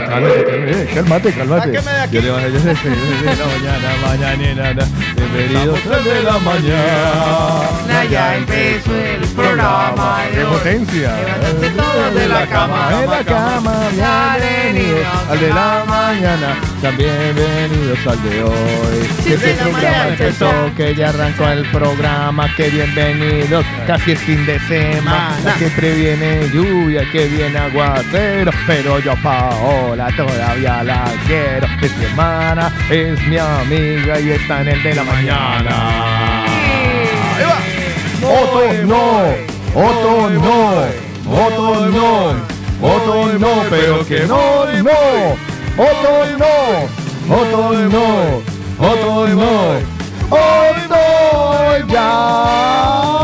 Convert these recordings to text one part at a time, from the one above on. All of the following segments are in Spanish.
Cálmate, eh, cálmate, cálmate. De aquí. Yo le bajé, yo sé, la mañana, mañanera. Bienvenidos al de la mañana. Ya empezó el programa. ¡Qué potencia! Todos de la cama. De la cama, bienvenidos al de la mañana. También bienvenidos al de hoy. Sí, Que este de la programa mañana empezó, empezó. que ya arrancó el programa. Que bienvenidos, casi es fin de semana. Mana. Siempre viene lluvia, que viene aguacero. Pero yo a Paola todavía la quiero. Es mi hermana, es mi amiga y está en el de la mañana. Ahí va. Otto no, Otto no, Otto no, Otto no, pero que no, no, Otto no, Otto no, Otto no, Otto ya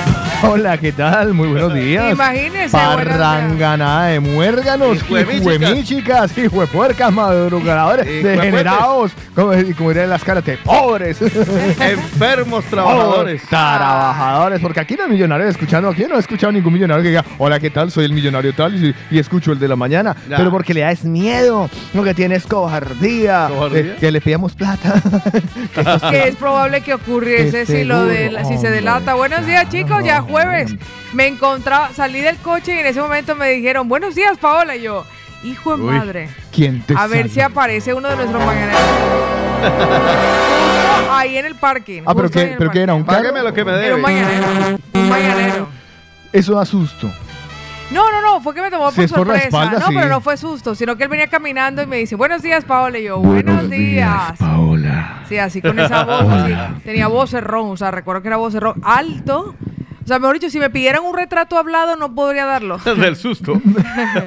Hola, ¿qué tal? Muy buenos días. Días. Parranganada de muérganos, hijuemíchicas, hijuepuercas, madrugadores, degenerados, como, como dirían las caras de pobres. Enfermos trabajadores. Oh, trabajadores, porque aquí no hay millonarios escuchando, aquí no he escuchado ningún millonario que diga, hola, ¿qué tal? Soy el millonario tal y, y escucho el de la mañana. Ya. Pero porque le das miedo, lo que tienes cobardía, ¿Cobardía? eh, que le pidamos plata. que es probable que ocurriese si lo de si se delata. Buenos días, chicos, ya jueves. Me encontraba, salí del coche y en ese momento me dijeron, "Buenos días, Paola." Y yo, "Hijo de Uy. madre." ¿Quién te A ver si aparece uno de nuestros mañaneros. Justo ahí en el parking. Ah, pero qué, pero qué era un carro? lo que me Era debe. un mañanero. Un mañanero. Eso da susto. No, no, no, fue que me tomó Si por es por la sorpresa. espalda, no, sí. pero no fue susto, sino que él venía caminando y me dice, buenos días, Paola. Y yo, buenos, días. Paola. Sí, así con esa voz, así. Tenía voz ron, o sea, recuerdo que era voz ron alto. O sea, mejor dicho, si me pidieran un retrato hablado, no podría darlo. Del susto.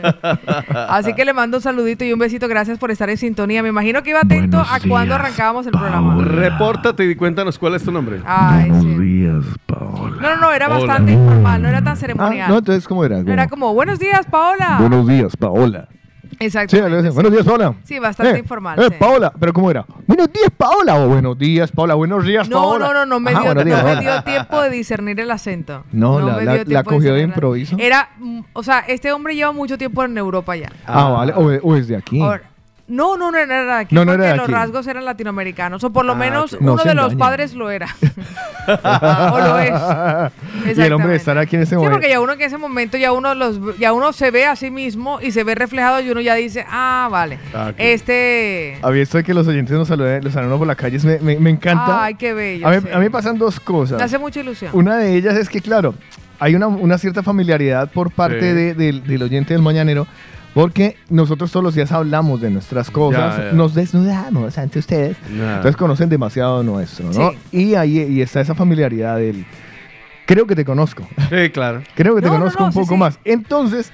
Así que le mando un saludito y un besito. Gracias por estar en sintonía. Me imagino que iba atento Buenos a cuando arrancábamos el programa. Repórtate y cuéntanos cuál es tu nombre. Ay, sí. días, Paola. No, no, no, era Hola. bastante informal, no era tan Ah, ceremonial. no, entonces, ¿cómo era? Era como, buenos días, Paola. Buenos días, Paola. Exacto. Sí, buenos días, Paola. Sí, bastante Eh, informal, Eh, sí. Paola, pero ¿cómo era? Buenos días, Paola. O buenos días, Paola. Buenos días, No, Paola. no, no, no me, Ajá, dio, días, no me dio tiempo de discernir el acento. No, la- me la- dio la tiempo cogió de improviso. Era, mm, o sea, este hombre lleva mucho tiempo en Europa ya. Ah, vale. O, o es de aquí. Ahora, no, no, no era de aquí. No, no era porque de los aquí. rasgos eran latinoamericanos. O por lo Ah, menos uno de los padres lo era. o lo es. y el hombre de estar aquí en ese Sí, momento. porque ya uno en ese momento ya uno los ya uno se ve a sí mismo y se ve reflejado y uno ya dice, ah, vale. Ah, ok. Este. Había visto que los oyentes nos saluden, los saludan por la calle. Me, me, me encanta. Ay, qué bello. a, mí, sí. a mí me pasan dos cosas. Me hace mucha ilusión. Una de ellas es que, claro, hay una, una cierta familiaridad por parte Sí. de- del- del oyente del mañanero, porque nosotros todos los días hablamos de nuestras cosas, Ya, ya. nos desnudamos ante ustedes, entonces conocen demasiado nuestro, ¿no? Sí. Y ahí y está esa familiaridad del... Creo que te conozco, Sí, claro. creo que te No, no, conozco no, un sí, poco sí. más. Entonces,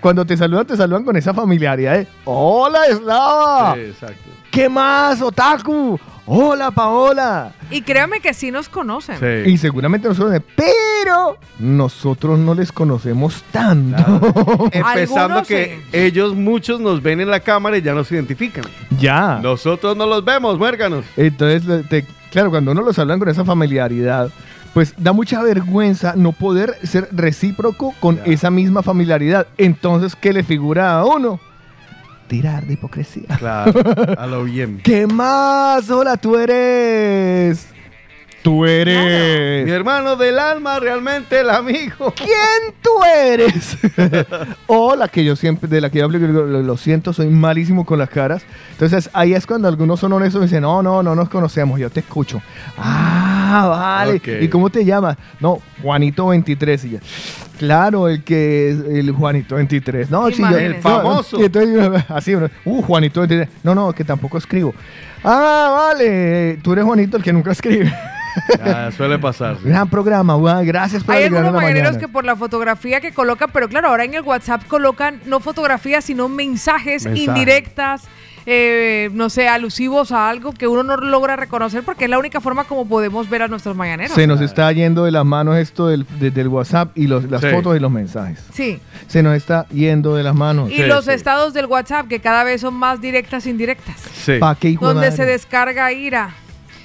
cuando te saludan, te saludan con esa familiaridad de ¡Hola, Eslava! Sí, exacto. ¿Qué más, Otaku? ¡Hola, Paola! Y créame que sí nos conocen. Sí. Y seguramente nosotros, pero nosotros no les conocemos tanto. Empezando Algunos que sí. ellos muchos nos ven en la cámara y ya nos identifican. ya. Nosotros no los vemos, muérganos. Entonces, te- claro, cuando uno los hablan con esa familiaridad, pues da mucha vergüenza no poder ser recíproco con Ya. esa misma familiaridad. Entonces, ¿qué le figura a uno? Tirar de hipocresía. Claro, a lo bien. ¿Qué más? Hola, tú eres. Tú Mi eres. hermano del alma, realmente el amigo. ¿Quién tú eres? o la que yo siempre, de la que yo hablo, lo, lo- lo siento, soy malísimo con las caras. Entonces ahí es cuando algunos son honestos y dicen, no, no, no nos conocemos, yo te escucho. Ah, vale. ¿Y cómo te llamas? No, Juanito 23. Y ya, claro, el que es el Juanito 23. No, sí, yo-. El no, famoso. y entonces, así, uh, Juanito 23. No, no, que tampoco escribo. Ah, vale, tú eres Juanito el que nunca escribe. Ah, suele pasar. sí. Gran programa, weón. Gracias por Hay algunos mañaneros que por la fotografía que colocan, pero claro, ahora en el WhatsApp colocan no fotografías, sino mensajes Mensajes. indirectas, eh, no sé, alusivos a algo que uno no logra reconocer porque es la única forma como podemos ver a nuestros mañaneros. Se nos está yendo de las manos esto del, de- del WhatsApp y los- las Sí. fotos y los mensajes. Sí. Se nos está yendo de las manos. Y Sí, los sí. estados del WhatsApp que cada vez son más directas e indirectas. Sí. ¿Pa' qué, hijo de donde madre? se descarga ira,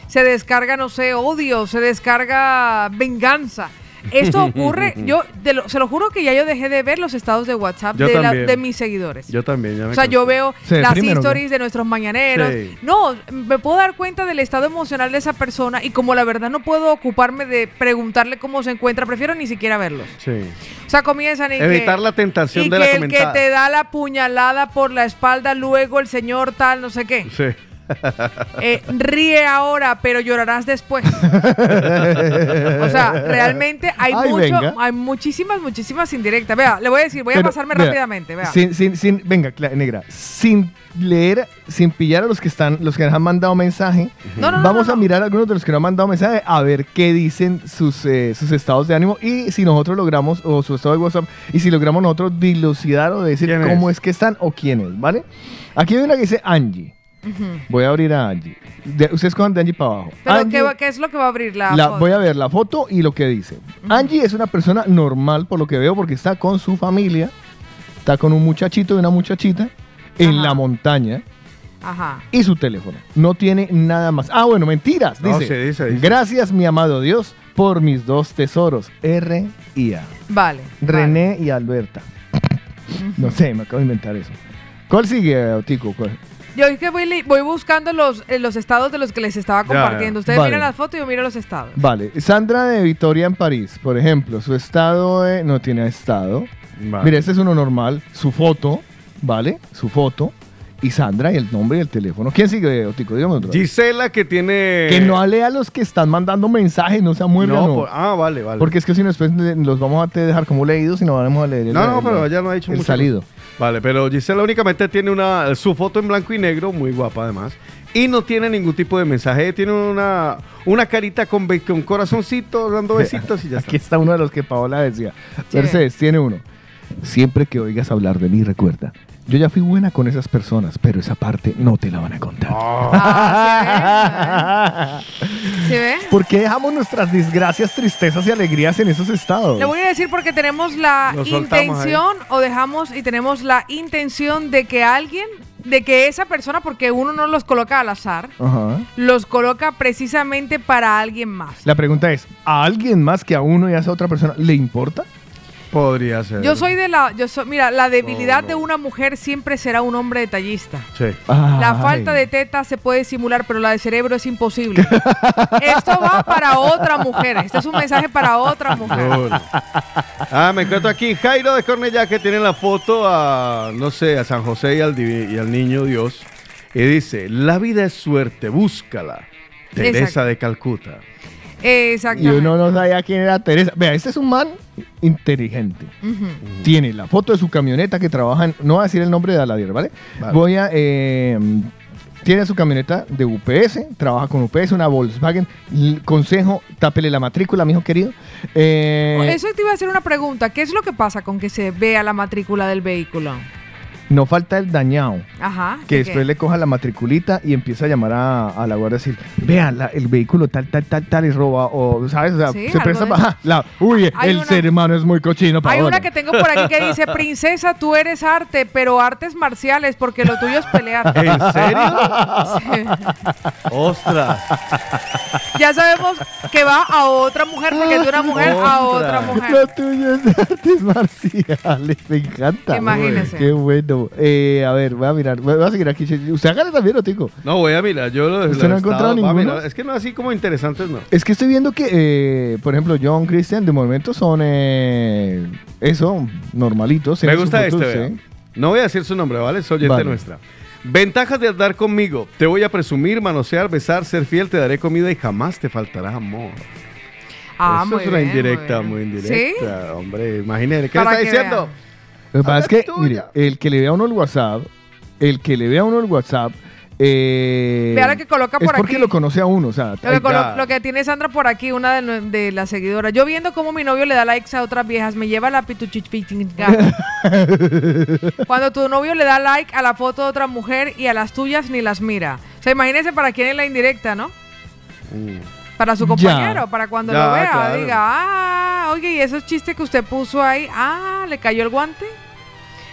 se descarga, no sé, odio, se descarga venganza. Esto ocurre, yo te lo- se lo juro que ya yo dejé de ver los estados de WhatsApp de, la- de mis seguidores. Yo también, ya me o sea, yo veo las stories de nuestros mañaneros. Sí. No, me puedo dar cuenta del estado emocional de esa persona y como la verdad no puedo ocuparme de preguntarle cómo se encuentra, prefiero ni siquiera verlos. Sí. O sea, comienzan y Evitar que, la tentación y de que la el que te da la puñalada por la espalda, luego el señor tal, no sé qué. Sí. Eh, ríe ahora, pero llorarás después. o sea, realmente hay Ay, mucho, venga. hay muchísimas, muchísimas indirectas. Vea, le voy a decir, voy a pasarme vea, rápidamente. Vea. Sin, sin, sin, venga, negra, sin leer, sin pillar a los que están, los que nos han mandado mensaje, No, no, no, vamos no, a mirar a algunos de los que nos han mandado mensaje a ver qué dicen sus, eh, sus estados de ánimo y si nosotros logramos, o su estado de WhatsApp, y si logramos nosotros dilucidar o decir ¿Quién cómo es? es? que están o quién es, ¿vale? Aquí hay una que dice Angie. Voy a abrir a Angie. De- ustedes cojan de Angie para abajo. Pero, Angie- ¿qué, va- qué es lo que va a abrir la, la- foto? voy a ver la foto y lo que dice. Angie es una persona normal, por lo que veo, porque está con su familia, está con un muchachito y una muchachita en Ajá. la montaña Ajá. y su teléfono. No tiene nada más. Ah, bueno, mentiras. No, Dice, sí, dice, dice. gracias, mi amado Dios, por mis dos tesoros, R y A. Vale. René y Alberta. No sé, me acabo de inventar eso. ¿Cuál sigue, Otico? ¿Cuál? Yo es que voy, voy buscando los, eh, los estados de los que les estaba compartiendo. ya. Ustedes Vale. miran las fotos y yo miro los estados. Vale, Sandra de Victoria en París, por ejemplo, su estado de- no tiene estado. Vale. Mira, este es uno normal, su foto, ¿vale? Su foto. Y Sandra y el nombre y el teléfono. ¿Quién sigue, Otico? Dígame otro. Gisela que tiene... Que no lea a los que están mandando mensajes, no se amueblen. No, no. por- Ah, vale, vale. Porque es que si no después los vamos a te- dejar como leídos y no vamos a leer el, No, no, el- pero ella no ha dicho el mucho. salido. Vale, pero Gisela únicamente tiene una su foto en blanco y negro, muy guapa además, y no tiene ningún tipo de mensaje. Tiene una, una carita con, con corazoncito, dando besitos y ya está. Aquí está uno de los que Paola decía. Mercedes, tiene uno. Siempre que oigas hablar de mí, recuerda. Yo ya fui buena con esas personas, pero esa parte no te la van a contar. Ah, ¿sí ve? ¿Por qué dejamos nuestras desgracias, tristezas y alegrías en esos estados? Le voy a decir porque tenemos la intención o dejamos y tenemos la intención de que alguien, de que esa persona, porque uno no los coloca al azar, Ajá. los coloca precisamente para alguien más. La pregunta es, ¿a alguien más que a uno y a esa otra persona le importa? Podría ser. Yo soy de la, yo soy, mira, la debilidad No, no. de una mujer siempre será un hombre detallista. Sí. La Ay. falta de teta se puede simular, pero la de cerebro es imposible. Esto va para otra mujer. Este es un mensaje para otra mujer. Ah, me encuentro aquí Jairo de Cornellá que tiene la foto a, no sé, a San José y al, y al niño Dios. Y dice, la vida es suerte, búscala. Teresa Exacto. de Calcuta. Y Exactamente. uno no sabía quién era Teresa. Vea, este es un man inteligente. Tiene la foto de su camioneta que trabaja en... No voy a decir el nombre de Aladier, ¿vale? Vale. Voy a... eh, tiene su camioneta de UPS, trabaja con UPS, una Volkswagen. L- consejo, tápele la matrícula, mijo querido. Eh, Eso te iba a hacer una pregunta. ¿Qué es lo que pasa con que se vea la matrícula del vehículo? No falta el dañado. Ajá. Que ¿de después qué? le coja la matriculita y empieza a llamar a, a la guardia y decir, vean, la- el vehículo tal, tal, tal, tal y roba, o, ¿sabes? O sea, Sí, se presta para... la- uy, Hay el una- ser humano es muy cochino, Hay una que tengo por aquí que dice, princesa, tú eres arte, pero artes marciales, porque lo tuyo es pelear. ¿En serio? Sí. ¡Ostras! Ya sabemos que va a otra mujer, porque es de una mujer a otra mujer. Lo tuyo es de artes marciales, me encanta. Imagínese. Qué bueno. Eh, a ver, voy a mirar, voy a seguir aquí. Usted hágale también, Otico. No, voy a mirar. Yo lo, ¿Usted no ha he encontrado ninguno? Es que no así como interesantes, no. Es que estoy viendo que, eh, por ejemplo, John Christian de momento son eh, eso, normalitos. Me gusta este, vea. ¿eh? No voy a decir su nombre, ¿vale? Es oyente Vale. nuestra. Ventajas de andar conmigo. Te voy a presumir, manosear, besar, ser fiel, te daré comida y jamás te faltará amor. Ah, Eso muy es una bien, indirecta, muy, bien. indirecta. Hombre, imagínate. ¿Qué le está diciendo? vean. Lo que pasa es que, mire, el que le vea a uno el WhatsApp, el que le vea a uno el WhatsApp, Eh, Vea lo que coloca es por porque aquí. lo conoce a uno, o sea, Lo que, lo que tiene Sandra por aquí, una de, de las seguidoras. Yo viendo cómo mi novio le da likes a otras viejas, me lleva la pituchichichica. Cuando tu novio le da like a la foto de otra mujer y a las tuyas ni las mira. O sea, imagínense para quién es la indirecta, ¿no? Para su Ya. compañero, para cuando Ya, lo vea, claro. diga, ah, oye, y esos chistes que usted puso ahí, ah, le cayó el guante.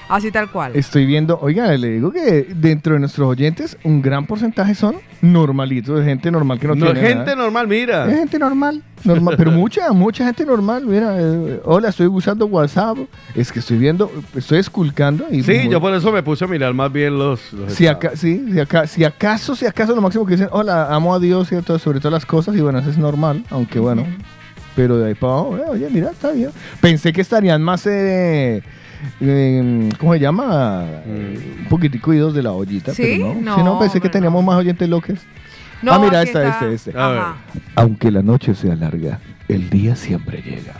Así tal cual. Estoy viendo, oiga, le digo que dentro de nuestros oyentes, un gran porcentaje son normalitos, de gente normal que no, No, tiene gente nada. normal, mira. Es gente normal, normal, pero mucha, mucha gente normal. Mira, eh, hola, estoy usando WhatsApp. Es que estoy viendo, estoy esculcando y Sí, muy- yo por eso me puse a mirar más bien los. los si, aca- sí, si, aca- si acaso, si acaso lo máximo que dicen, hola, amo a Dios todo- sobre todas las cosas, y bueno, eso es normal, aunque bueno, pero de ahí para abajo, eh, oye, mira, está bien. Pensé que estarían más, eh, eh, ¿cómo se llama? Mm. Un poquitico idos de la ollita, ¿Sí? pero no. No, Sí, no, pensé que hombre, teníamos no. más oyentes locos. No, ah, mira, aquí esta, está. este, este. A ver. Ajá. Aunque la noche sea larga, el día siempre llega.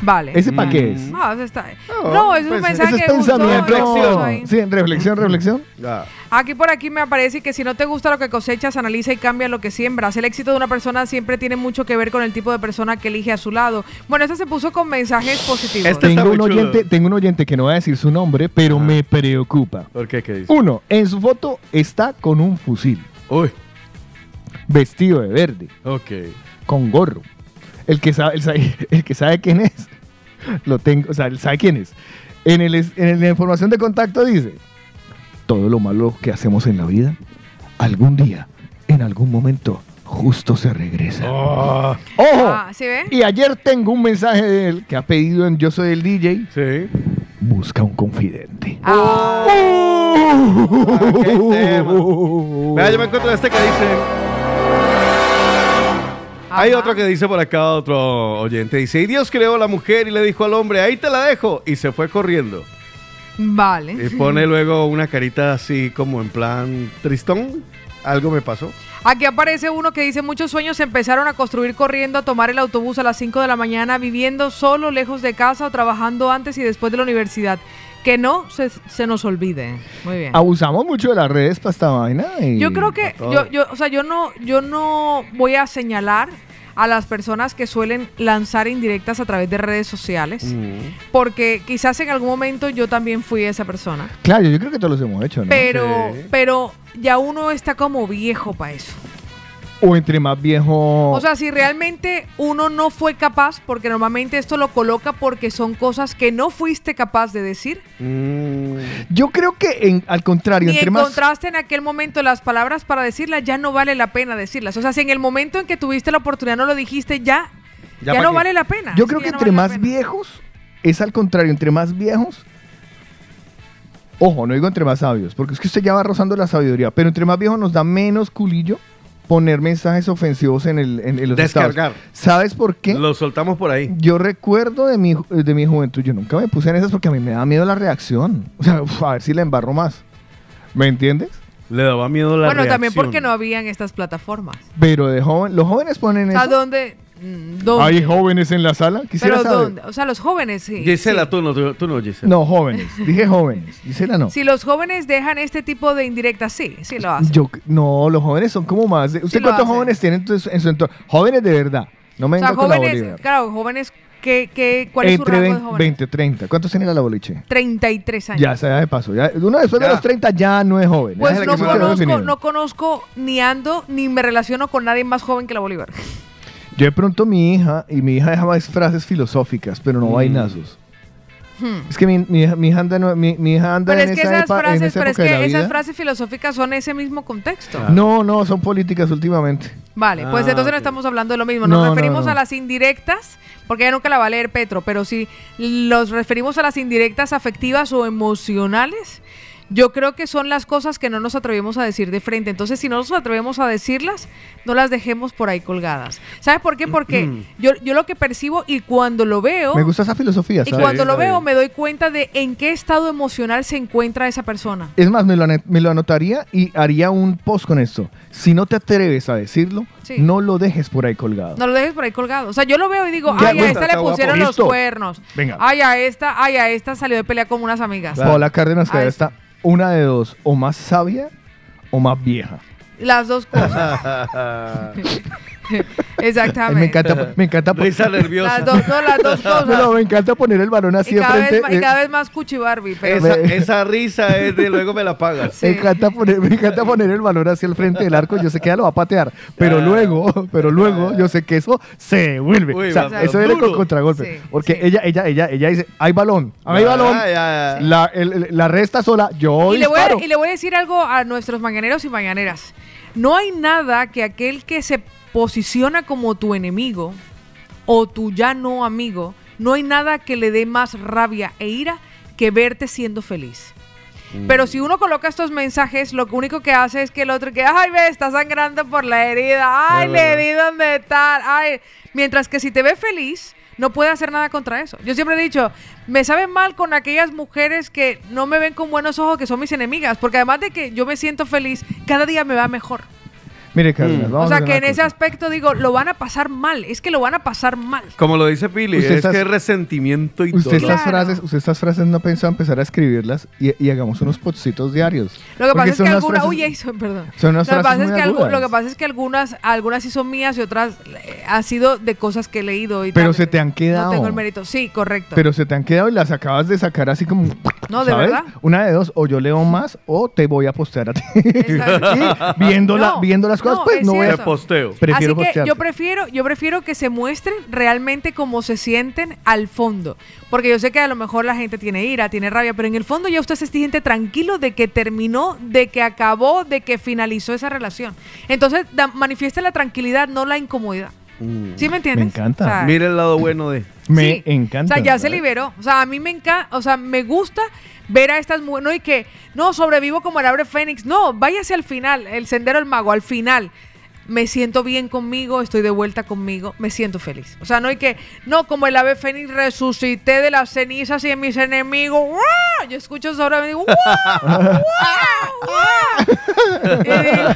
Vale. ¿Ese para qué es? No, eso está. No, No, es un pues, mensaje Ese es que gustó, pensamiento. puso ahí. Sí, reflexión, reflexión. Ya. Aquí por aquí me aparece que si no te gusta lo que cosechas, analiza y cambia lo que siembras. El éxito de una persona siempre tiene mucho que ver con el tipo de persona que elige a su lado. Bueno, este se puso con mensajes positivos. Este- Tengo un, oyente, tengo un oyente que no va a decir su nombre, pero me preocupa. ¿Por qué? ¿Qué dice? Uno, en su foto está con un fusil, Uy, vestido de verde, ok. con gorro. El que sabe, el, sabe- el que sabe quién es, lo tengo, o sea, él sabe quién es. En, el, en la información de contacto dice, todo lo malo que hacemos en la vida, algún día, en algún momento, justo se regresa. Oh, ¡Ojo! Ah, ¿sí ve? Y ayer tengo un mensaje de él que ha pedido en Yo Soy el DJ, sí. busca un confidente. Ah, qué tema. Vea, yo me encuentro este que dice. Hay otro que dice por acá, otro oyente. Dice: Y Dios creó a la mujer y le dijo al hombre, ahí te la dejo. Y se fue corriendo. Vale. Y pone luego una carita así como en plan tristón. Algo me pasó. Aquí aparece uno que dice muchos sueños se empezaron a construir corriendo a tomar el autobús a las 5 de la mañana, viviendo solo lejos de casa o trabajando antes y después de la universidad. Que no se, se nos olvide. Muy bien. Abusamos mucho de las redes para esta vaina. y- Yo creo que yo, yo, o sea, yo no, yo no voy a señalar a las personas que suelen lanzar indirectas a través de redes sociales, Mm. porque quizás en algún momento yo también fui esa persona. Claro, yo creo que todos los hemos hecho, ¿no? Pero, Sí. pero ya uno está como viejo para eso. O entre más viejo. O sea, si realmente uno no fue capaz, porque normalmente esto lo coloca porque son cosas que no fuiste capaz de decir, Mm. yo creo que en- al contrario, ni entre más. encontraste en aquel momento las palabras para decirlas, ya no vale la pena decirlas. O sea, si en el momento en que tuviste la oportunidad no lo dijiste, ya, ¿Ya no qué? vale la pena. Yo creo que no entre vale más viejos es al contrario, entre más viejos. Ojo, no digo entre más sabios, porque es que usted ya va rozando la sabiduría, pero entre más viejos nos da menos culillo poner mensajes ofensivos en, el, en, en los Descargar. estados. ¿Sabes por qué? Lo soltamos por ahí. Yo recuerdo de mi, de mi juventud, yo nunca me puse en esas porque a mí me da miedo la reacción. O sea, uf, a ver si la embarro más. ¿Me entiendes? Le daba miedo la Bueno, también reacción. porque no habían estas plataformas. Pero de joven, los jóvenes ponen sea, eso. ¿dónde? Mm, ¿Dónde? ¿Hay jóvenes en la sala? Quisiera Pero saber. ¿dónde? O sea, los jóvenes, sí. Gisela, sí. tú no, tú, no, Gisela. No, jóvenes. Dije jóvenes. Gisela no. Si los jóvenes dejan este tipo de indirectas, sí, sí lo hacen. Yo, no, los jóvenes son como más. de- ¿Usted cuántos jóvenes tienen en tu- en su entorno? Jóvenes de verdad. No me o sea, venga con la jóvenes, claro, jóvenes, ¿qué, qué, cuál es su Entre rango de 20, jóvenes? 20, 30. ¿Cuántos tiene la boliche? 33 años. Ya, se da de paso. Ya, uno después de Ya. los 30 ya no es joven. Pues no conozco, no conozco ni ando ni me relaciono con nadie más joven que la Bolívar. Yo de pronto mi hija, y mi hija deja más frases filosóficas, pero Mm. no vainazos. Es que mi, mi hija, mi hija anda, no- mi, mi hija anda Hmm. Pero en es que esa esas epa- en frases, esa pero es época de la que esas vida. frases filosóficas son ese mismo contexto. Ah. No, no, son políticas últimamente. Vale, pues Ah, entonces no estamos hablando de lo mismo. No, Nos no, referimos no. a las indirectas, porque ya nunca la va a leer Petro, pero si los referimos a las indirectas afectivas o emocionales, yo creo que son las cosas que no nos atrevemos a decir de frente. Entonces, si no nos atrevemos a decirlas, no las dejemos por ahí colgadas. ¿Sabes por qué? Porque yo, yo lo que percibo y cuando lo veo... Me gusta esa filosofía, Y ¿sabes? cuando lo veo me doy cuenta de en qué estado emocional se encuentra esa persona. Es más, me lo, ane- me lo anotaría y haría un post con esto. Si no te atreves a decirlo, Sí. no lo dejes por ahí colgado. No lo dejes por ahí colgado. O sea, yo lo veo y digo, ay, a esta le pusieron los cuernos. Venga. Ay, a esta, ay, a esta salió de pelea como unas amigas. Paola Cárdenas, que Ay. está una de dos, o más sabia o más vieja? Las dos cosas. Exactamente. me encanta, me encanta, Risa nerviosa. Las dos, no, las dos cosas. pero me encanta poner el balón así y, cada enfrente. vez, y eh, cada vez más cuchi Barbie. Pero Esa, esa risa es de luego me la pagas. Sí. Me encanta, poner, me encanta poner el balón hacia el frente del arco. Yo sé que ella lo va a patear, pero Ah. luego, pero luego yo sé que eso se devuelve. Uy, o sea, va, eso viene con contragolpe. Sí, porque sí. ella, ella, ella, ella dice, hay balón, hay Ah, balón. ya, ya. La, el- el- la resta sola, yo y, le voy a, disparo. y le voy a decir algo a nuestros mañaneros y mañaneras. No hay nada que aquel que se posiciona como tu enemigo o tu ya no amigo, no hay nada que le dé más rabia e ira que verte siendo feliz. Pero si uno coloca estos mensajes, lo único que hace es que el otro que, ay, ve, está sangrando por la herida, ay, le di donde tal, ay. Mientras que si te ve feliz, no puede hacer nada contra eso. Yo siempre he dicho, me sabe mal con aquellas mujeres que no me ven con buenos ojos, que son mis enemigas, porque además de que yo me siento feliz, cada día me va mejor. Mire, Carolina, Mm. vamos o sea que en ese aspecto digo, lo van a pasar mal, es que lo van a pasar mal. Como lo dice Pili, Usted es que es resentimiento y Usted dolor. estas, Claro. frases, usted estas frases no pensó empezar a escribirlas y, y hagamos unos potsitos diarios. Lo que Porque pasa es que unas algunas, uy, Jason, perdón. son unas lo, que frases pasa es que lo que pasa es que algunas, algunas sí son mías y otras eh, han sido de cosas que he leído. Y Pero tal. se te han quedado. No tengo el mérito. Sí, correcto. Pero se te han quedado y las acabas de sacar así como. No, ¿de ¿sabes? verdad? Una de dos, o yo leo más o te voy a postear a ti. Viendo, la- No, viendo las cosas, no, pues es no voy a. Te cierto. posteo. Prefiero Así que postearte. yo prefiero, yo prefiero que se muestren realmente como se sienten al fondo. Porque yo sé que a lo mejor la gente tiene ira, tiene rabia, pero en el fondo ya usted se siente tranquilo de que terminó, de que acabó, de que finalizó esa relación. Entonces, da- manifieste la tranquilidad, no la incomodidad. Mm. ¿Sí me entiendes? Me encanta. O sea, Mira el lado bueno de. Me sí. encanta. O sea, ya se liberó. O sea, a mí me encanta, o sea, me gusta ver a estas mujeres, no, y que, no, sobrevivo como el ave fénix. No, váyase al final, el sendero del mago, al final. Me siento bien conmigo, estoy de vuelta conmigo, me siento feliz. O sea, no hay que, no, como el ave fénix resucité de las cenizas y de mis enemigos. Yo escucho sobre mí, digo, ¡guau! ¡guau! Y digo,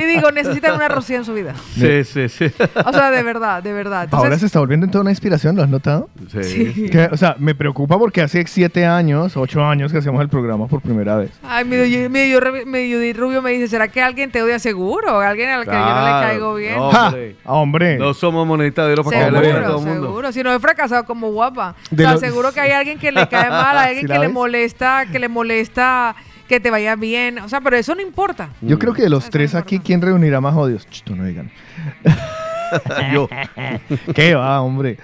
y digo, necesitan una rocía en su vida. Sí, sí, sí. O sea, de verdad, de verdad. Entonces, Ahora se está volviendo en toda una inspiración, ¿lo has notado? Sí. Que, o sea, me preocupa porque hace siete años, ocho años que hacemos el programa por primera vez. Ay, medio, medio, medio Rubio me dice, ¿será que alguien te odia seguro? ¿Alguien al que yo no le caigo bien? no. ¡Ja! Hombre. Hombre. No somos monedita de oro para caerle bien a todo Seguro, el mundo. seguro. Si no he fracasado como guapa. De o sea, los- seguro que hay alguien que le cae mal, hay alguien ¿Sí la que le molesta, que le molesta que te vaya bien. O sea, pero eso no importa. Yo creo que de los Eso tres no aquí. ¿quién reunirá más odios? Ch, tú no digan. Yo. ¿Qué va, hombre?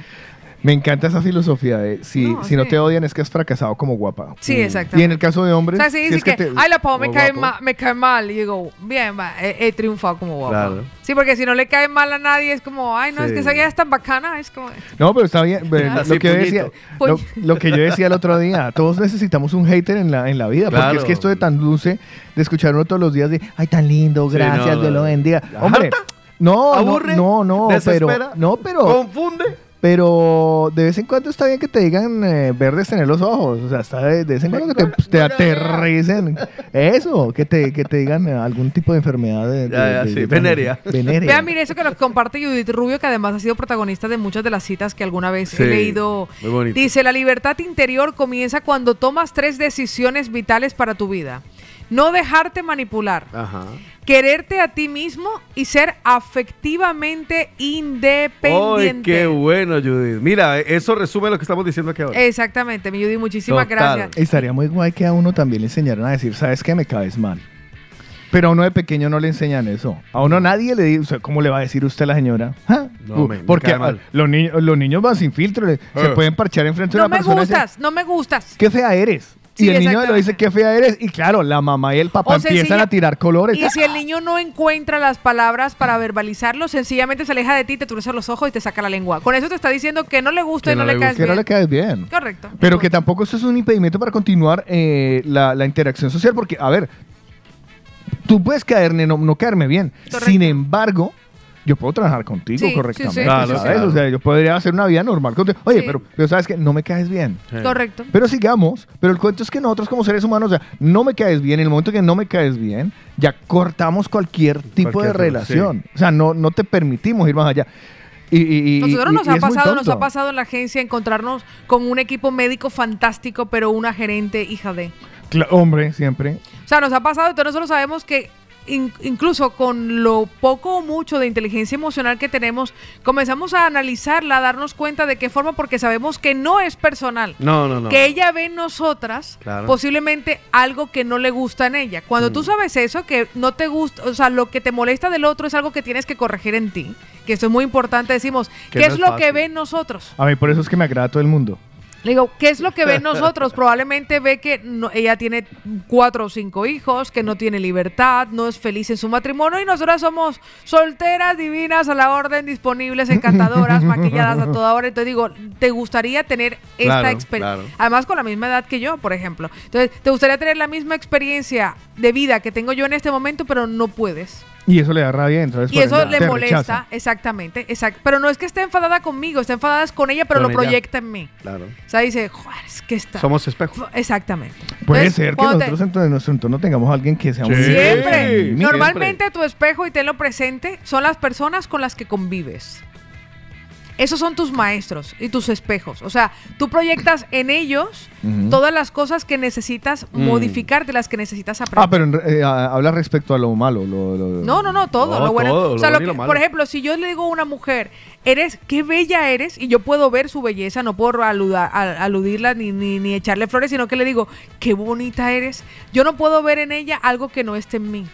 Me encanta esa filosofía de si No, si no te odian es que has fracasado como guapa. Sí, Y exactamente. en el caso de O hombres, sea, si si dice es que, que, te- ay, la pavo me cae, guapo. ma- me cae mal. Y digo, bien, va, he, he triunfado como guapa. Claro. Sí, porque si no le cae mal a nadie, es como, ay, no, es que esa guía es tan bacana. Es como, No, pero está bien. pero Ah. Lo, que yo decía, lo, lo que yo decía el otro día, todos necesitamos un hater en la, en la vida, porque es que esto de tan dulce, de escuchar uno todos los días de, ay, tan lindo, Sí, gracias, no, Dios lo no. bendiga. ¿Ya Hombre, harta? no, no, ¿Aburre? no, no, pero, ¿Desespera? no, pero, Confunde. Pero de vez en cuando está bien que te digan eh, verdes tener los ojos, o sea, está de, de vez en cuando que te, te aterricen, eso, que te, que te digan eh, algún tipo de enfermedad de, de- Ya, ya, de- sí, venérea. Vean, mire eso que nos comparte Judith Rubio, que además ha sido protagonista de muchas de las citas que alguna vez Sí, he leído. muy bonito. Dice, la libertad interior comienza cuando tomas tres decisiones vitales para tu vida. No dejarte manipular, Ajá. quererte a ti mismo y ser afectivamente ¡Ay, independiente. qué bueno, Judith! Mira, eso resume lo que estamos diciendo aquí ahora. Exactamente, mi Judy, muchísimas Total. gracias. Estaría muy guay que a uno también le enseñaran a decir, ¿sabes qué? Me caes mal. Pero a uno de pequeño no le enseñan eso. A uno nadie le dice, o sea, ¿cómo le va a decir usted a la señora? ¿Ah? No, Uh, me- me Porque mal. ah, los, niños los niños van sin filtro, le- se Eh. pueden parchar enfrente de No una me persona y decir, gustas, no me gustas. qué fea eres. Sí, y el niño le dice, qué fea eres. Y claro, la mamá y el papá O empiezan sencilla- a tirar colores. Y si el niño no encuentra las palabras para verbalizarlo, sencillamente se aleja de ti, te truza los ojos y te saca la lengua. Con eso te está diciendo que no le gusta Que y no, no le caes que no bien. le caes bien. Correcto. Pero que tampoco eso es un impedimento para continuar eh, la, la interacción social, porque, a ver, tú puedes caerme, no, no caerme bien. Correcto. Sin embargo, yo puedo trabajar contigo Sí, correctamente. sí, Claro, ¿sabes? claro. O sea, yo podría hacer una vida normal contigo. Oye, Sí. pero, pero sabes que no me caes bien. Sí. Correcto. Pero sigamos, pero el cuento es que nosotros como seres humanos, o sea, no me caes bien, en el momento que no me caes bien, ya cortamos cualquier tipo Cualquier de relación. O sea, no, no te permitimos ir más allá. Y, y- y- Nosotros y- nos y ha pasado, nos ha pasado en la agencia encontrarnos con un equipo médico fantástico, pero una gerente hija de. Cla- hombre, siempre. O sea, nos ha pasado, entonces nosotros sabemos que in- incluso con lo poco o mucho de inteligencia emocional que tenemos, comenzamos a analizarla, a darnos cuenta de qué forma, porque sabemos que no es personal. No, no, no. Que ella ve en nosotras Claro. posiblemente algo que no le gusta en ella. Cuando Mm. tú sabes eso, que no te gusta, o sea, lo que te molesta del otro es algo que tienes que corregir en ti, que eso es muy importante, decimos, Que ¿qué no es es lo que fácil. ve en nosotros? A mí por eso es que me agrada todo el mundo. Le digo, ¿qué es lo que ve en nosotros? Probablemente ve que no- ella tiene cuatro o cinco hijos, que no tiene libertad, no es feliz en su matrimonio y nosotras somos solteras, divinas, a la orden, disponibles, encantadoras, maquilladas a toda hora. Entonces digo, ¿te gustaría tener esta Claro, experiencia? claro. Además con la misma edad que yo, por ejemplo. Entonces, ¿te gustaría tener la misma experiencia de vida que tengo yo en este momento, pero no puedes? Y eso le da rabia, entonces Y eso le molesta, rechaza. exactamente, exacto. Pero no es que esté enfadada conmigo, está enfadada con ella, pero Con lo ella. proyecta en mí. Claro. O sea, dice, joder, es que está. Somos espejos. Exactamente. Puede Entonces, ser que te- nosotros dentro de nuestro entorno tengamos a alguien que sea un Sí. Siempre. Sí, Normalmente tu espejo, y tenlo presente, son las personas con las que convives. Esos son tus maestros y tus espejos. O sea, tú proyectas en ellos todas las cosas que necesitas Mm. modificar, de las que necesitas aprender. Ah, pero eh, respecto a lo malo. Lo, lo- No, no, no, todo. No, lo bueno. todo, o sea, lo bueno que- por ejemplo, si yo le digo a una mujer, eres, qué bella eres, y yo puedo ver su belleza, no puedo a- aludirla ni, ni, ni echarle flores, sino que le digo, qué bonita eres. Yo no puedo ver en ella algo que no esté en mí.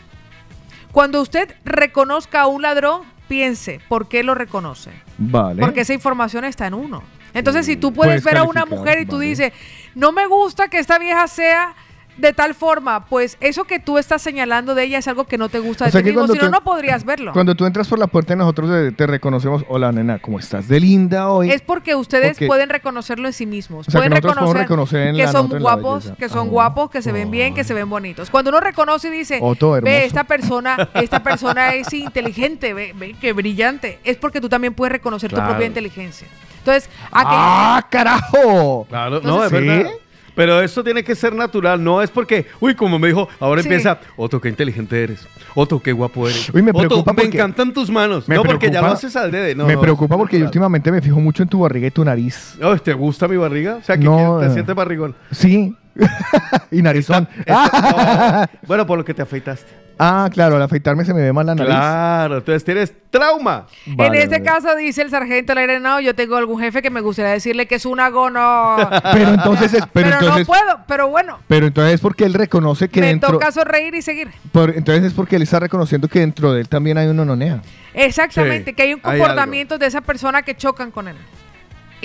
Cuando usted reconozca a un ladrón, piense, ¿por qué lo reconoce? Vale. Porque esa información está en uno. Entonces, si tú puedes Puedes ver a una mujer y tú vale. dices, no me gusta que esta vieja sea de tal forma, pues eso que tú estás señalando de ella es algo que no te gusta O de sea ti que mismo, si no, no podrías verlo. Cuando tú entras por la puerta y nosotros te, te reconocemos, hola nena, ¿cómo estás? De linda hoy. Es porque ustedes Porque- pueden reconocerlo en sí mismos. O sea, que pueden podemos reconocer, reconocer en que la son nota en la guapos, belleza. que son Ah, guapos, que se ven bien, que se ven bonitos. Cuando uno reconoce y dice, Oh, ve, esta persona, esta persona es inteligente, ve, ve, qué brillante, es porque tú también puedes reconocer tu propia inteligencia. Entonces, aquel- ¡Ah, carajo! Claro, no, es Entonces, verdad. Pero eso tiene que ser natural, no es porque, uy, como me dijo, ahora Sí. empieza, Otto, qué inteligente eres. Otto, qué guapo eres. Uy, me Otto, preocupa me porque- encantan tus manos. Me no, porque ya lo haces al dedo. No, me no, preocupa porque yo últimamente me fijo mucho en tu barriga y tu nariz. Oh, ¿Te gusta mi barriga? O sea, que No, te eh. sientes barrigón. Sí. y narizón. Esta- no. Bueno, por lo que te afeitaste. Ah, claro, al afeitarme se me ve mal la nariz. Claro, entonces tienes trauma. Vale, en este vale. caso, dice el sargento Leirenao, yo tengo algún jefe que me gustaría decirle que es un agono. Pero entonces es, pero, pero entonces, no puedo, pero bueno, pero entonces es porque él reconoce que me dentro, toca sonreír y seguir. por- entonces es porque él está reconociendo que dentro de él también hay una nonea. Exactamente, Sí, que hay un hay comportamiento de esa persona que chocan con él.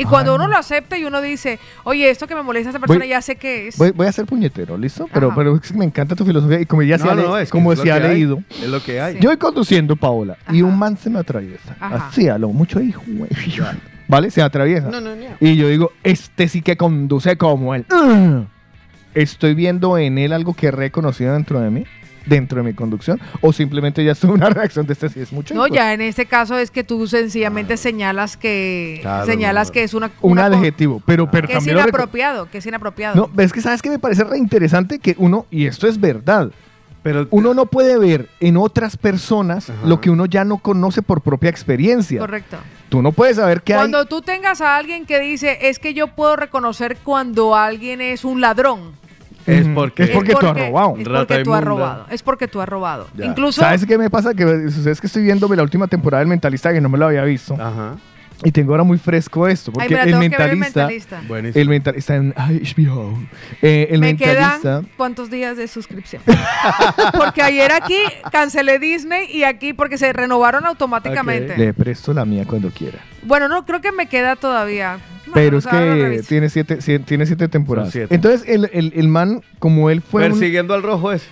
Y cuando Ah. uno lo acepta y uno dice, oye, esto que me molesta a esta persona Voy- ya sé qué es. Voy, voy a ser puñetero, ¿listo? Pero, Ajá. pero es que me encanta tu filosofía y como ya se ha, le- es como es se ha que hay. leído. Es lo que hay. Sí. Yo voy conduciendo, Paola, y Ajá. un man se me atraviesa. Ajá. Así, a lo mucho hijo. ¿Vale? Se atraviesa. No, no, no. Y yo digo, este sí que conduce como él. ¿Estoy viendo en él algo que he reconocido dentro de mí? ¿Dentro de mi conducción? ¿O simplemente ya es una reacción de este sí es mucho? no, hijo? ya en este caso es que tú sencillamente señalas que Claro, señalas no. que es una, Un una adjetivo. Pero, pero que es también lo reco- inapropiado, que es inapropiado. No, es que sabes que me parece re interesante que uno, y esto es verdad, Pero uno no puede ver en otras personas Ajá. lo que uno ya no conoce por propia experiencia. Correcto. Tú no puedes saber que hay... Cuando tú tengas a alguien que dice, es que yo puedo reconocer cuando alguien es un ladrón. Es porque... Es porque tú has robado. Es porque tú has robado. Es porque tú has robado. Incluso ¿Sabes qué me pasa? Que es que estoy viéndome la última temporada del Mentalista que no me lo había visto. Ajá. Y tengo ahora muy fresco esto. Ay, Porque el, ver el mentalista, mentalista. Buenísimo. el mentalista en HBO. Eh, el Me mentalista. quedan cuántos días de suscripción. porque ayer aquí cancelé Disney y aquí porque se renovaron automáticamente. Le presto la mía cuando quiera. Bueno, no, creo que me queda todavía. Pero es que tiene siete, sie- tiene siete temporadas. siete. Entonces, el, el- el man, como él fue. un- Persiguiendo al rojo es.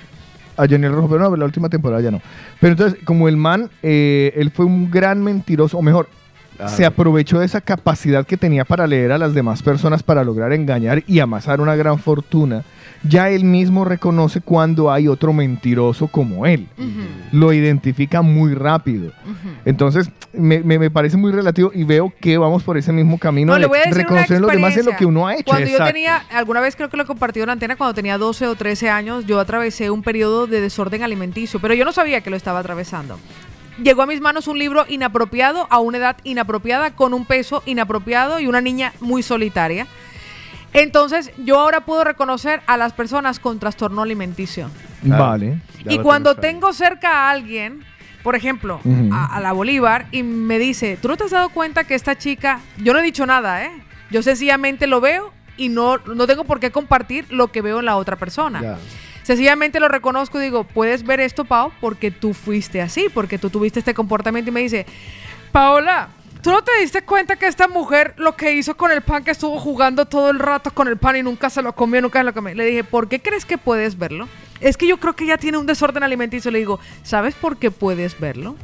a Johnny el Rojo, pero no, la última temporada ya no. Pero entonces, como el man, eh, él fue un gran mentiroso, o mejor, Claro. se aprovechó de esa capacidad que tenía para leer a las demás personas para lograr engañar y amasar una gran fortuna. Ya él mismo reconoce cuando hay otro mentiroso como él. Lo identifica muy rápido. Entonces, me, me- me parece muy relativo y veo que vamos por ese mismo camino No, le de voy a decir una reconocer los demás en lo que uno ha hecho. Cuando yo Exacto. tenía, alguna vez creo que lo he compartido en la antena, cuando tenía 12 o 13 años, yo atravesé un periodo de desorden alimenticio, pero yo no sabía que lo estaba atravesando. Llegó a mis manos un libro inapropiado a una edad inapropiada, con un peso inapropiado y una niña muy solitaria. Entonces, yo ahora puedo reconocer a las personas con trastorno alimenticio. Claro. Vale. Y cuando tengo cerca a alguien, por ejemplo, a, a la Bolívar, y me dice, ¿tú no te has dado cuenta que esta chica, yo no he dicho nada, ¿eh? Yo sencillamente lo veo y no, no tengo por qué compartir lo que veo en la otra persona. Sencillamente lo reconozco y digo, puedes ver esto, Pau, porque tú fuiste así, porque tú tuviste este comportamiento y me dice, Paola, ¿tú no te diste cuenta que esta mujer lo que hizo con el pan, que estuvo jugando todo el rato con el pan y nunca se lo comió, nunca se lo comió? Le dije, ¿por qué crees que puedes verlo? Es que yo creo que ella tiene un desorden alimenticio. Le digo, ¿sabes por qué puedes verlo?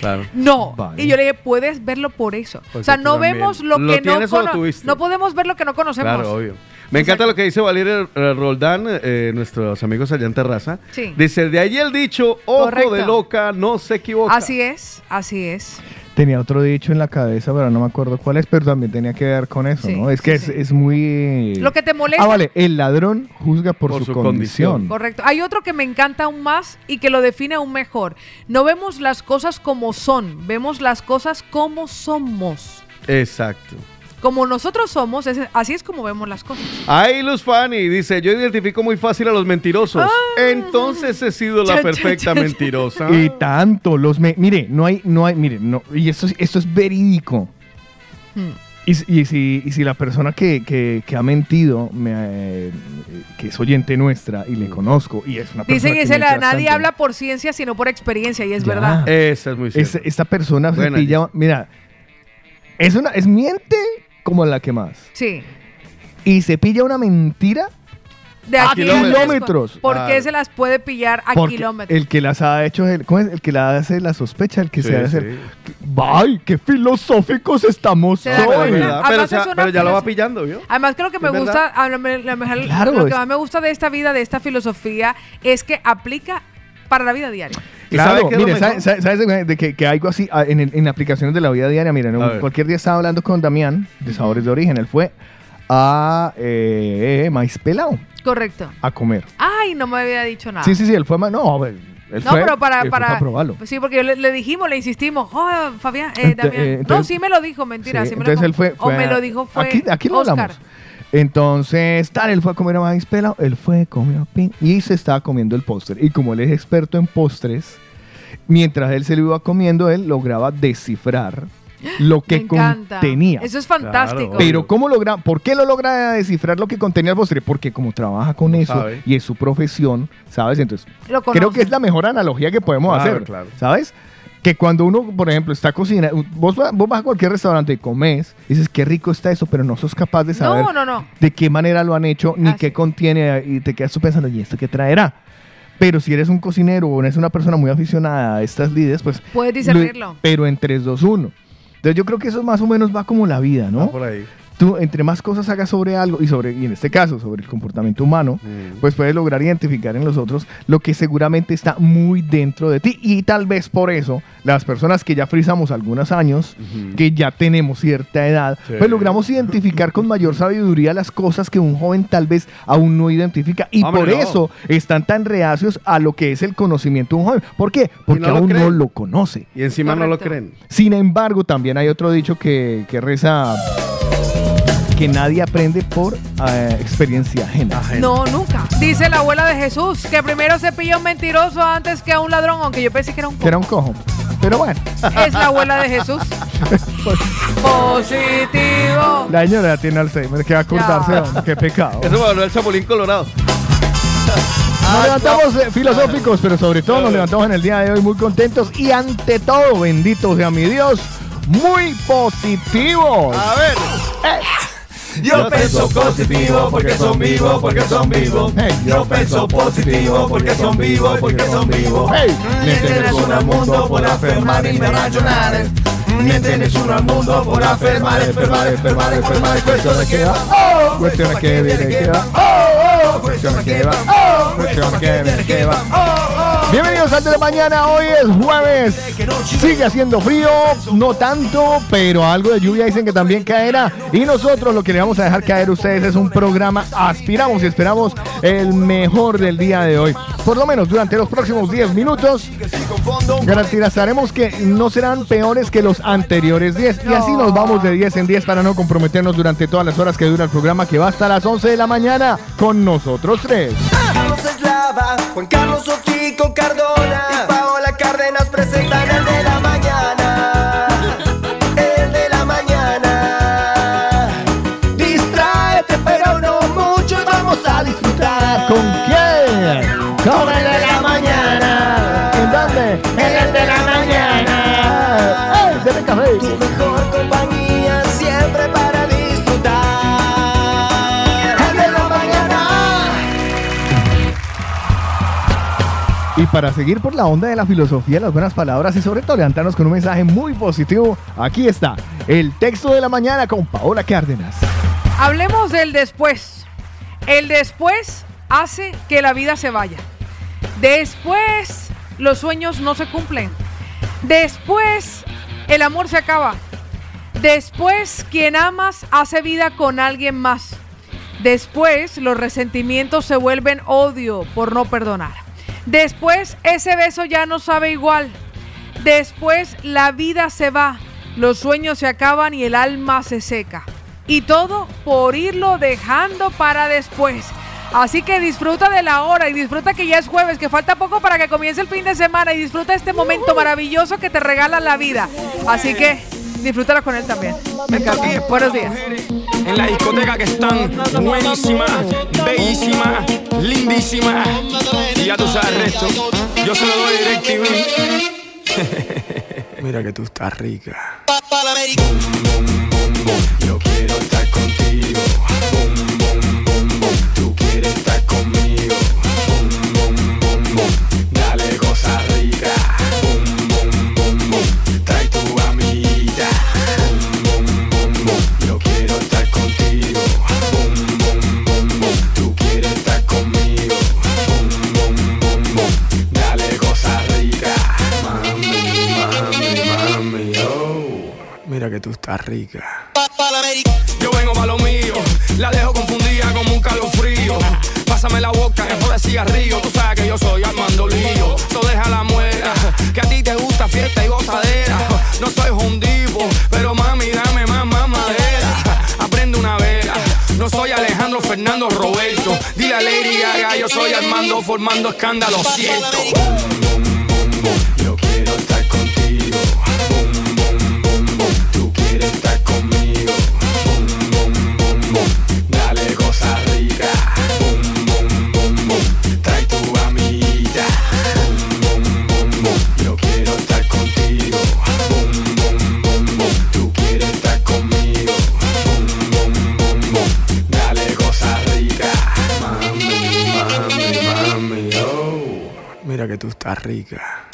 Claro. No. Vale. Y yo le dije, puedes verlo por eso. Porque o sea, no vemos lo, que no tienes o lo cono- tuviste. No podemos ver lo que no conocemos. Claro, obvio. Me encanta lo que dice Valeria eh, Roldán, eh, nuestros amigos allá en Terraza. Sí. Dice, de ahí el dicho, ojo Correcto. de loca, no se equivoca. Así es, así es. Tenía otro dicho en la cabeza, pero no me acuerdo cuál es, pero también tenía que ver con eso, Sí, ¿no? Es que sí. es, es muy... Lo que te molesta. Ah, vale, el ladrón juzga por, Por su, su condición. condición. Correcto. Hay otro que me encanta aún más y que lo define aún mejor. No vemos las cosas como son, vemos las cosas como somos. Exacto. Como nosotros somos, es- así es como vemos las cosas. Ahí Luz Fanny dice, yo identifico muy fácil a los mentirosos. Entonces he sido la Cha, perfecta cha, cha. mentirosa. Y tanto, los... me- mire, no hay, no hay, mire, no, y esto, es- esto es verídico. Hmm. Y, si, y si la persona que, que- que ha mentido, me, eh, que es oyente nuestra y le conozco, y es una persona Dice que miente nadie bastante, habla por ciencia sino por experiencia y es Ya. verdad. Esa es muy es- cierto. esta persona se pilla, mira, es una, es miente como la que más. Sí. Y se pilla una mentira De A aquí kilómetros. ¿Por qué Claro. se las puede pillar a porque kilómetros? el que las ha hecho, es el, ¿cómo es? El que la hace la sospecha, el que Sí, se hace... sí. ¡Ay, qué filosóficos estamos Pero, hoy! verdad, Además pero, o sea, pero ya lo va pillando, ¿vio? Además que lo que me ¿Es gusta, a lo, me- lo mejor- Claro, lo que es- más me gusta de esta vida, de esta filosofía, es que aplica para la vida diaria. ¿Y sabe Claro, qué es lo mire, mejor? ¿sabe- sabe- ¿sabes de, que, que algo así ah, en, el- en aplicaciones de la vida diaria? Miren, A ver. cualquier día estaba hablando con Damián de Sabores de Origen. Él fue a eh, Maíz Pelado Correcto. a comer. Ay, no me había dicho nada. Sí, sí, sí, él fue a No, a ver, él No, fue- pero para, para, probarlo. Sí, porque le, le dijimos, le insistimos, oh, Fabián, eh, Damián. eh, no, sí me lo dijo, mentira. Sí, sí me lo entonces él fue, o fue me a- lo dijo fue Aquí, aquí lo Oscar. hablamos. Entonces, tal, él fue a comer a maíz pelado, él fue, comió pin, y se estaba comiendo el postre. Y como él es experto en postres, mientras él se lo iba comiendo, él lograba descifrar lo que contenía. Eso es fantástico. Claro, Pero ¿cómo logra, por qué lo logra descifrar lo que contenía el postre? Porque como trabaja con eso sabe. y es su profesión, ¿sabes? Entonces, creo que es la mejor analogía que podemos Claro, hacer, claro. ¿sabes? Que cuando uno, por ejemplo, está cocinando, vos, vos vas a cualquier restaurante y comes, y dices, qué rico está eso, pero no sos capaz de saber No, no, no. de qué manera lo han hecho, ni Así. qué contiene, y te quedas tú pensando, ¿y esto qué traerá? Pero si eres un cocinero o eres una persona muy aficionada a estas lides, pues... Puedes lo- discernirlo. pero en 3, 2, 1. Entonces yo creo que eso más o menos va como la vida, ¿no? Va por ahí. Tú, entre más cosas hagas sobre algo, y sobre, y en este caso, sobre el comportamiento humano, Mm. pues puedes lograr identificar en los otros lo que seguramente está muy dentro de ti. Y tal vez por eso, las personas que ya frizamos algunos años, que ya tenemos cierta edad, Sí. pues logramos identificar con mayor sabiduría las cosas que un joven tal vez aún no identifica. Y Hombre, por no. eso están tan reacios a lo que es el conocimiento de un joven. ¿Por qué? Porque no lo aún no lo conoce. Y encima no lo creen. Sin embargo, también hay otro dicho que, que reza que nadie aprende por eh, experiencia ajena. No, nunca. Dice la abuela de Jesús que primero se pilla un mentiroso antes que a un ladrón, aunque yo pensé que era un Que era cojo. un cojo. Pero bueno, Es la abuela de Jesús. Positivo. la señora tiene Alzheimer, que va a acordarse, hombre, qué pecado. Eso me habló el Chapulín Colorado. Nos levantamos eh, filosóficos, pero sobre todo nos levantamos en el día de hoy muy contentos y ante todo, bendito sea mi Dios, muy positivos. A ver. Yo pienso positivo porque son vivos, porque son vivos. Yo pienso positivo porque son vivos, porque son vivos. Hey. Me tienes uno al mundo por afirmar y me racionar. Me tienes uno al mundo por afirmar, enfermar, enfermar, enfermar. Cuestiones que va, oh, Cuestiones que viene, que va, oh, oh, cuestiones que va, oh, cuestiones que viene, que va, oh, oh. Bienvenidos al de la mañana, hoy es jueves. Sigue haciendo frío, no tanto, pero algo de lluvia dicen que también caerá. Y nosotros lo que le vamos a dejar caer a ustedes es un programa. Aspiramos y esperamos el mejor del día de hoy. Por lo menos durante los próximos 10 minutos garantizaremos que no serán peores que los anteriores 10. Y así nos vamos de 10 en 10 para no comprometernos durante todas las horas que dura el programa que va hasta las 11 de la mañana con nosotros tres. Juan Carlos Ochico Cardona y Paola Cárdenas presentan el de la mañana. Para seguir por la onda de la filosofía, las buenas palabras y sobre todo levantarnos con un mensaje muy positivo, aquí está el texto de la mañana con Paola Cárdenas. Hablemos del después. El después hace que la vida se vaya. Después los sueños no se cumplen. Después el amor se acaba. Después quien amas hace vida con alguien más. Después los resentimientos se vuelven odio por no perdonar. Después ese beso ya no sabe igual. Después la vida se va, los sueños se acaban y el alma se seca. Y todo por irlo dejando para después. Así que disfruta de la hora y disfruta que ya es jueves, que falta poco para que comience el fin de semana y disfruta este momento maravilloso que te regala la vida. Así que disfrútalo con él también. Buenos días. En la discoteca que están buenísimas, bellísimas, lindísimas. Y ya tú sabes el resto. Yo se lo doy DirecTV. Mira que tú estás rica. Yo quiero estar contigo. Tú estás rica. Yo vengo pa' lo mío, la dejo confundida como un calofrío. Pásame la boca, que de cigarrillo. Tú sabes que yo soy Armando Lío. So deja la muela, que a ti te gusta fiesta y gozadera. No soy hundivo, pero mami, dame más, más madera. Aprende una vela. No soy Alejandro Fernando Roberto. Dile a Lady Gaga, yo soy Armando formando escándalo, siento. Yo quiero estar tú estás rica.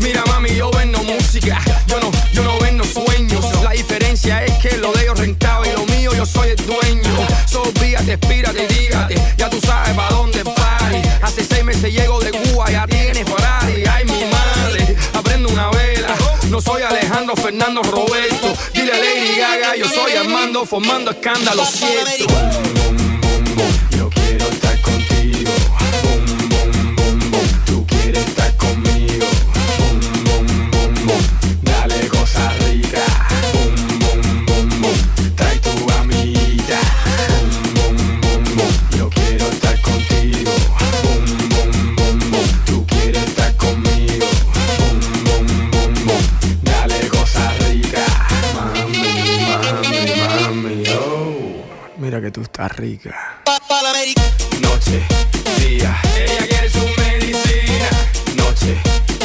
Mira mami, yo vendo música, yo no, yo no vendo sueños. La diferencia es que lo de ellos rentaba y lo mío yo soy el dueño. Solvíate, espírate y dígate, ya tú sabes pa' dónde pari. Hace seis meses llego de Cuba, ya tienes Ferrari. Ay mi madre, aprendo una vela. No soy Alejandro Fernando Roberto. Dile a Lady Gaga, yo soy Armando formando escándalo cierto. Yo quiero estar contigo. Rica. Noche, día, ella quiere su medicina. Noche,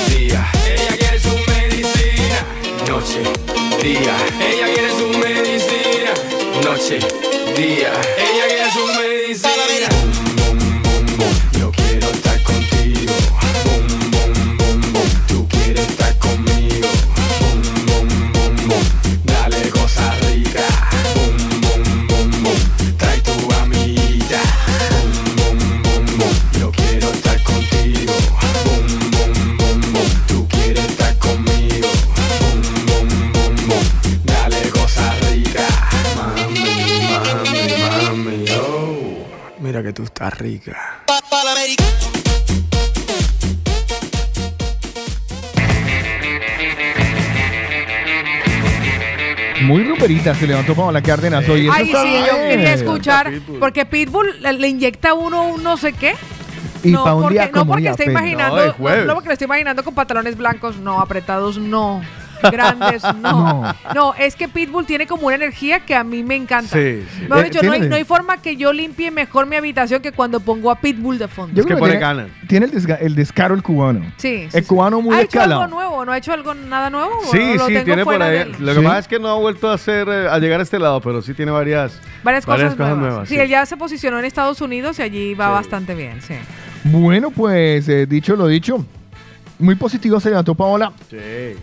día, ella quiere su medicina. Noche, día, ella quiere su medicina. Noche, día, ella quiere Se levantó Paola Cárdenas hoy. Eso Ay, está sí, yo bien. quería escuchar, porque Pitbull le, le inyecta a uno un no sé qué. Y no, para un porque, día no como porque día estoy feo. imaginando, No, es no, jueves. no porque lo estoy imaginando con pantalones blancos, no, apretados, no. Grandes, no. No. no. es que Pitbull tiene como una energía que a mí me encanta. Sí, sí. Mejor Eh, dicho, no hay, no hay forma que yo limpie mejor mi habitación que cuando pongo a Pitbull de fondo. Yo Es que creo pone tiene, ganas. tiene el, desga- el descaro el cubano. Sí, sí, El sí. cubano muy ¿Ha hecho algo nuevo? ¿No ha hecho algo nada nuevo? ¿O Sí, lo sí, tengo tiene por ahí. de él? Lo que Sí. pasa es que no ha vuelto a hacer, eh, a llegar a este lado, pero sí tiene varias, Varias cosas, nuevas. sí, él ya se posicionó en Estados Unidos y allí va Sí. bastante bien, sí. Bueno, pues eh, dicho lo dicho, muy positivo se levantó Paola. Sí.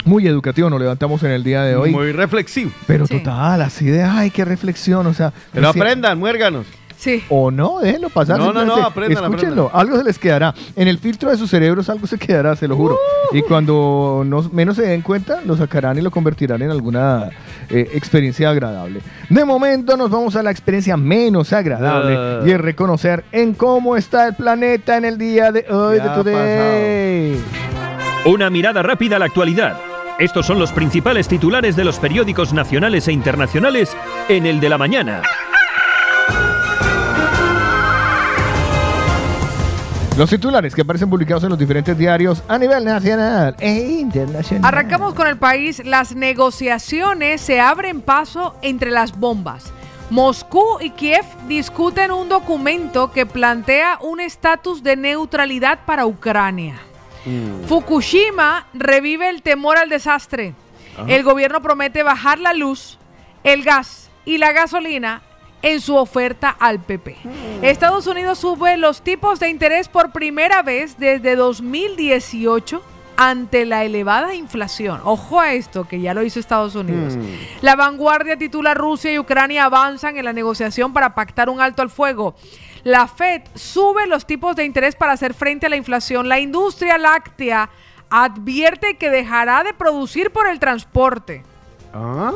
Muy educativo nos levantamos en el día de hoy. Muy reflexivo. pero Sí. total, así de, ay, qué reflexión, o sea. Pero recién- aprendan, muérganos. Sí. O no, déjenlo pasar. No, no, no, aprendan, Escúchenlo, algo se les quedará. En el filtro de sus cerebros algo se quedará, se lo juro. Uh. Y cuando no- menos se den cuenta, lo sacarán y lo convertirán en alguna eh, experiencia agradable. De momento nos vamos a la experiencia menos agradable Ah. y es reconocer en cómo está el planeta en el día de hoy Ya de ha Today. Una mirada rápida a la actualidad. Estos son los principales titulares de los periódicos nacionales e internacionales en el de la mañana. Los titulares que aparecen publicados en los diferentes diarios a nivel nacional e internacional. Arrancamos con el país. Las negociaciones se abren paso entre las bombas. Moscú y Kiev discuten un documento que plantea un estatus de neutralidad para Ucrania. Fukushima revive el temor al desastre. El gobierno promete bajar la luz, el gas y la gasolina en su oferta al PP. Estados Unidos sube los tipos de interés por primera vez desde 2018 ante la elevada inflación. Ojo a esto, que ya lo hizo Estados Unidos. La vanguardia titula Rusia y Ucrania avanzan en la negociación para pactar un alto al fuego. La Fed sube los tipos de interés para hacer frente a la inflación. La industria láctea advierte que dejará de producir por el transporte. ¿Ah?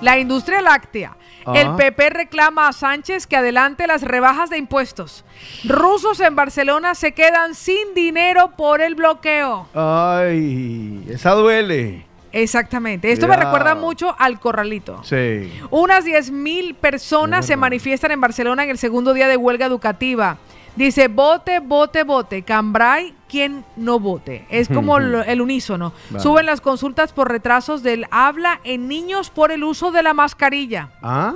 La industria láctea. Ah. El PP reclama a Sánchez que adelante las rebajas de impuestos. Rusos en Barcelona se quedan sin dinero por el bloqueo. Ay, esa duele. Exactamente. Esto me recuerda mucho al corralito. Sí. Unas 10.000 personas se manifiestan en Barcelona en el segundo día de huelga educativa. Dice, vote, vote, vote. Cambrai, quien no vote. Es como lo- el unísono. Vale. Suben las consultas por retrasos del habla en niños por el uso de la mascarilla. ¿Ah?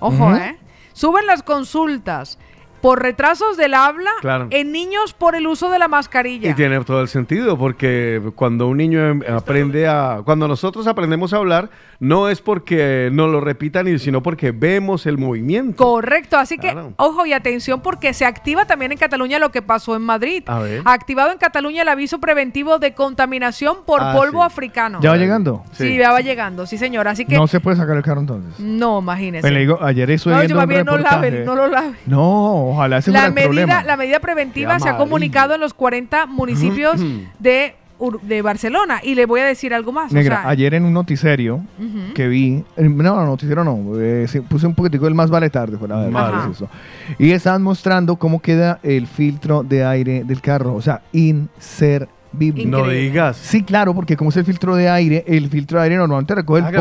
Ojo. ¿eh? Suben las consultas por retrasos del habla Claro. en niños por el uso de la mascarilla. Y tiene todo el sentido, porque cuando un niño em- aprende a... Cuando nosotros aprendemos a hablar, no es porque nos lo repitan, y- sino porque vemos el movimiento. Correcto, así que ojo y atención porque se activa también en Cataluña lo que pasó en Madrid. A ver. Activado en Cataluña el aviso preventivo de contaminación por Ah, polvo sí. africano. ¿Ya va llegando? Sí, ya va llegando, sí señor. Así que No no, se puede sacar el carro entonces. imagínese. Pues le digo, ayer estoy no, viendo yo un bien no no lo lave. No, ojalá ese La fuera el medida, problema. la medida preventiva se ha comunicado en los 40 municipios de, Ur- de Barcelona. Y le voy a decir algo más. o Negra, sea, ayer en un noticiero que vi, no, no, noticiero no, eh, puse un poquitico el más vale tarde, fuera de eso. Y estaban mostrando cómo queda el filtro de aire del carro, o sea, inservible. No digas. Sí, claro, porque como es el filtro de aire, el filtro de aire normalmente recoge el,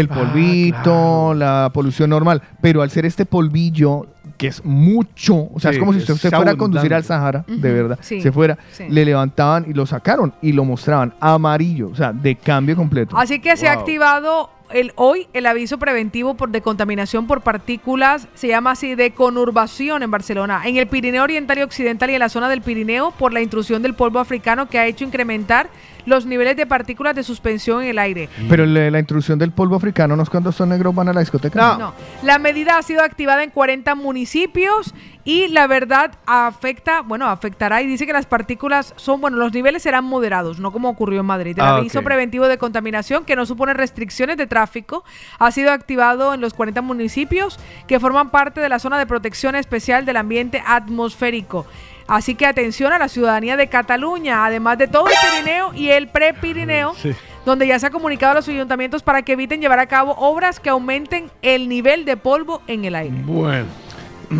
el Ah, polvito, claro. la polución normal, pero al ser este polvillo, que es mucho, o sea, Sí, es como si usted se fuera a conducir al. Sahara, de verdad, sí, se fuera, sí. le levantaban y lo sacaron y lo mostraban amarillo, o sea, de cambio completo. Así que se ha activado el, hoy el aviso preventivo por de contaminación por partículas, se llama así de conurbación en Barcelona, en el Pirineo Oriental y Occidental y en la zona del Pirineo por la intrusión del polvo africano que ha hecho incrementar los niveles de partículas de suspensión en el aire. Pero le- la intrusión del polvo africano no es cuando estos negros van a la discoteca. No. No, la medida ha sido activada en 40 municipios y la verdad afecta, bueno, afectará y dice que las partículas son, bueno, los niveles serán moderados, no como ocurrió en Madrid. El Ah, aviso preventivo de contaminación que no supone restricciones de tráfico ha sido activado en los 40 municipios que forman parte de la zona de protección especial del ambiente atmosférico. Así que atención a la ciudadanía de Cataluña, además de todo el Pirineo y el pre-Pirineo, Sí. donde ya se ha comunicado a los ayuntamientos para que eviten llevar a cabo obras que aumenten el nivel de polvo en el aire. Bueno.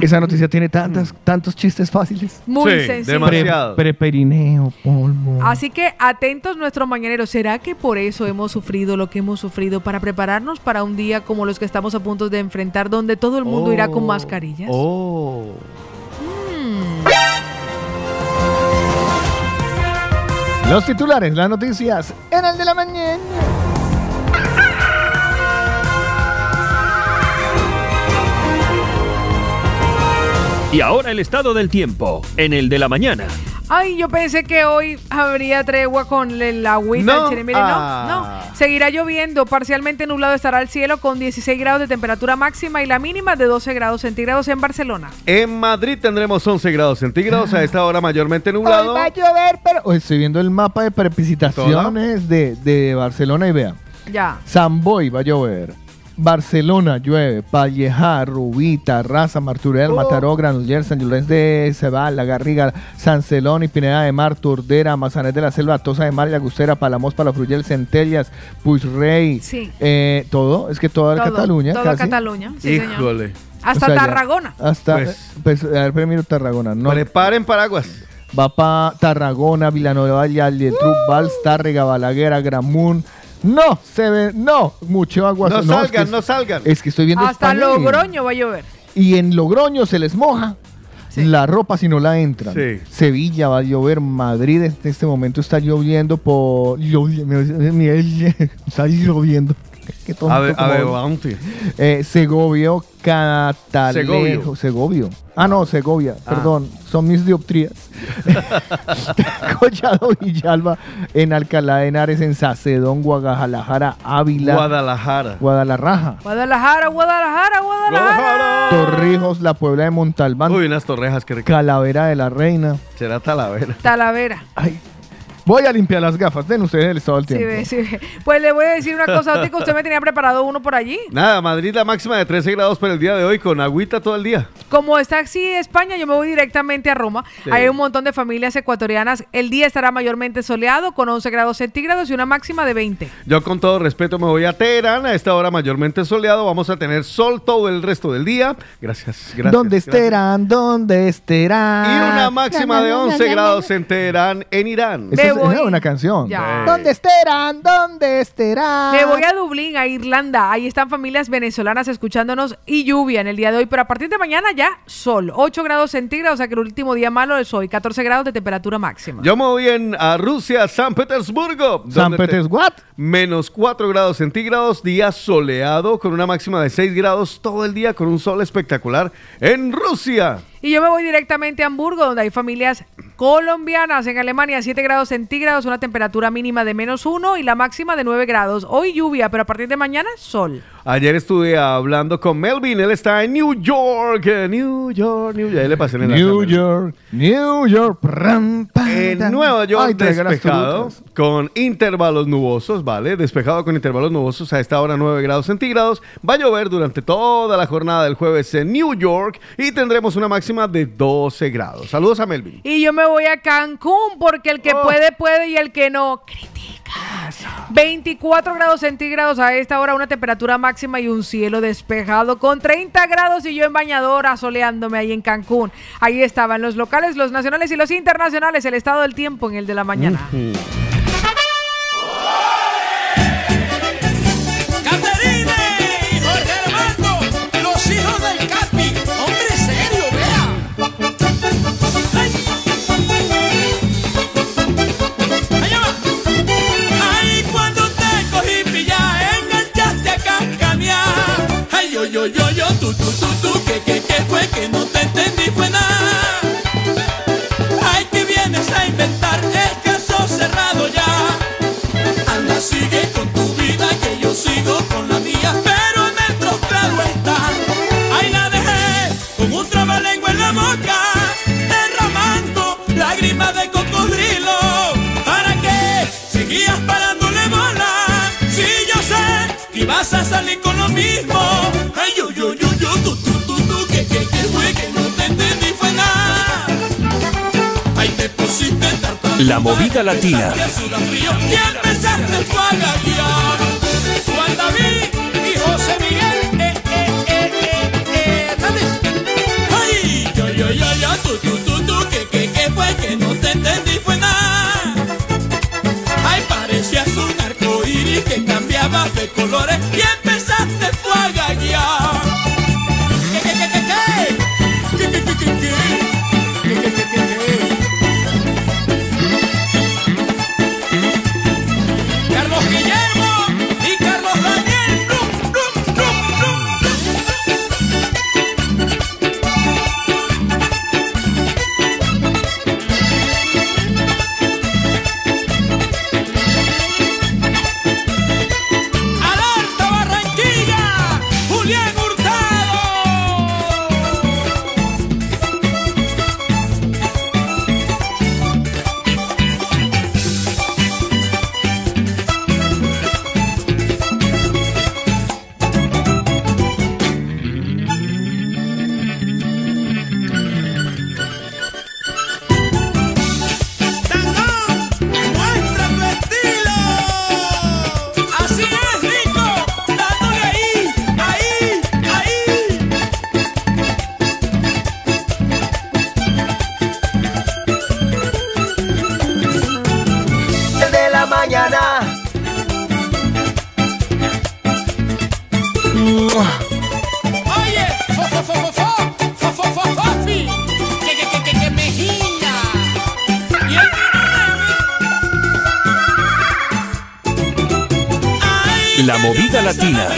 Esa noticia tiene tantas, tantos chistes fáciles. Muy Sí, sencillo. demasiado. Pre- Preperineo, polvo. Así que atentos nuestros mañaneros. ¿Será que por eso hemos sufrido lo que hemos sufrido para prepararnos para un día como los que estamos a punto de enfrentar, donde todo el mundo irá con Oh. mascarillas? Oh. Los titulares, las noticias en el de la mañana. Y ahora el estado del tiempo, en el de la mañana. Ay, yo pensé que hoy habría tregua con el agüita No. chirimiri. No, Ah. no. Seguirá lloviendo. Parcialmente nublado estará el cielo con 16 grados de temperatura máxima y la mínima de 12 grados centígrados en Barcelona. En Madrid tendremos 11 grados centígrados, a esta hora mayormente nublado. Hoy va a llover, pero hoy estoy viendo el mapa de precipitaciones de, de Barcelona y vea. Ya. San Boy va a llover. Barcelona llueve, Pallejar, Rubita, Raza, Marturel, Mataró, Granollers, San Llorenç de Cebal, La Garriga, San Celón y Pineda de Mar, Tordera, Mazanet de la Selva, Tosa de Mar, Llagustera, Palamos, Palafruyel, Centellas, Puigrey, Sí. eh, todo, es que toda Todo, Cataluña Todo casi. Cataluña. Sí, señor. Hasta O sea, ya- Tarragona. Hasta, Pues- pues, a ver, primero Tarragona, no, Preparen paraguas. va para Tarragona, Villanueva, Yalletruc, Vals, Tárrega, Balaguer, Gramun. No, se ve, no, mucho agua. No es que salgan, es- no salgan. Es que estoy viendo Hasta España Logroño va a llover. Y en Logroño se les moja Sí. la ropa si no la entran. Sí. Sevilla va a llover, Madrid en este momento está lloviendo por... Está lloviendo. Qué tonto A ver, a como- ver, Bounty. eh, Segovio, Catalejo. Segovio. Segovio. Ah, no, Segovia, Ah. perdón. Son mis dioptrías. Collado Villalba, en Alcalá de Henares, en Sacedón, Guadalajara, Ávila, Guadalajara. Guadalajara, Guadalajara, Guadalajara, Guadalajara. Torrijos, la Puebla de Montalbán, Uy, unas torrejas que rico. Calavera de la Reina. Será Talavera. Talavera. Ay, voy a limpiar las gafas. Den ustedes el estado del Sí, tiempo. ve, sí, ve. Pues le voy a decir una cosa, Ótico, usted me tenía preparado uno por allí. Nada, Madrid la máxima de 13 grados para el día de hoy con agüita todo el día. Como está así España, yo me voy directamente a Roma. Sí. Hay un montón de familias ecuatorianas. El día estará mayormente soleado con 11 grados centígrados y una máxima de 20. Yo con todo respeto me voy a Teherán, a esta hora mayormente soleado, vamos a tener sol todo el resto del día. Gracias, gracias. ¿Dónde gracias. estarán? ¿Dónde estarán? Y una máxima de 11 grados en Teherán, en Irán. Es, voy. esa es una canción. Ya. ¿Dónde estarán? ¿Dónde estarán? Me voy a Dublín, a Irlanda. Ahí están familias venezolanas escuchándonos y lluvia en el día de hoy. Pero a partir de mañana ya sol. 8 grados centígrados, o sea que el último día malo es hoy. 14 grados de temperatura máxima. Yo me voy en, a Rusia, San Petersburgo. San Petersburgo. Menos 4 grados centígrados, día soleado con una máxima de 6 grados todo el día con un sol espectacular en Rusia. Y yo me voy directamente a Hamburgo, donde hay familias colombianas. En Alemania, 7 grados centígrados, una temperatura mínima de menos 1 y la máxima de 9 grados. Hoy lluvia, pero a partir de mañana, sol. Ayer estuve hablando con Melvin, él está en New York, New York, New York. Ahí le pasé en el New Melvin. York, New York. pram, pam, En. Nueva York Ay, despejado con intervalos nubosos, ¿vale? Despejado con intervalos nubosos a esta hora 9 grados centígrados. Va a llover durante toda la jornada del jueves en New York y tendremos una máxima de 12 grados. Saludos a Melvin. Y yo me voy a Cancún, porque el que Oh. puede, puede y el que no, critica. 24 grados centígrados a esta hora, una temperatura máxima y un cielo despejado con 30 grados y yo en bañadora soleándome ahí en Cancún. Ahí estaban los locales, los nacionales y los internacionales, el estado del tiempo en el de la mañana. Fue nada Ay, parecías un arco iris que de colores Latina.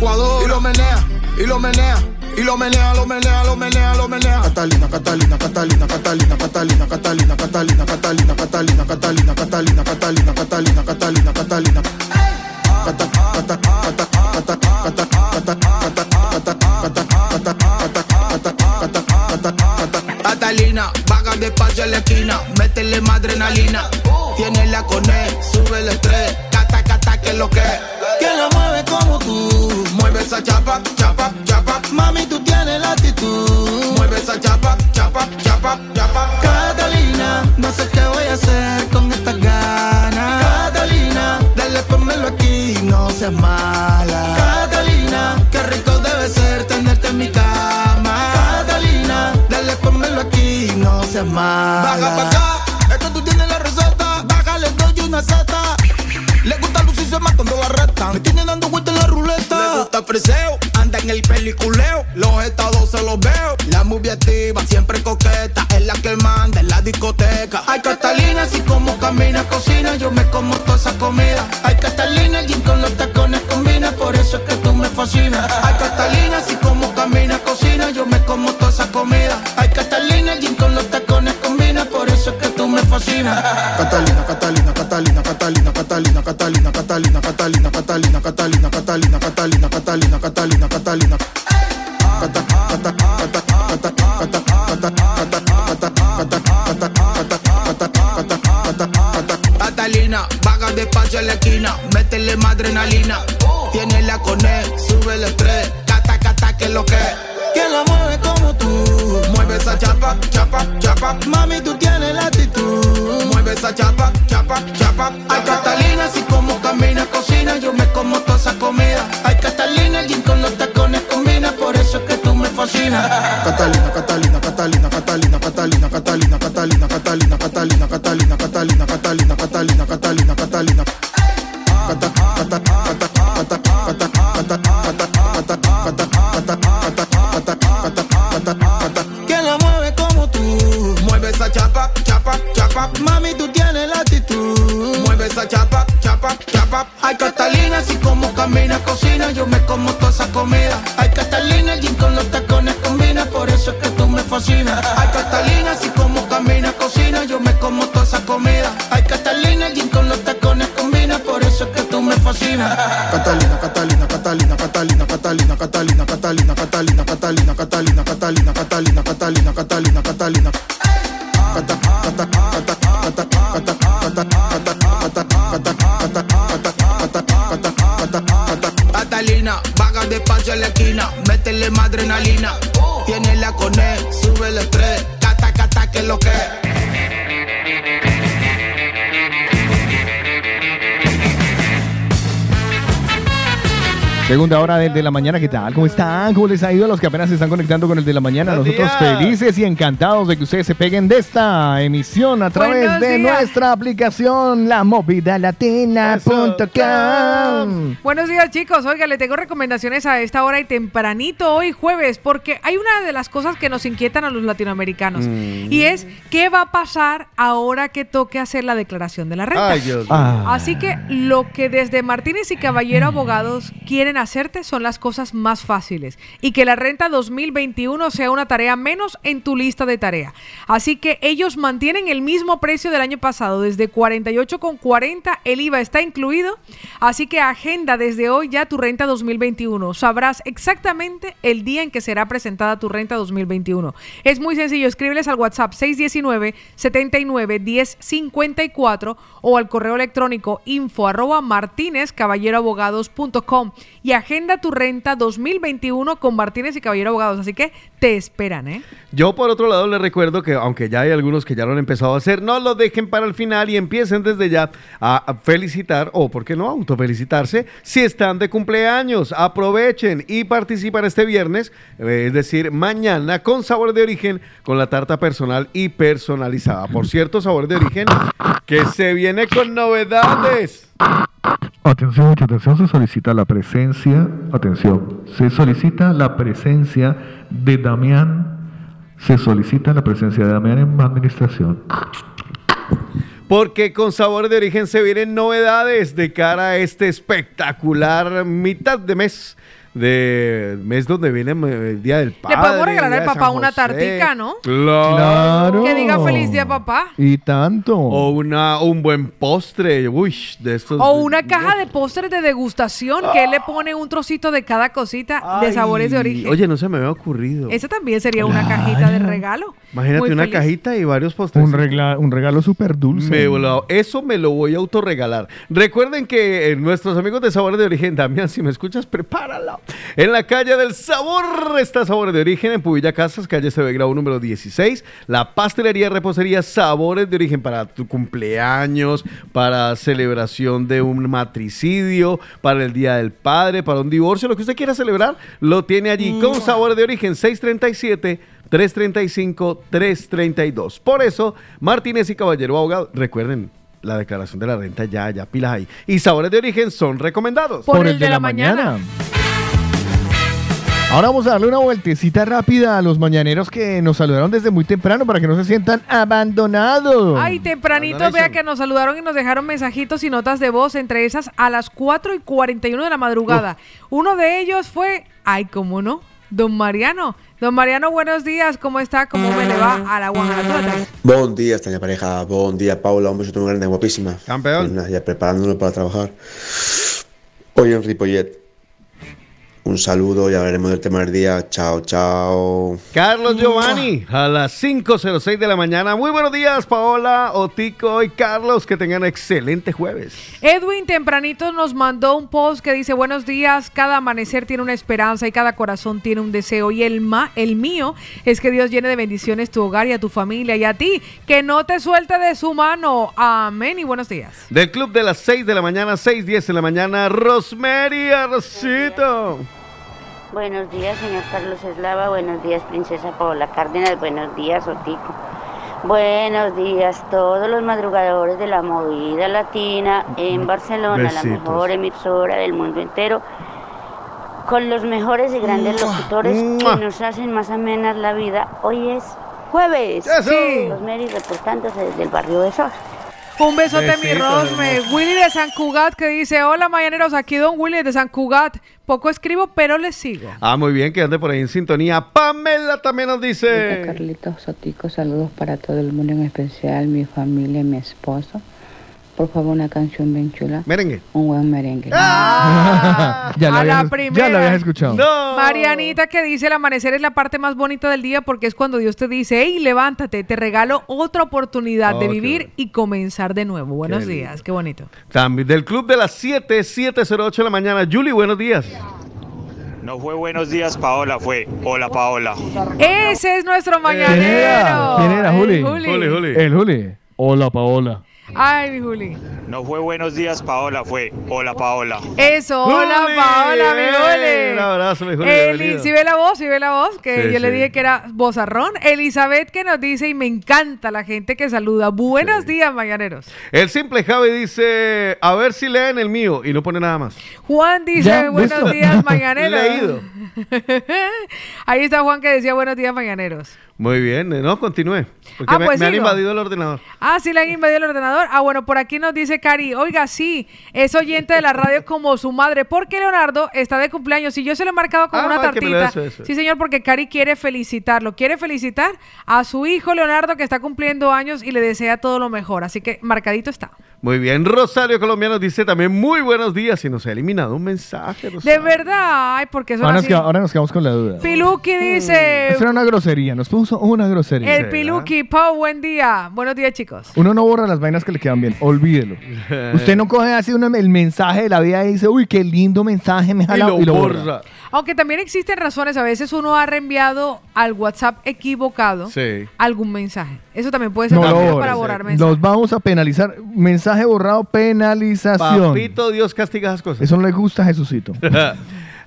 Y lo menea, y lo menea, y lo menea, lo menea, lo menea, lo menea. Catalina, Catalina, Catalina, Catalina. chapa, chapa, chapa. Ay, Catalina, así como camina, cocina, yo me como toda esa comida. Ay, Catalina, el gin con los tacones combina, por eso es que tú me fascinas. Catalina, Catalina, Catalina, Catalina, Catalina, Catalina, Catalina, Catalina, Catalina, Catalina, Catalina, Catalina, Catalina, Catalina, Catalina, Catalina. comida. Ay, Catalina, el con los tacones combina, por eso es que tú me fascinas. Ay, Catalina, si como camina, cocina, yo me como toda esa comida. Ay, Catalina, el con los tacones combina, por eso es que tú me fascinas. Catalina, Catalina, Catalina, Catalina, Catalina, Catalina, Catalina, Catalina, Catalina, Catalina, Catalina, Catalina, Catalina, Catalina, Catalina. Segunda hora del de la mañana, ¿qué tal? ¿Cómo están? ¿Cómo les ha ido a los que apenas se están conectando con el de la mañana? Buenos Nosotros días. felices y encantados de que ustedes se peguen de esta emisión a través Buenos de días. nuestra aplicación La Latina.com. Buenos días chicos, oiga, le tengo recomendaciones a esta hora y tempranito hoy jueves, porque hay una de las cosas que nos inquietan a los latinoamericanos Mm. y es qué va a pasar ahora que toque hacer la declaración de la renta. Ay, Dios. Ah. Así que lo que desde Martínez y Caballero Abogados quieren hacerte son las cosas más fáciles y que la renta 2021 sea una tarea menos en tu lista de tarea. Así que ellos mantienen el mismo precio del año pasado, desde 48,40 el IVA está incluido, así que agenda desde hoy ya tu renta 2021. Sabrás exactamente el día en que será presentada tu renta 2021. Es muy sencillo, escríbeles al WhatsApp 619 79 10 54 o al correo electrónico info arroba martinezcaballeroabogados.com y agenda tu renta 2021 con Martínez y Caballero Abogados. Así que te esperan, ¿eh? Yo por otro lado les recuerdo que aunque ya hay algunos que ya lo han empezado a hacer, no lo dejen para el final y empiecen desde ya a felicitar o, ¿por qué no?, autofelicitarse si están de cumpleaños. Aprovechen y participan este viernes, eh, es decir, mañana con sabor de origen con la tarta personal y personalizada. Por cierto, sabor de origen que se viene con novedades. Atención, mucha atención, se solicita la presencia, atención, se solicita la presencia de Damián, se solicita la presencia de Damián en administración. Porque con sabor de origen se vienen novedades de cara a este espectacular mitad de mes. De mes donde viene el Día del Padre. Le podemos regalar al papá una tartica, ¿no? Claro. Claro. Que diga feliz día, papá. Y tanto. O una, un buen postre. Uy, de estos. O una caja de postres de degustación que él le pone un trocito de cada cosita de sabores de origen. Oye, no se me había ocurrido. Esa también sería una cajita de regalo. Imagínate Muy una feliz. cajita y varios postres. un, regla- un regalo súper dulce. Me eso me lo voy a autorregalar. Recuerden que eh, nuestros amigos de Sabores de Origen, Damián, si me escuchas, prepárala. En la calle del Sabor está Sabores de Origen, en Pubilla Casas, calle CB Grau número 16. La pastelería repostería Sabores de Origen para tu cumpleaños, para celebración de un matricidio, para el Día del Padre, para un divorcio, lo que usted quiera celebrar, lo tiene allí con Sabores de Origen 637. 335-332. Por eso, Martínez y Caballero Abogado, recuerden, la declaración de la renta ya, ya pilas ahí. Y sabores de origen son recomendados. Por el de la mañana. Ahora vamos a darle una vueltecita rápida a los mañaneros que nos saludaron desde muy temprano para que no se sientan abandonados. Ay, tempranito, vea que nos saludaron y nos dejaron mensajitos y notas de voz, entre esas a las 4 y 41 de la madrugada. Uno de ellos fue, ay, ¿cómo no? Don Mariano. Don Mariano, buenos días, ¿cómo está? ¿Cómo me le va a la guanajuato? Bon día, extraña pareja. Bon día, Paula. Un beso muy grande, guapísima. Campeón. Pues nada, ya preparándolo para trabajar. Hoy en Ripollet. Un saludo y hablaremos del tema del día. Chao, chao. Carlos Giovanni, a las 5.06 de la mañana. Muy buenos días, Paola, Otico y Carlos. Que tengan excelente jueves. Edwin tempranito nos mandó un post que dice, buenos días, cada amanecer tiene una esperanza y cada corazón tiene un deseo. Y el, ma el mío es que Dios llene de bendiciones tu hogar y a tu familia y a ti, que no te suelte de su mano. Amén y buenos días. Del club de las 6 de la mañana, 6.10 de la mañana, Rosemary Arrocito. Buenos días, señor Carlos Eslava. Buenos días, princesa Paola Cárdenas. Buenos días, Otico. Buenos días, todos los madrugadores de la movida latina en Barcelona, la mejor emisora del mundo entero, con los mejores y grandes locutores que nos hacen más amenas la vida. Hoy es jueves. Sí. Rosemary reportándose desde el barrio de Sosa. Un besote, mi Rosme. Willy de San Cugat que dice, hola mañaneros, aquí don Willy de San Cugat. Poco escribo, pero les sigo. Ah, muy bien, que ande por ahí en sintonía. Pamela también nos Hola, dice. Carlitos Sotico, saludos para todo el mundo, en especial mi familia y mi esposo. Por favor, una canción bien chula, Merengue. un buen merengue. Ah, ya, la a la habías, primera. ya la habías escuchado. No. Marianita que dice el amanecer es la parte más bonita del día porque es cuando Dios te dice, hey, levántate, te regalo otra oportunidad Oh, de qué vivir bueno. y comenzar de nuevo. Buenos días, qué bonito. También del club de las 7, 708 de la mañana. Julie, buenos días. No fue buenos días, Paola, fue hola, Paola. Ese es nuestro mañanero. era? ¿Quién era, El Juli? Juli, Juli. El Juli. Hola, Paola. Ay, mi Juli. No fue buenos días, Paola, fue hola, Paola. Eso, hola Juli, Paola, mi Juli. un abrazo, mi Juli, Eli, si ve la voz, si ve la voz, que Sí, yo le sí. dije que era bozarrón. Elizabeth que nos dice, y me encanta la gente que saluda. Buenos días, mañaneros. El simple Javi dice, a ver si leen el mío y no pone nada más. Juan dice, Ya, buenos listo. días, mañaneros. Leído. Ahí está Juan que decía, buenos días, mañaneros. Muy bien, eh, no, continúe. Porque Ah, me, pues me han invadido el ordenador. Ah, sí le han invadido el ordenador. Ah, bueno, por aquí nos dice Cari, oiga, sí, es oyente de la radio como su madre, porque Leonardo está de cumpleaños. Y yo se lo he marcado con Ah, una tartita. eso, eso. Sí, señor, porque Cari quiere felicitarlo. Quiere felicitar a su hijo Leonardo que está cumpliendo años y le desea todo lo mejor. Así que marcadito está. Muy bien, Rosario Colombiano dice también muy buenos días y nos ha eliminado un mensaje. De Rosario. verdad, ay, porque son Ahora nos, así. queda- ahora nos quedamos con la duda. Piluki dice, Eso era una grosería, nos puso una grosería. el Piluki, Pau, buen día. Buenos días, chicos. Uno no borra las vainas que le quedan bien, olvídelo. Usted no coge así una- el mensaje de la vida y dice, uy, qué lindo mensaje me jala y lo, borra. Aunque también existen razones, a veces uno ha reenviado al WhatsApp equivocado Sí. algún mensaje. Eso también puede ser No lo motivo borres. para borrar mensajes. Los vamos a penalizar. Mensaje borrado, penalización. Papito, Dios castiga esas cosas. Eso no le gusta a Jesucito.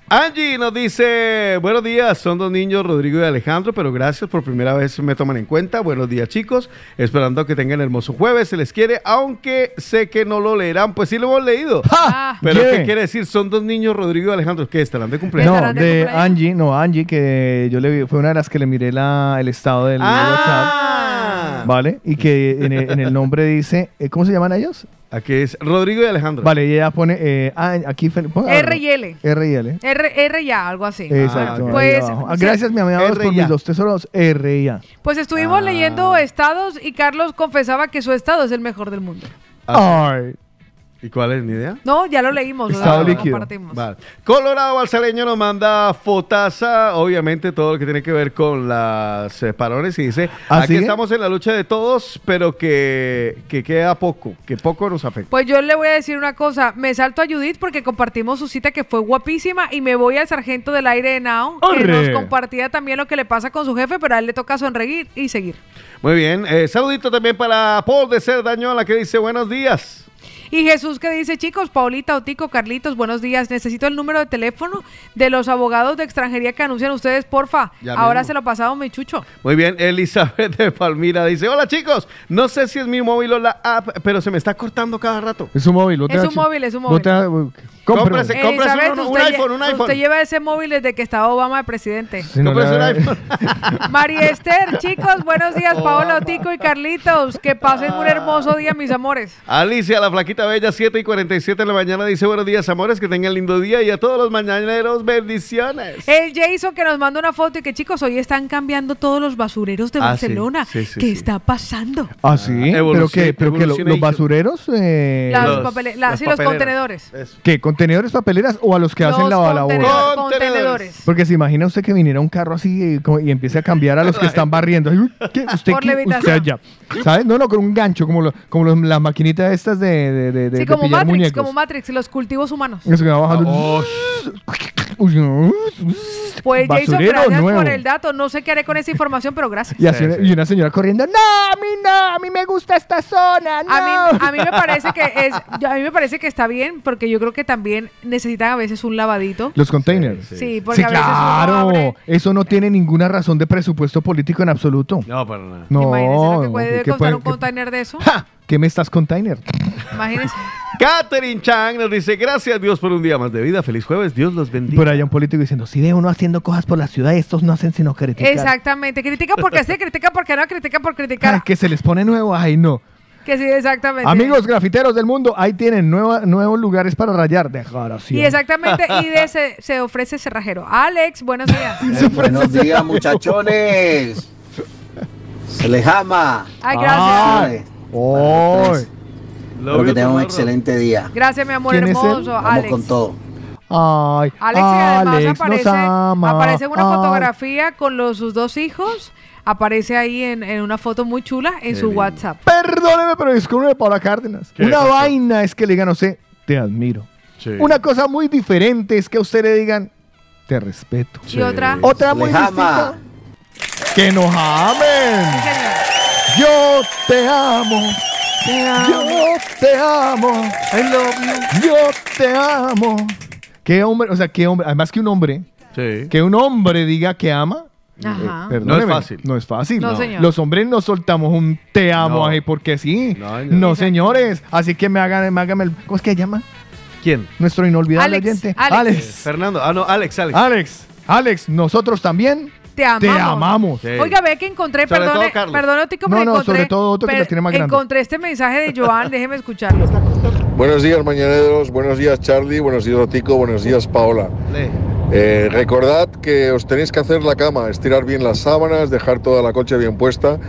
Angie nos dice, buenos días, son dos niños, Rodrigo y Alejandro, pero gracias por primera vez me toman en cuenta. Buenos días chicos, esperando que tengan hermoso jueves, se les quiere, aunque sé que no lo leerán, pues sí lo hemos leído. Ah. Pero Yeah. ¿qué quiere decir? Son dos niños, Rodrigo y Alejandro, ¿qué estarán de cumpleaños? No, de Angie, no, Angie, que yo le vi, fue una de las que le miré la, el estado del Ah. WhatsApp. ¿Vale? Y que en el, en el nombre dice, eh, ¿cómo se llaman ellos? Aquí es Rodrigo y Alejandro. Vale, y ella pone, eh, ah, aquí, Fel- R y L. R y L. R, R ya, algo así. Exacto. ahí Pues, abajo. Ah, Gracias, mi amigo, R por mis dos tesoros. R y A. Pues estuvimos Ah. leyendo estados y Carlos confesaba que su estado es el mejor del mundo. Ay. ¿Y cuál es mi idea? No, ya lo leímos. lo- Estado lo líquido. compartimos. Vale. Colorado Balsaleño nos manda fotaza, obviamente todo lo que tiene que ver con las eh, parones y dice, ¿Ah, aquí sí? estamos en la lucha de todos, pero que, que queda poco, que poco nos afecta. Pues yo le voy a decir una cosa, me salto a Judith porque compartimos su cita que fue guapísima y me voy al sargento del aire de Now, que nos compartía también lo que le pasa con su jefe, pero a él le toca sonreír y seguir. Muy bien, eh, saludito también para Paul de Cerdañola que dice buenos días. Y Jesús que dice, chicos, Paulita, Otico, Carlitos, buenos días. Necesito el número de teléfono de los abogados de extranjería que anuncian ustedes, porfa. Ya Ahora mismo. se lo pasamos, mi chucho. Muy bien, Elizabeth de Palmira dice, hola chicos, no sé si es mi móvil o la app, pero se me está cortando cada rato. Es un móvil. Es un móvil, es un móvil. Cómprese, cómprese Elizabeth, un, un usted iPhone, un iPhone. Usted lleva ese móvil desde que estaba Obama de presidente. Si no Cómprese un iPhone. María Esther, chicos, buenos días, Paola, Otico y Carlitos. Que pasen un hermoso día, mis amores. Alicia, la flaquita bella, 7 y 47 de la mañana, dice buenos días, amores, que tengan lindo día y a todos los mañaneros, bendiciones. El Jason que nos manda una foto y que chicos, hoy están cambiando todos los basureros de Ah, sí, Barcelona. sí, sí, ¿Qué sí. está pasando? Ah, sí. ¿Pero Evolucion- qué? ¿Pero que lo- los basureros? Eh, Las Los- papele- la- las sí, los contenedores. Eso. ¿Qué? ¿Contenedores, papeleras o a los que hacen Los la labor? contenedores. Contenedores. Porque se imagina usted que viniera un carro así y, y empiece a cambiar a los que están barriendo. ¿Usted Por qué? levitación. Usted allá. ¿Sabes? No, no, con un gancho, como, lo- como los- las maquinitas estas de, de, de, Sí, de como pillar Matrix, muñecos. como Matrix, los cultivos humanos. Eso que va bajando. Oh, Uy, no. Pues Jason, gracias nuevo. por el dato. No sé qué haré con esa información, pero gracias. Y, así- y una señora corriendo. No, a mí no, a mí me gusta esta zona. No. A mí, a mí me parece que es, a mí me parece que está bien, porque yo creo que también necesitan a veces un lavadito. Los containers. Sí, porque Sí, a veces uno claro. abre- Eso no tiene ninguna razón de presupuesto político en absoluto. No, para nada. No. Imagínense lo que puede ¿qué costar puede- un container de eso. ¡Ja! ¿Qué me estás container? Imagínense. Catherine Chang nos dice, gracias Dios por un día más de vida, feliz jueves, Dios los bendiga. Por allá un político diciendo, si ve uno haciendo cosas por la ciudad, estos no hacen sino criticar. Exactamente. Critica porque sí, critica porque no, critica por criticar. Ay, que se les pone nuevo, ay no. Que sí, exactamente. Amigos grafiteros del mundo, ahí tienen nueva- nuevos lugares para rayar. Decoración. Y exactamente, y de ese se ofrece cerrajero. Alex, buenos días. Se ofrece Buenos días, muchachones. Se les ama. Ay, gracias. Ay. Ay. Espero que tengan un excelente día. Gracias, mi amor ¿Quién es él? hermoso, Vamos Alex. con todo. Ay, Alex, y además Alex aparece, nos ama. aparece en una Ay. fotografía con los, sus dos hijos. Aparece ahí en, en una foto muy chula en Qué su lindo. WhatsApp. Perdóneme, pero de Paula Cárdenas. ¿Qué Una pasó? vaina es que le digan a usted, te admiro. Sí. Una cosa muy diferente es que a usted le digan, te respeto. Sí. Y otra. Otra muy distinta. Que nos amen. Sí, señor. Yo te amo. Yo te amo. I love you. Yo te amo. Qué hombre, o sea, qué hombre, además que un hombre, que un hombre diga que ama. Ajá. eh, No es fácil. No es fácil. No, señor. Los hombres no soltamos un te amo No. ahí porque sí. No, No, no. señores. Así que me hagan, me hagan el. ¿Cómo es que se llama? ¿Quién? Nuestro inolvidable Alex, oyente. Alex. Alex. Fernando. Ah, no, Alex, Alex. Alex. Alex, nosotros también Te amamos. te amamos. Sí. Oiga, ve que encontré, Sobre perdone, todo perdone, No, pero no, encontré, sobre todo otro que la tiene más grande. encontré este mensaje de Joan, déjeme escucharlo. Buenos días, mañaneros. Buenos días, Charlie. Buenos días, Otico. Buenos días, Paola. Eh, recordad que os tenéis que hacer la cama, estirar bien las sábanas, dejar toda la colcha bien puesta.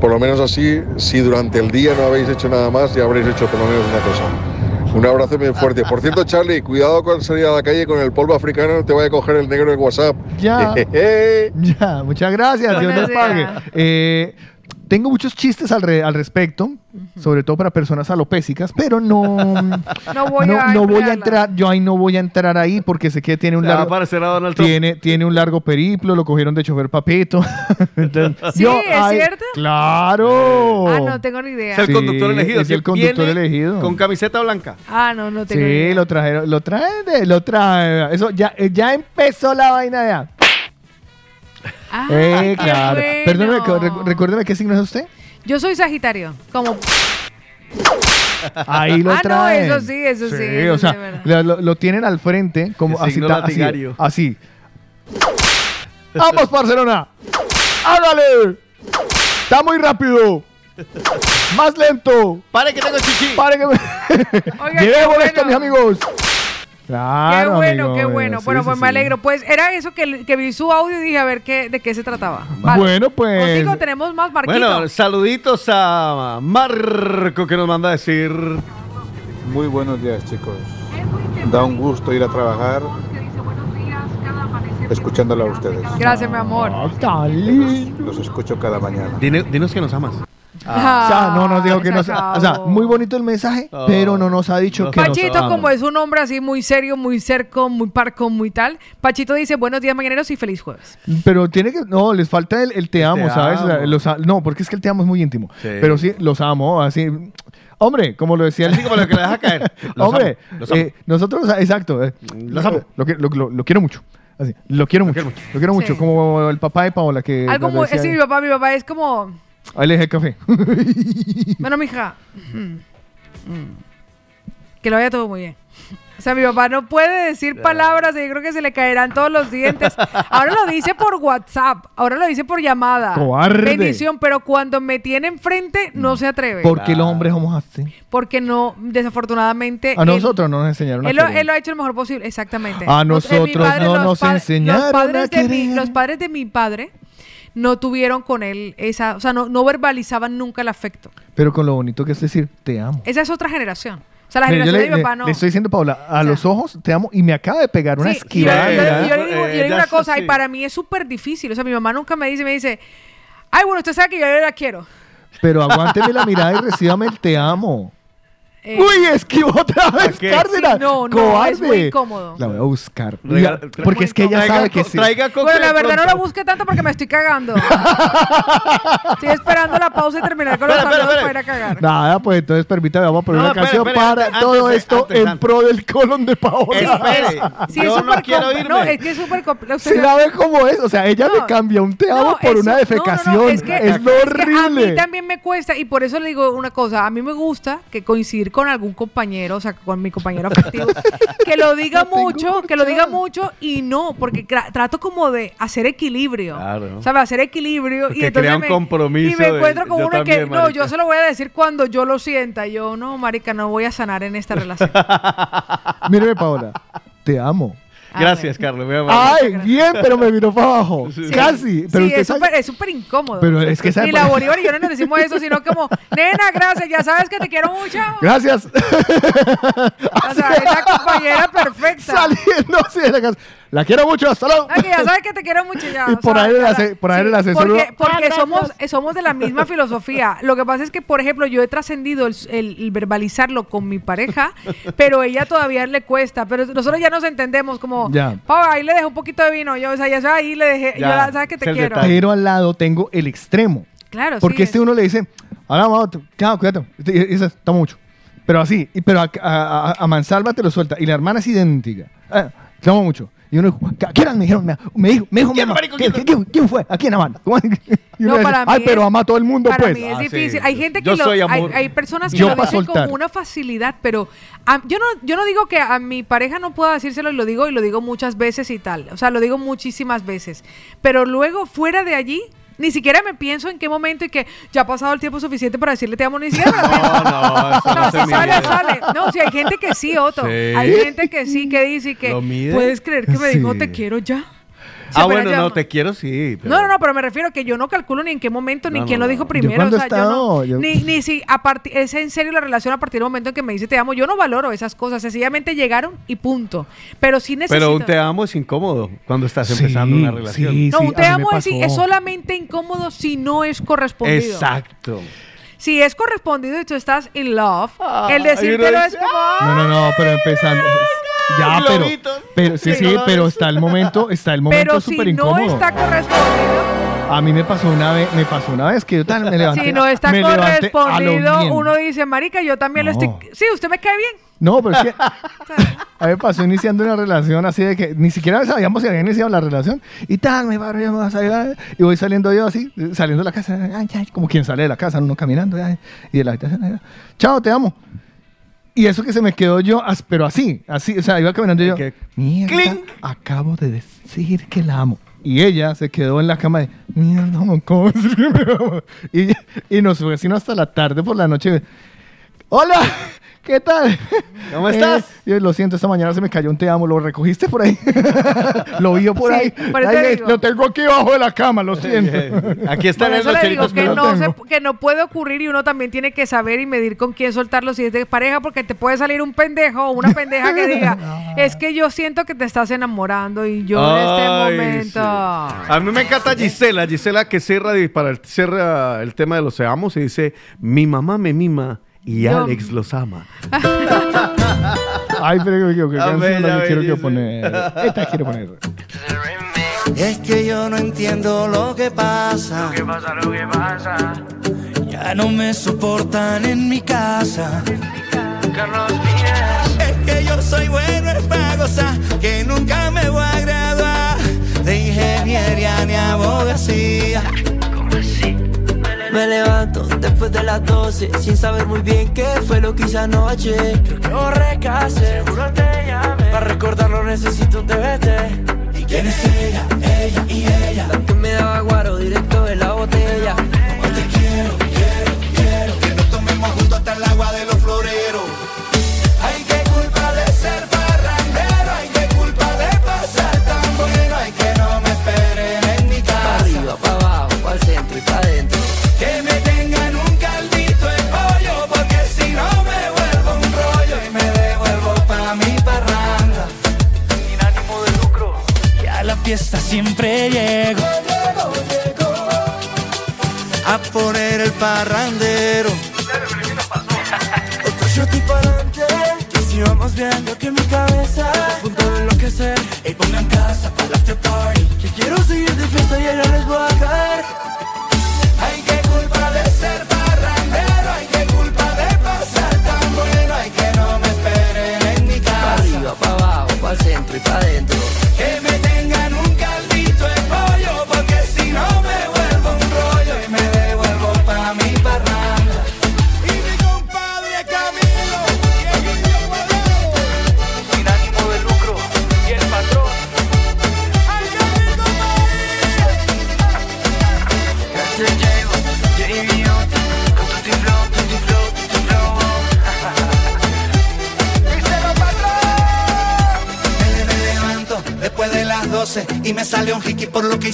Por lo menos así, si durante el día no habéis hecho nada más, ya habréis hecho por lo menos una cosa. Un abrazo muy fuerte. Por cierto, Charlie, cuidado con salir a la calle con el polvo africano, no te vaya a coger el negro del WhatsApp. Ya. Ya, muchas gracias. Dios les pague. Eh, tengo muchos chistes al, re- al respecto, sobre todo para personas alopésicas, pero no, No voy no, a no voy a emplearla. entrar, yo ahí no voy a entrar ahí porque sé que tiene un largo, parecer a Donald Trump. tiene, tiene un largo periplo, lo cogieron de chofer papito. Entonces, Sí, ¿es cierto? Claro. Ah, no tengo ni idea. Es el Sí, conductor elegido. es el conductor elegido. Con camiseta blanca. Ah, no, no tengo ni Sí, idea. lo trajeron, lo traen de, lo traen. Eso ya, eh, ya empezó la vaina ya. Ah, Eh, claro. bueno. Perdóneme, recuérdeme qué signo es usted. Yo soy Sagitario, como Ahí lo Ah, no, eso sí, eso sí, eso o sí, sea, lo, lo- tienen al frente, como El así, signo ta- así, latigario. así. ¡Vamos, Barcelona! ¡Hágale! ¡Está muy rápido! ¡Más lento! ¡Pare que tengo chichi! ¡Pare que me... Oiga, qué ¡Llevemos bueno. esto, mis amigos! Claro, qué bueno, amigo qué mío, bueno. sí, bueno, sí, pues sí. me alegro. Pues era eso que, que vi su audio y dije a ver qué, de qué se trataba. Bueno, pues... Contigo tenemos más, Marquito. Bueno, saluditos a Marco que nos manda a decir. Muy buenos días, chicos. Da un gusto ir a trabajar escuchándolo a ustedes. Gracias, mi amor. Los escucho cada mañana. Dine- dinos que nos amas. Ah, o sea, no nos dijo que se nos... O sea, muy bonito el mensaje, Oh. pero no nos ha dicho que nos Pachito, como es un hombre así muy serio, muy cerco, muy parco, muy tal, Pachito dice buenos días mañaneros y feliz jueves. Pero tiene que. No, les falta el, el te amo, te ¿sabes? O sea, amo. los a- no, porque es que el te amo es muy íntimo. Sí. Pero sí, los amo, así. Hombre, como lo decía el. Así como lo que le deja caer. Los Hombre, amo, los amo. eh, nosotros, exacto. eh, Los amo. Lo, que- lo- lo- lo quiero mucho. Así, lo quiero mucho. Lo quiero mucho. Sí. Como el papá de Paola que. Algo muy, decía- sí, mi papá, mi papá es como, Ahí le dejé el café. bueno, mija, mm, mm, que lo vaya todo muy bien. O sea, mi papá no puede decir palabras y yo creo que se le caerán todos los dientes. Ahora lo dice por WhatsApp, ahora lo dice por llamada. Cobarde. Bendición, pero cuando me tiene enfrente no se atreve. Porque los hombres somos así. Porque no, desafortunadamente. A él- nosotros no nos enseñaron a Él lo, querer. él lo ha hecho lo mejor posible, exactamente. A nosotros no nos enseñaron los padres, a de mi, los padres de mi padre no tuvieron con él esa, o sea, no, no verbalizaban nunca el afecto. Pero con lo bonito que es decir, te amo. Esa es otra generación. O sea, la yo generación le, de mi le- papá no. le estoy diciendo, Paula, a los ojos te amo y me acaba de pegar una Sí, y yo, esquivada. yo- le digo, yo le digo Eh, una cosa, sí. y para mí es súper difícil. O sea, mi mamá nunca me dice, me dice, ay, bueno, usted sabe que yo la quiero. Pero aguánteme la mirada y recíbame el te amo. Eh, Uy, esquivó otra vez, qué? Cárdenas. Sí, no, no, Cobarde. es muy incómodo. La voy a buscar. Porque es que ella Traiga sabe que sí. Traiga Bueno, la verdad no lo busque tanto porque me estoy cagando. estoy esperando la pausa y terminar con los espera. para ir a cagar. Nada, pues entonces permítame, vamos a poner No, una canción para antes- todo antes, esto antes, en antes. pro del colon de Paola. Espere. Sí, Yo es no súper quiero irme. No, es que es súper complejo. Si la ve cómo es, o sea, ella No, me cambia un te amo No, por una defecación. es, que, es que a horrible. mí también me cuesta y por eso le digo una cosa. A mí me gusta que coincidir con algún compañero, o sea, con mi compañero afectivo, que lo diga mucho, que lo diga mucho y no, porque tra- trato como de hacer equilibrio. Claro. ¿Sabes? Hacer equilibrio. Porque y entonces crea un me, compromiso Y me de- encuentro con uno que, no, yo se lo voy a decir cuando yo lo sienta. Yo, no, marica, no voy a sanar en esta relación. Míreme, Paola, te amo. Gracias, Carlos. muy. Ay, bien, pero me miró para abajo. Casi. Pero sí, es súper es súper incómodo. Pero es que sabe Ni la Bolívar y yo no nos decimos eso, sino como, nena, gracias, ya sabes que te quiero mucho. Gracias. O sea, es la compañera perfecta. Saliendo así de la casa. La quiero mucho, hasta luego. Ya sabes que te quiero mucho ya. Y por ahí la- por ahí el asesor Porque, porque somos, eh, somos de la misma filosofía. Lo que pasa es que, por ejemplo, yo he trascendido el, el- el verbalizarlo con mi pareja, pero ella todavía le cuesta. Pero nosotros ya nos entendemos como, Ya. Pau, ahí le dejé un poquito de vino. Yo, o sea, ya sabes, ahí le dejé, yo Ya. la- sabes que te quiero. Pero al lado tengo el extremo. Claro, Porque sí, este uno le dice, Ahora vamos, chao, cuídate. Y- está mucho. Pero así, pero a, a, a- a mansalva te lo suelta. Y la hermana es idéntica. Ah, te amo mucho. Y uno dijo, ¿a quién me dijeron? Me, dijo, me dijo mi mamá. ¿Quién, quién- quién fue? ¿A quién aman? Y uno No, dice, para mí Ay, pero es- ama a todo el mundo, para pues. mí es Ah, sí. difícil. Hay gente que Yo lo, soy hay, amor. hay personas que Yo lo pa' dicen soltar. con una facilidad, pero a- yo no yo no digo que a mi pareja no pueda decírselo y lo digo y lo digo muchas veces y tal. O sea, lo digo muchísimas veces. Pero luego fuera de allí ni siquiera me pienso en qué momento y que ya ha pasado el tiempo suficiente para decirle te amo ni siquiera. pienso. no, eso no No, se si sale, mide. sale. No, si hay gente que sí, Otto. Sí. Hay gente que sí, que dice que puedes creer que me dijo Sí. te quiero ya. Ah, bueno, no, te quiero, sí. pero- No, no, no, pero me refiero a que yo no calculo ni en qué momento, ni No, quién no, lo dijo no. primero. cuando o sea, he yo no, estado- yo- Ni, ni si a partir, es en serio la relación a partir del momento en que me dice te amo. Yo no valoro esas cosas. Sencillamente llegaron y punto. Pero sí necesito. Pero un te amo es incómodo cuando estás empezando una relación. sí, no, un te amo es, solamente incómodo si no es correspondido. Exacto. Si es correspondido y tú estás in love, el uno decírtelo es como. No, no, no, pero empezando. Ya, pero, pero sí, Sí, pero está el momento, está el momento Pero si súper no incómodo. está correspondido, A mí me pasó una vez, me pasó una vez que yo tal me levanté. si no está me correspondido, uno dice, marica, yo también lo estoy. Sí, usted me cae bien. No, pero es que a mí me pasó iniciando una relación así de que ni siquiera sabíamos si había iniciado la relación y tal, me paro, me voy a salir, y voy saliendo yo así, saliendo de la casa, ay, ay, como quien sale de la casa, uno caminando, ay, y de la habitación, chao, te amo. Y eso que se me quedó yo, pero así, así, o sea, iba caminando y yo, mierda, acabo de decir que la amo. Y ella se quedó en la cama de, mierda, ¿cómo decir que me ama? Y, y nos fue sino hasta la tarde por la noche. Hola, ¿qué tal? ¿Cómo estás? Eh, yo lo siento, esta mañana se me cayó un te amo, ¿lo recogiste por ahí? lo vio por Sí, ahí. por eh, lo tengo aquí abajo de la cama, lo siento. Aquí está Por en eso le digo que no, se- que no puede ocurrir y uno también tiene que saber y medir con quién soltarlo si es de pareja, porque te puede salir un pendejo o una pendeja que diga, es que yo siento que te estás enamorando y yo en este momento... sí. A mí me encanta Gisela, Gisela que cierra para el, cierra el tema de los seamos y dice, mi mamá me mima y Yo- Alex los ama. Ay, pero qué, qué A canción la que ver, quiero que poner. Esta quiero poner. Es que yo no entiendo lo que pasa. Lo que pasa, lo que pasa. Ya no me soportan en mi casa. Carlos Es que yo soy bueno en gozar, que nunca me voy a graduar de ingeniería ni abogacía. Me levanto después de las 12 sin saber muy bien qué fue lo que hice anoche. Creo que borré cassette. Seguro te llamé. Para recordarlo necesito un TBT. ¿Y quién es ella? Ella y ella. La que me daba guaro directo de la botella. Te quiero, quiero, quiero. Que nos tomemos juntos hasta el agua de los parrandero.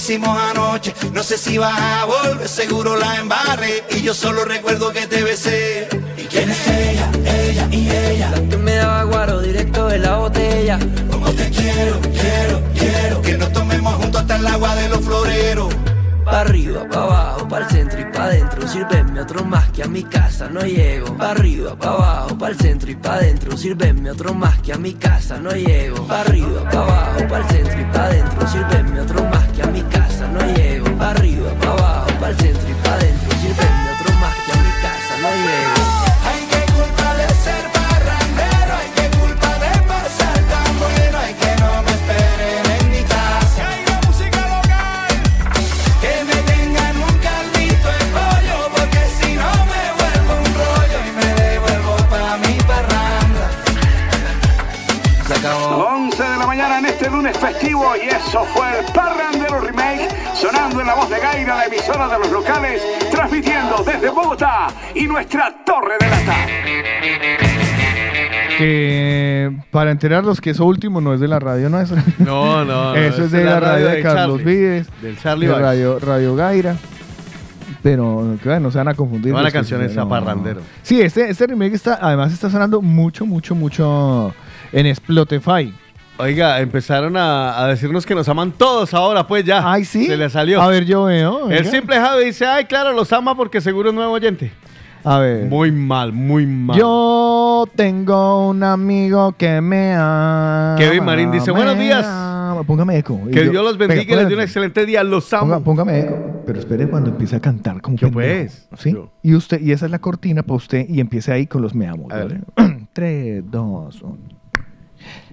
Hicimos anoche. No sé si vas a volver, seguro la embarré y yo solo recuerdo que te besé. ¿Y quién es ella? Ella y ella. La que me daba guaro directo de la botella. Como te quiero, quiero, quiero que nos tomemos juntos hasta el agua de los floreros. Pa' arriba, pa' abajo, pa' el centro y pa' adentro. Sírveme otro más que a mi casa no llego. Pa' arriba, pa' abajo, pa' el centro y pa' adentro. Sírveme otro más que a mi casa no llego. Pa' arriba, pa' abajo, pa' el centro y pa' adentro. Sírveme otro más que a mi casa no. Pa' arriba, pa' abajo, pa' el centro transmitiendo desde Bogotá y nuestra Torre de Lata. Que para enterarlos que eso último no es de la radio nuestra. No, no, no, Eso es de la, radio de, Carlos Charlie, Vives. del Charlie de radio, radio Gaira. Pero que bueno, no se van a confundir. No, la canción es no. Zaparrandero. Sí, este, este remake está, además está sonando mucho, mucho, mucho en Spotify. Oiga, empezaron a, a decirnos que nos aman todos ahora, pues ya. Ay, sí. Se le salió. A ver, yo veo. El simple Javi dice, ay, claro, los ama porque seguro es nuevo oyente. A ver. Muy mal, muy mal. Yo tengo un amigo que me ama. Kevin Marín dice, buenos días. ama". Póngame eco. Que yo- Dios los bendiga y les dé un excelente día. Los amo. Ponga- póngame eco. Pero espere cuando empiece a cantar como Yo, pues, ¿Sí? yo. Y usted, y esa es la cortina para usted y empiece ahí con los me amo. ¿vale? Tres, dos, uno.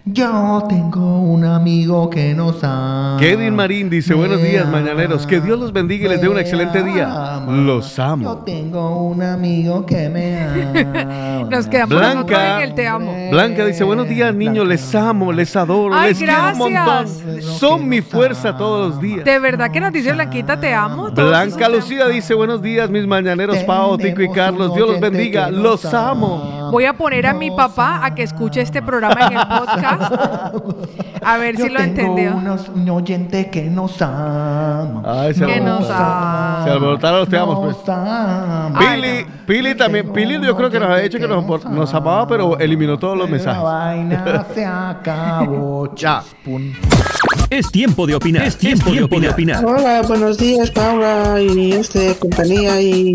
Yo tengo un amigo que nos ama. Kevin Marín dice, buenos días, mañaneros. Que Dios los bendiga y les dé un excelente día. ama. Los Yo amo. tengo un amigo que me ama. Nos quedamos nosotros Blanca, en el te amo. Blanca dice, buenos días, niños, les amo, les adoro, Ay, les quiero un montón. Son mi fuerza todos los días. De verdad que nos dice Blanquita, te amo. Todos Blanca Lucía dice, buenos días, mis mañaneros, Pao, Tico y Carlos. Dios los bendiga, los amo. Voy a poner a mi papá a que escuche este programa en el podcast. A ver si lo entendió. Unos, un oyente que nos ama. Ay, se, Que nos alborotaron. Se alborotaron los te amos, pues. Pili, Pili también, Pili yo creo que nos había dicho que nos, nos amaba, pero eliminó todos los La mensajes. vaina se acabó. Ya. Es tiempo de opinar. Es tiempo, de opinar. Hola, buenos días, Paula y este compañía y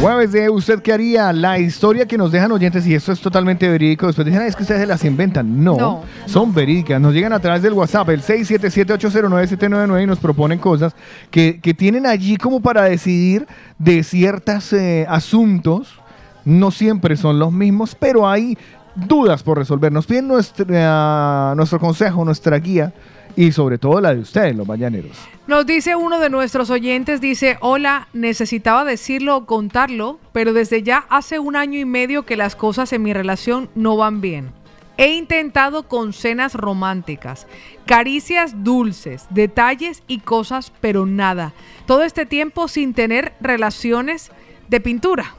Jueves de ¿Usted qué haría? La historia que nos dejan oyentes, y esto es totalmente verídico, después dicen, "Ay, es que ustedes se las inventan. No, No, son verídicas. Nos llegan a través del WhatsApp, el 677-809-799, y nos proponen cosas que, que tienen allí como para decidir de ciertos asuntos. No siempre son los mismos, pero hay dudas por resolver. Nos piden nuestra, nuestro consejo, nuestra guía, y sobre todo la de ustedes, los mañaneros. Nos dice uno de nuestros oyentes, dice, hola, necesitaba decirlo o contarlo, pero desde ya hace un año y medio que las cosas en mi relación no van bien. He intentado con cenas románticas, caricias dulces, detalles y cosas, pero nada. Todo este tiempo sin tener relaciones de pintura.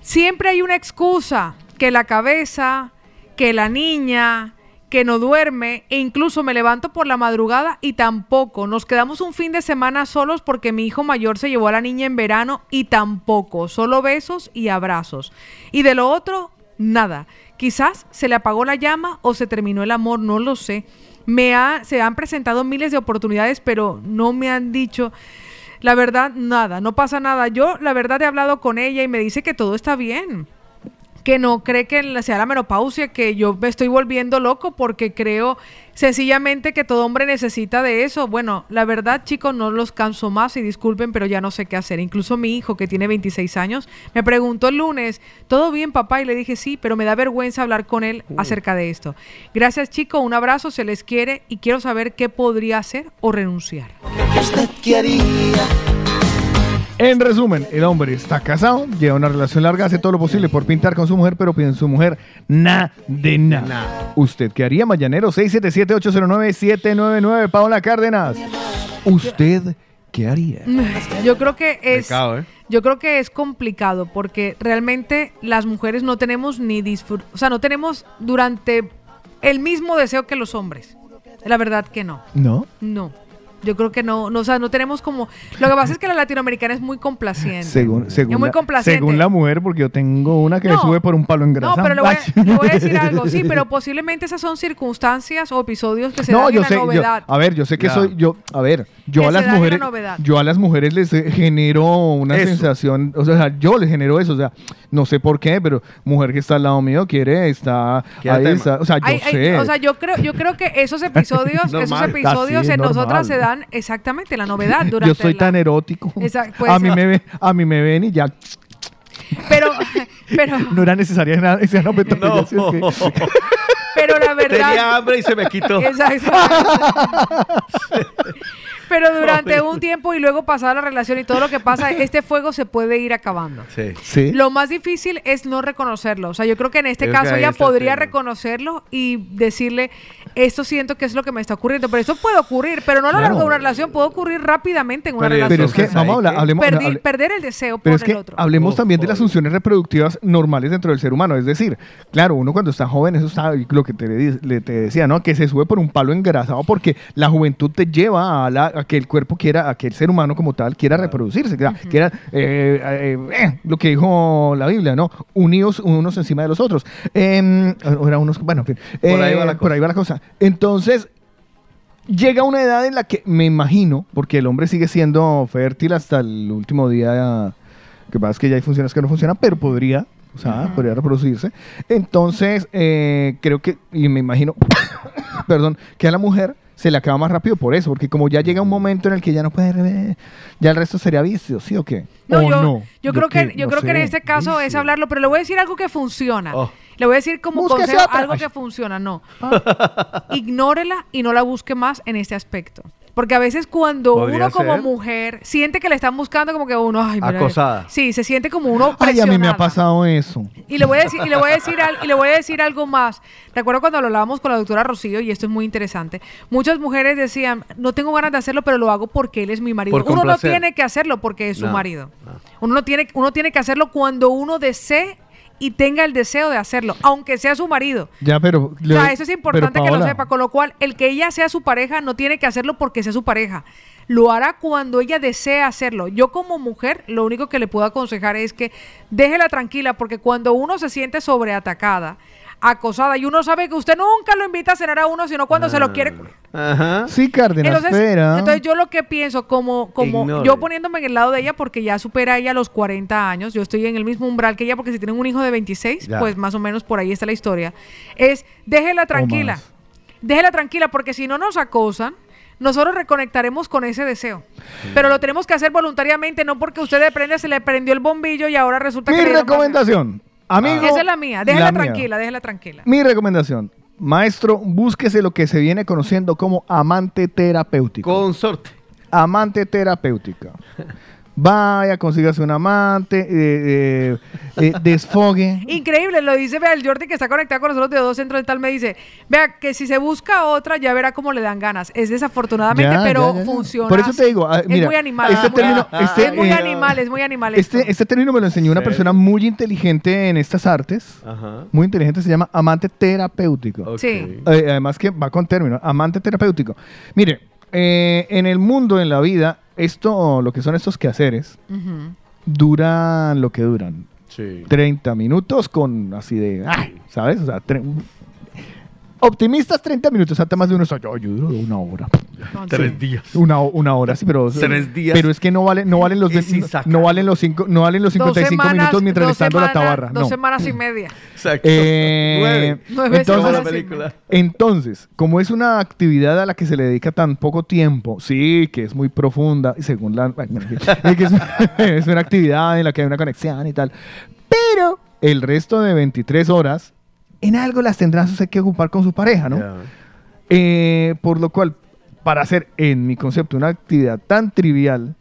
Siempre hay una excusa, que la cabeza, que la niña, que no duerme e incluso me levanto por la madrugada y tampoco. Nos quedamos un fin de semana solos porque mi hijo mayor se llevó a la niña en verano y tampoco. Solo besos y abrazos. Y de lo otro, nada. Quizás se le apagó la llama o se terminó el amor, no lo sé. Me ha, se han presentado miles de oportunidades, pero no me han dicho... La verdad, nada, no pasa nada. Yo, la verdad, he hablado con ella y me dice que todo está bien. Que no cree que sea la menopausia, que yo me estoy volviendo loco porque creo sencillamente que todo hombre necesita de eso. Bueno, la verdad, chicos, no los canso más y disculpen, pero ya no sé qué hacer. Incluso mi hijo, que tiene 26 años, me preguntó el lunes, ¿todo bien, papá? Y le dije, sí, pero me da vergüenza hablar con él acerca de esto. Gracias, chicos, un abrazo, se les quiere y quiero saber qué podría hacer o renunciar. ¿Usted qué haría? En resumen, el hombre está casado, lleva una relación larga, hace todo lo posible por pintar con su mujer, pero pide en su mujer nada de nada. ¿Usted qué haría, Mañanero? 677-809-799, Paola Cárdenas. ¿Usted qué haría? Yo creo que es Pecado, ¿eh? yo creo que es complicado porque realmente las mujeres no tenemos ni disfrut, o sea, no tenemos durante el mismo deseo que los hombres. La verdad que no. ¿No? No. Yo creo que no, no, o sea, no tenemos como lo que pasa es que la latinoamericana es muy complaciente. Según, según, es muy la, complaciente. según la mujer, porque yo tengo una que No. sube por un palo en No, grasa. pero le voy, a, le voy a decir algo, sí, pero posiblemente esas son circunstancias o episodios que se No, dan yo en la yo- novedad. a ver, yo sé que Ya. soy yo, a ver, yo Que a las mujeres, yo a las mujeres les eh, genero una Eso. sensación, o sea, yo les genero eso, o sea, no sé por qué, pero mujer que está al lado mío quiere, está ahí, está- o sea, yo Ay, ay, sé. o sea, yo creo, yo creo que esos episodios, esos episodios Así en nosotras se dan exactamente la novedad durante yo soy la- tan erótico. A mí ser. me ven, a mí me ven y ya Pero, pero, no era necesaria esa esa onomatopeya, ¿sí o qué? pero la verdad. Tenía hambre y se me quitó. Exacto. Pero durante un tiempo y luego pasada la relación y todo lo que pasa, este fuego se puede ir acabando. Sí. Sí. Lo más difícil es no reconocerlo. O sea, yo creo que en este Es caso ella podría tema. reconocerlo y decirle, esto siento que es lo que me está ocurriendo. Pero eso puede ocurrir, pero no a lo largo de una relación, puede ocurrir rápidamente en una Pero- relación. Pero es que, vamos a hablar, hablemos, Perdi- hable- perder el deseo por es el que otro. hablemos también de las funciones reproductivas normales dentro del ser humano. Es decir, claro, uno cuando está joven, eso está lo que te, te decía, ¿no? Que se sube por un palo engrasado porque la juventud te lleva a, la- a que el cuerpo quiera, a que el ser humano como tal quiera reproducirse, quiera, quiera, eh, eh, eh, lo que dijo la Biblia, ¿no? Unidos unos encima de los otros. Eh, era unos, bueno, en fin. Por ahí va la Por cosa. ahí va la cosa. Entonces, llega una edad en la que me imagino, porque el hombre sigue siendo fértil hasta el último día, que pasa es que ya hay funciones que no funcionan, pero podría, o sea, podría reproducirse. Entonces, eh, creo que, y me imagino, perdón, que a la mujer se le acaba más rápido por eso, porque como ya llega un momento en el que ya no puede, ya el resto sería vicio, ¿sí o qué? No, ¿O yo, no? yo creo que, yo no creo que en este caso es hablarlo, pero le voy a decir algo que funciona. Oh. Le voy a decir como consejo algo Ay. que funciona, no. Ignórela y no la busque más en este aspecto. Porque a veces cuando Podría uno como ser. mujer siente que le están buscando como que uno, ay, mira, Acosada. Sí, se siente como uno Ay, a mí me ha pasado eso. Y le voy a decir, y le voy a decir, al- y le voy a decir algo más. Recuerdo cuando lo hablábamos con la doctora Rocío, y esto es muy interesante. Muchas mujeres decían, no tengo ganas de hacerlo, pero lo hago porque él es mi marido. Por Uno no complacer. tiene que hacerlo porque es su No, marido. Uno no tiene, uno tiene que hacerlo cuando uno desee y tenga el deseo de hacerlo, aunque sea su marido. Ya, pero... O sea, eso es importante que lo sepa, con lo cual el que ella sea su pareja no tiene que hacerlo porque sea su pareja. Lo hará cuando ella desee hacerlo. Yo como mujer, lo único que le puedo aconsejar es que déjela tranquila porque cuando uno se siente sobreatacada, acosada y uno sabe que usted nunca lo invita a cenar a uno, sino cuando se lo quiere Ajá. Sí, Cárdenas, entonces, espera. entonces yo lo que pienso, como, como Ignore. yo poniéndome en el lado de ella, porque ya supera ella los 40 años, yo estoy en el mismo umbral que ella, porque si tienen un hijo de 26, Ya. pues más o menos por ahí está la historia, es déjela tranquila, déjela tranquila, porque si no nos acosan, nosotros reconectaremos con ese deseo. Pero lo tenemos que hacer voluntariamente, no porque usted de prende se le prendió el bombillo y ahora resulta Mi que... más- recomendación, amigo... Esa es la mía, déjela la mía. tranquila, déjela tranquila. Mi recomendación, maestro, búsquese lo que se viene conociendo como amante terapéutico. Consorte. Amante terapéutica. Vaya, consígase un amante, eh, eh, eh, desfogue. Increíble, lo dice, vea, el Jordi que está conectado con nosotros de dos centros dental me dice, vea, que si se busca otra ya verá cómo le dan ganas. Es desafortunadamente, Ya, pero ya, ya, ya. funciona. Por eso te digo, ah, es mira, muy animal. este es muy- término- este, es muy eh, animal, es muy animal. Este, este término me lo enseñó una persona muy inteligente en estas artes. Ajá. Muy inteligente, se llama amante terapéutico. Sí. Eh, además que va con término, amante terapéutico. Mire, eh, en el mundo, en la vida, esto, lo que son estos quehaceres, duran lo que duran. Sí. 30 minutos con así de, ay, ¿sabes? O sea, optimistas 30 minutos, hasta más de uno, yo, yo duro una hora. Tres días. Una, una hora, sí, pero Tres días. Pero es que no valen, no valen los de- sin no, sacar. no valen los cinco, no valen los Dos 55 semanas- minutos mientras le dando la tabarra. Dos no. semanas y media. Exacto. Eh, Nueve. Nueve entonces, la película. entonces, como es una actividad a la que se le dedica tan poco tiempo, sí, que es muy profunda, y según la... que es, es una actividad en la que hay una conexión y tal, pero el resto de 23 horas, en algo las tendrás usted que ocupar con su pareja, ¿no? Eh, por lo cual, para hacer, en mi concepto, una actividad tan trivial,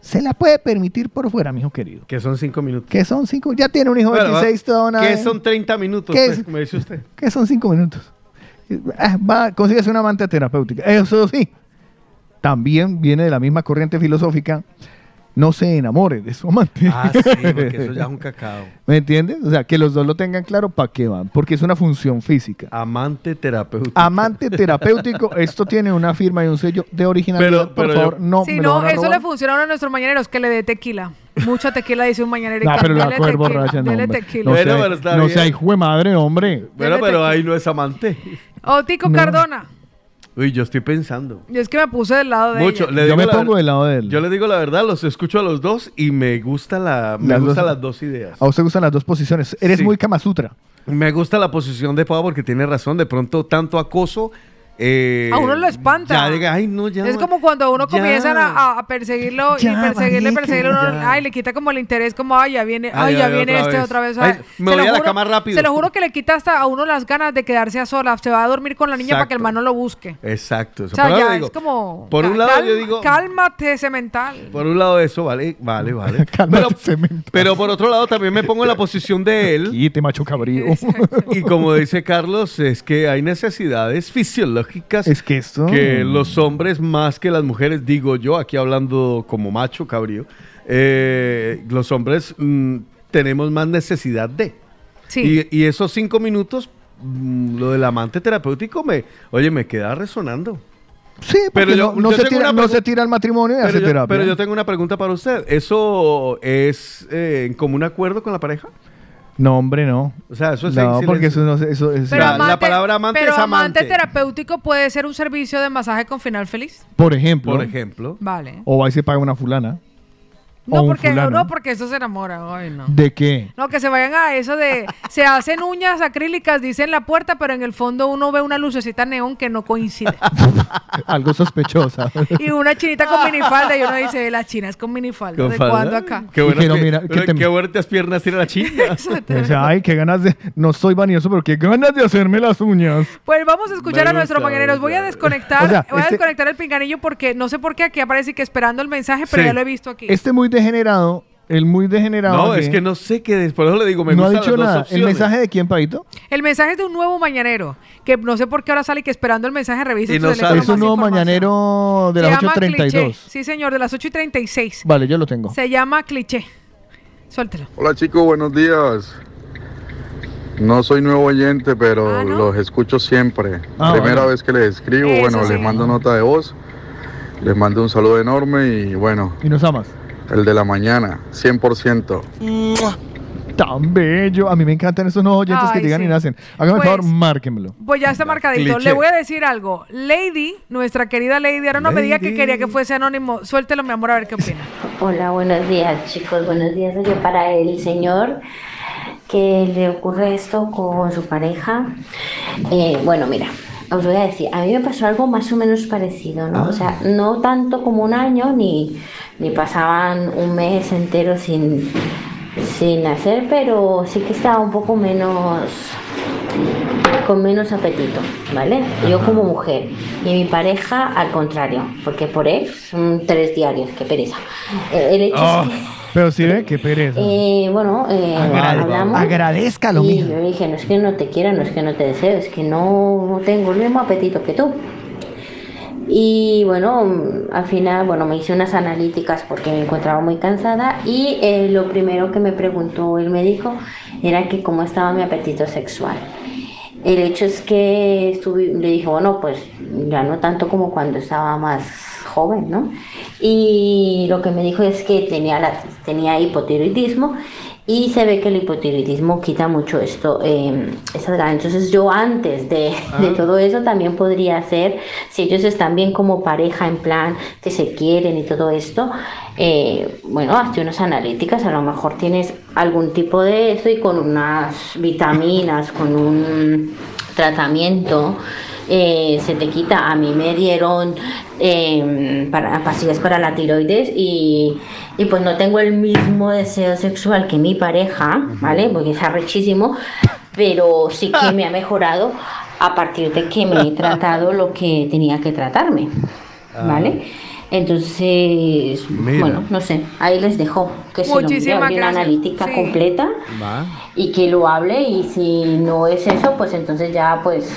se la puede permitir por fuera, mi hijo querido. Que son cinco minutos. Que son cinco, ya tiene un hijo de Bueno, 26, toda una... Que son 30 minutos, ¿Qué pues, es? como dice usted. que son cinco minutos. Ah, Va, consíguese una amante terapéutica. Eso sí, también viene de la misma corriente filosófica. No se enamore de su amante. Ah, sí, porque eso ya es un cacao. ¿Me entiendes? O sea, que los dos lo tengan claro para qué van, porque es una función física. Amante terapéutico. Amante terapéutico, esto tiene una firma y un sello de originalidad. Pero- por pero favor, yo- no si me lo no, van a eso le funciona a uno de nuestros mañaneros, que le dé tequila. Mucha tequila, dice un mañanero. y No, pero le va a dele coger tequila, borracha, no, tequila. No Bueno, sea, pero está no bien. sea hijo de madre, hombre. Bueno, pero ahí no es amante. Otico No. Cardona. Uy, yo estoy pensando. Yo es que me puse del lado de Mucho. ella. Le Yo me la pongo del lado de él. Yo le digo la verdad, los escucho a los dos y me gusta la, me Las gustan dos- las dos ideas. A usted gustan las dos posiciones. Eres Sí. muy Kama Sutra. Me gusta la posición de Pau porque tiene razón. De pronto, tanto acoso. Eh, A uno lo espanta. Ya llega, ay, no, ya. Es como cuando uno ya. comienzan a, a perseguirlo y perseguirle, perseguirle, uno, ay, le quita como el interés, como, ay, ya viene, Ay, ay, ya viene otra este vez. otra vez. Ay, me Se voy lo a la juro- cama rápido. Se lo juro que le quita hasta a uno las ganas de quedarse a solas. Se va a dormir con la niña para que el Exacto. man no lo busque. Exacto. O sea, Por, ya digo, es como. por un lado, yo digo. Cálmate, cemental. Por un lado eso, vale, vale, vale. pero, pero por otro lado también me pongo en la posición de él. Quite, macho cabrío. Y como dice Carlos, es que hay necesidades fisiológicas Es que esto... que los hombres más que las mujeres, digo yo, aquí hablando como macho cabrío, eh, los hombres mm, tenemos más necesidad de. Sí. Y, y esos cinco minutos, mm, lo del amante terapéutico, me, oye, me queda resonando. Sí, pero no, no yo se tira, no se tira al matrimonio y hace yo, terapia. pero yo tengo una pregunta para usted. ¿Eso es eh, en común acuerdo con la pareja? No, hombre, no. O sea, eso es No, porque eso no eso es... Pero la- la amante- palabra amante pero es amante. terapéutico puede ser un servicio de masaje con final feliz. Por ejemplo. Por ejemplo. Vale. O va y se paga una fulana. O No un porque, fulano. no, porque eso se enamora. Ay, no. ¿De qué? No, que se vayan a eso de. Se hacen uñas acrílicas, dicen la puerta, pero en el fondo uno ve una lucecita neón que no coincide. Algo sospechosa. y una chinita con minifalda, y uno dice, las chinas con minifalda. Con ¿De falda. cuándo acá? Qué Dijeron, pie- mira, que te- qué buenas piernas tiene la china. Dice, ay, qué ganas de... No soy vanidoso, pero qué ganas de hacerme las uñas. Pues vamos a escuchar Me a mañaneros. me Voy a desconectar, O sea, voy a este- desconectar el pinganillo porque no sé por qué aquí aparece que esperando el mensaje, pero Sí. ya lo he visto aquí. Este muy degenerado, el muy degenerado... No, es que no sé qué, es, por eso le digo, me no ha dicho las dos nada. ¿El mensaje de quién, Paito? El mensaje es de un nuevo mañanero, que no sé por qué ahora sale y que esperando el mensaje revisa Y no. Es un nuevo mañanero de las llama 8.32. Cliché. Sí, señor, de las 8 y 36. Vale, yo lo tengo. Se llama Cliché. Suéltelo. Hola chicos, buenos días. No soy nuevo oyente, pero los escucho siempre. Ah, Primera bueno. vez que les escribo, Eso bueno, sí. les mando nota de voz, les mando un saludo enorme y bueno, Y nos amas. El de la mañana, 100%. Tan bello. A mí me encantan esos nuevos oyentes Ay, que llegan sí. y nacen. Hágame Pues- favor, márquenmelo. Pues ya está marcadito. cliché. Le voy a decir algo. Lady, nuestra querida Lady, ahora no me diga que quería que fuese anónimo. Suéltelo, mi amor, a ver qué opina. Hola, buenos días chicos, buenos días. Oye, para el señor que le ocurre esto con su pareja, eh, bueno, mira, os voy a decir, a mí me pasó algo más o menos parecido, ¿no? O sea, no tanto como un año, ni, ni pasaban un mes entero sin, sin hacer, pero sí que estaba un poco menos con menos apetito, ¿vale? Yo como mujer y mi pareja al contrario, porque por él son tres diarios, qué pereza. Eh, El hecho Oh, es que, pero si ve, qué pereza. eh, bueno, eh, Agrade- hablamos agradézcalo, y yo dije, no es que no te quiera, no es que no te deseo, es que no, no tengo el mismo apetito que tú. Y bueno, al final, bueno, me hice unas analíticas porque me encontraba muy cansada y eh, lo primero que me preguntó el médico era que cómo estaba mi apetito sexual. El hecho es que estuve, le dije, bueno, pues ya no tanto como cuando estaba más joven, ¿no? Y lo que me dijo es que tenía, la, tenía hipotiroidismo y se ve que el hipotiroidismo quita mucho esto, eh, esas ganas. Entonces yo antes de, de Ah. todo eso también podría hacer, si ellos están bien como pareja, en plan que se quieren y todo esto, eh, bueno, hazte unas analíticas, a lo mejor tienes algún tipo de eso y con unas vitaminas, con un tratamiento. Eh, se te quita. A mí me dieron eh, para, pastillas para la tiroides y, y pues no tengo el mismo deseo sexual que mi pareja, ¿vale? Porque es arrechísimo, pero sí que me ha mejorado a partir de que me he tratado lo que tenía que tratarme, ¿vale? Entonces, Mira. bueno, no sé, ahí les dejo que se lo Muchísimas una analítica Sí. completa Va. y que lo hable y si no es eso, pues entonces ya pues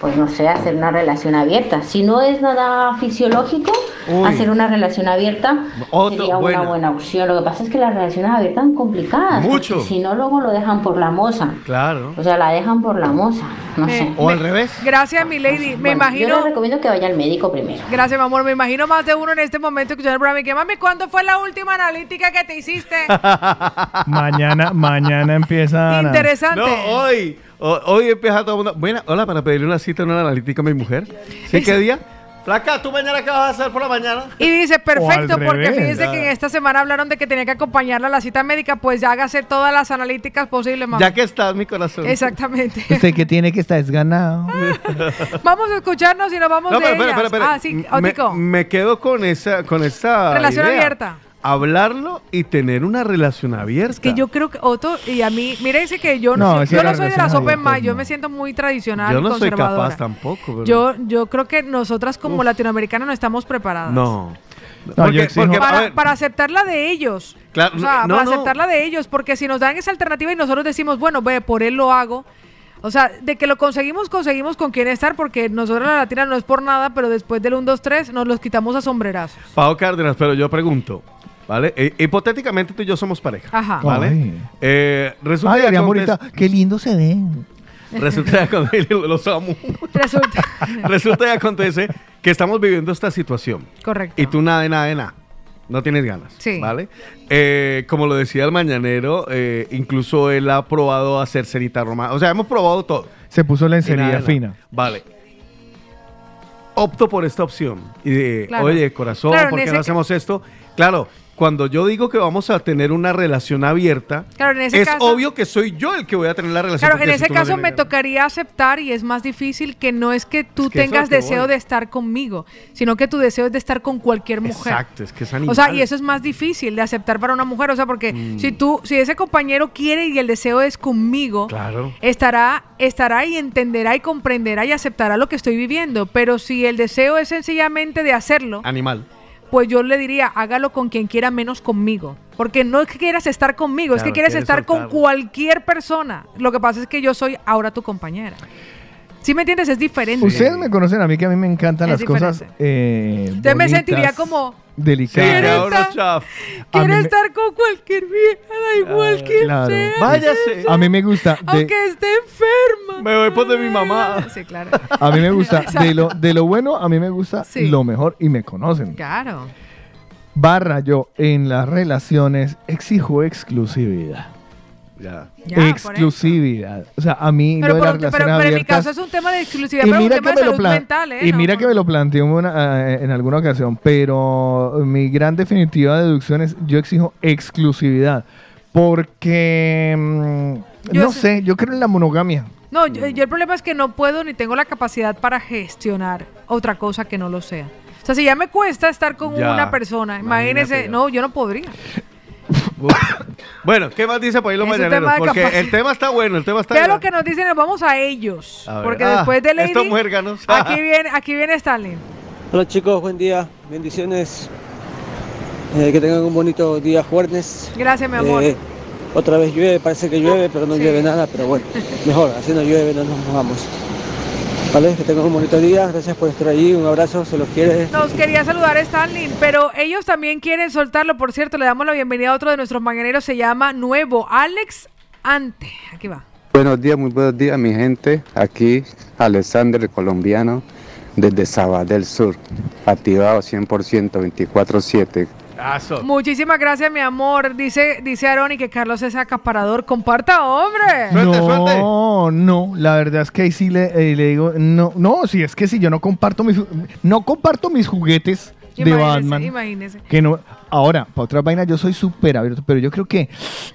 pues no sé, hacer una relación abierta. Si no es nada fisiológico, Uy. hacer una relación abierta Otro, sería una buena opción. Lo que pasa es que las relaciones abiertas son complicadas. Mucho. Si no, luego lo dejan por la moza. Claro. O sea, la dejan por la moza. No sé. O al revés. Gracias, mi lady. Me Bueno, Yo imagino. les recomiendo que vaya al médico primero. Gracias, mi amor. Me imagino más de uno en este momento escuchando el programa y que, mami, ¿cuándo fue la última analítica que te hiciste? Mañana, mañana empieza. Interesante. No, hoy. Ho- hoy empieza todo el mundo. Buena, hola, para pedirle una cita en una analítica a mi mujer. ¿Sí? ¿Qué día? Flaca, ¿tú mañana qué vas a hacer por la mañana? Y dice, perfecto, porque revés. fíjense que en esta semana hablaron de que tenía que acompañarla a la cita médica, pues ya hágase todas las analíticas posibles, mamá. Ya que estás, mi corazón. Exactamente. Usted que tiene que estar desganado. Vamos a escucharnos y nos vamos No, de pero, ellas. espera, espera. Ah, sí, me, me quedo con esa, con esa Relación idea. abierta. Hablarlo y tener una relación abierta. Que yo creo que Otto y a mí, mírense que yo No, no, es que yo no soy de open abiertas mind, yo me siento muy tradicional Yo y no soy capaz tampoco. pero- Yo, yo creo que nosotras como latinoamericanas no estamos preparadas. No. No, Porque- exijo- para, aceptar la de ellos. Claro, o sea, no, para no. aceptar la de ellos, porque si nos dan esa alternativa y nosotros decimos, bueno, ve, por él lo hago. O sea, de que lo conseguimos, conseguimos con quién estar, porque nosotros la latina no es por nada, pero después del 1, 2, 3 nos los quitamos a sombrerazos. Pau Cárdenas, pero yo pregunto, ¿vale? Eh, hipotéticamente tú y yo somos pareja. Ajá. ¿Vale? Ay. Eh, resulta Ay, y María acontece- Morita, qué lindo se ven. Resulta y acontece, los amo. Resulta. Resulta y acontece que estamos viviendo esta situación. Correcto. Y tú nada de nada de nada. No tienes ganas. Sí. ¿Vale? Eh, como lo decía el mañanero, eh, incluso él ha probado hacer cenita romana. O sea, hemos probado todo. Se puso nada lencería fina. Vale. Opto por esta opción. Y de, Claro. oye, corazón, Claro, ¿por qué no hacemos esto? Claro, cuando yo digo que vamos a tener una relación abierta, Claro, en ese es caso- obvio que soy yo el que voy a tener la relación. Claro, en ese caso me tocaría aceptar y es más difícil que no es que tú Es que eso es tengas que deseo voy. de estar conmigo, sino que tu deseo es de estar con cualquier mujer. Exacto, es que es O animal. sea, y eso es más difícil de aceptar para una mujer, o sea, porque Mm. si tú, si ese compañero quiere y el deseo es conmigo, Claro. estará, estará y entenderá y comprenderá y aceptará lo que estoy viviendo. Pero si el deseo es sencillamente de hacerlo, Animal. Pues yo le diría, hágalo con quien quiera menos conmigo. Porque no es que quieras estar conmigo, es que quieres estar con cualquier persona. Lo que pasa es que yo soy ahora tu compañera. ¿Sí me entiendes? Es diferente. Ustedes me conocen a mí que a mí me encantan Es las cosas. Eh, Entonces me bonitas, sentiría como, Delicadas. ¿Quieres ahora, estar- chaf. A mí quiero me- estar con cualquier vieja, da igual que Claro. sea. Váyase. A mí me gusta. de- Aunque esté enferma. Me voy por de mi mamá. Sí, claro. a mí me gusta. De lo, de lo bueno, a mí me gusta Sí. lo mejor y me conocen. Claro. Barra yo en las relaciones exijo exclusividad. Ya. Ya, por exclusividad. O sea, a mí Pero, lo de las pero- relaciones pero en mi caso es un tema de exclusividad, y pero es un tema que de me salud plan- mental, ¿eh? y No, mira no. que me lo planteé en, una- eh, en alguna ocasión, pero mi gran definitiva deducción es yo exijo exclusividad porque mm, Yo no sé- sé, yo creo en la monogamia. No, yo, yo el problema es que no puedo ni tengo la capacidad para gestionar otra cosa que no lo sea. O sea, si ya me cuesta estar con Ya, una persona, imagínese, imagínate no, yo no podría. Bueno, ¿qué más dice por ahí los mañaneros? Porque capacidad. el tema está bueno, el tema está Vea lo bueno. que nos dicen, nos vamos a ellos. A. Porque Ah, después de Lady, estos muérganos. aquí viene, aquí viene Stalin. Hola chicos, buen día, bendiciones. Eh, que tengan un bonito día jueves. Gracias, mi amor. Eh, otra vez llueve, parece que llueve, pero no llueve nada, pero bueno, mejor, así no llueve, no nos mojamos. Vale, que tengan un bonito día, gracias por estar ahí, un abrazo, se los quiere. Nos quería saludar Stanley, pero ellos también quieren soltarlo. Por cierto, le damos la bienvenida a otro de nuestros mañaneros, se llama Nuevo, Alex Ante. Aquí va. Buenos días, muy buenos días, mi gente. Aquí Alexander, el colombiano, desde Sabadell Sur, activado 100%, 24-7. Muchísimas gracias, mi amor. Dice, dice Aaron y que Carlos es acaparador. Comparta, hombre. no, no, la verdad es que ahí sí le, eh, le digo, no, no, si es que si yo no comparto mis, no comparto mis juguetes de Imagínese, Batman. imagínese. Que no, ahora, para otras vainas yo soy súper abierto, pero yo creo que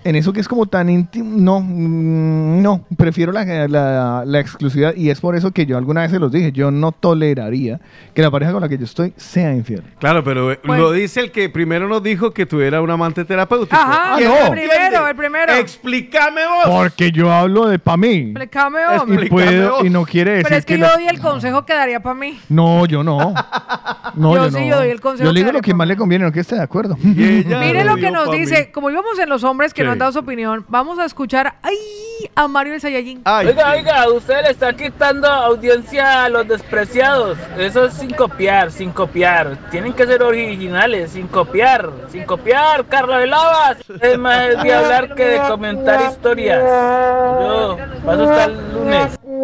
en eso que es como tan íntimo, no, mm, no, prefiero la, la- la exclusividad y es por eso que yo alguna vez se los dije, yo no toleraría que la pareja con la que yo estoy sea infiel. Claro, pero eh, Bueno. lo dice el que primero nos dijo que tuviera un amante terapéutico. Ajá, ¿Quién no. el primero, el primero. Explícame vos. Porque yo hablo de pa' mí. Explícame, Y, hombre. puedo- y no quiere decir Pero es que, que yo la- doy el consejo que daría para mí. No, yo no. No, yo, yo, sí, no. yo doy el consejo Yo le digo que lo que más le conviene, no que esté de acuerdo. Mire lo que nos dice, como íbamos en los hombres que ¿Qué? no han dado su opinión, vamos a escuchar ay, a Mario el Saiyajin. oiga, oiga, usted le está quitando audiencia a los despreciados. Eso es sin copiar, sin copiar. Tienen que ser originales, sin copiar, sin copiar, Carlos de Lavas. Es más de hablar que de comentar historias. Yo paso hasta el lunes.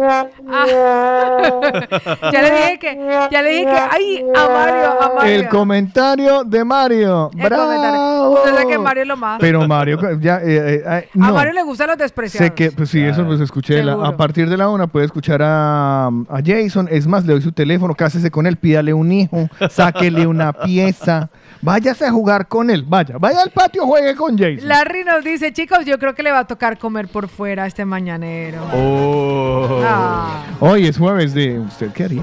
ya le dije que, ya le dije que, ay, a Mario, a Mario. El comentario de Mario. Comentario. Usted sabe que Mario es lo más. Pero Mario, ya, eh, eh, eh, A no. Mario le gustan los despreciados. Sé que, pues sí, eso pues escuché. la- a partir de la una puede escuchar a, a Jason. Es más, le doy su teléfono, cásese con él, pídale un hijo, sáquele una pieza. Váyase a jugar con él. Vaya, vaya al patio, juegue con Jason. Larry nos dice, chicos, yo creo que le va a tocar comer por fuera este mañanero. Oh. Ah. Hoy es jueves de. ¿Usted qué haría?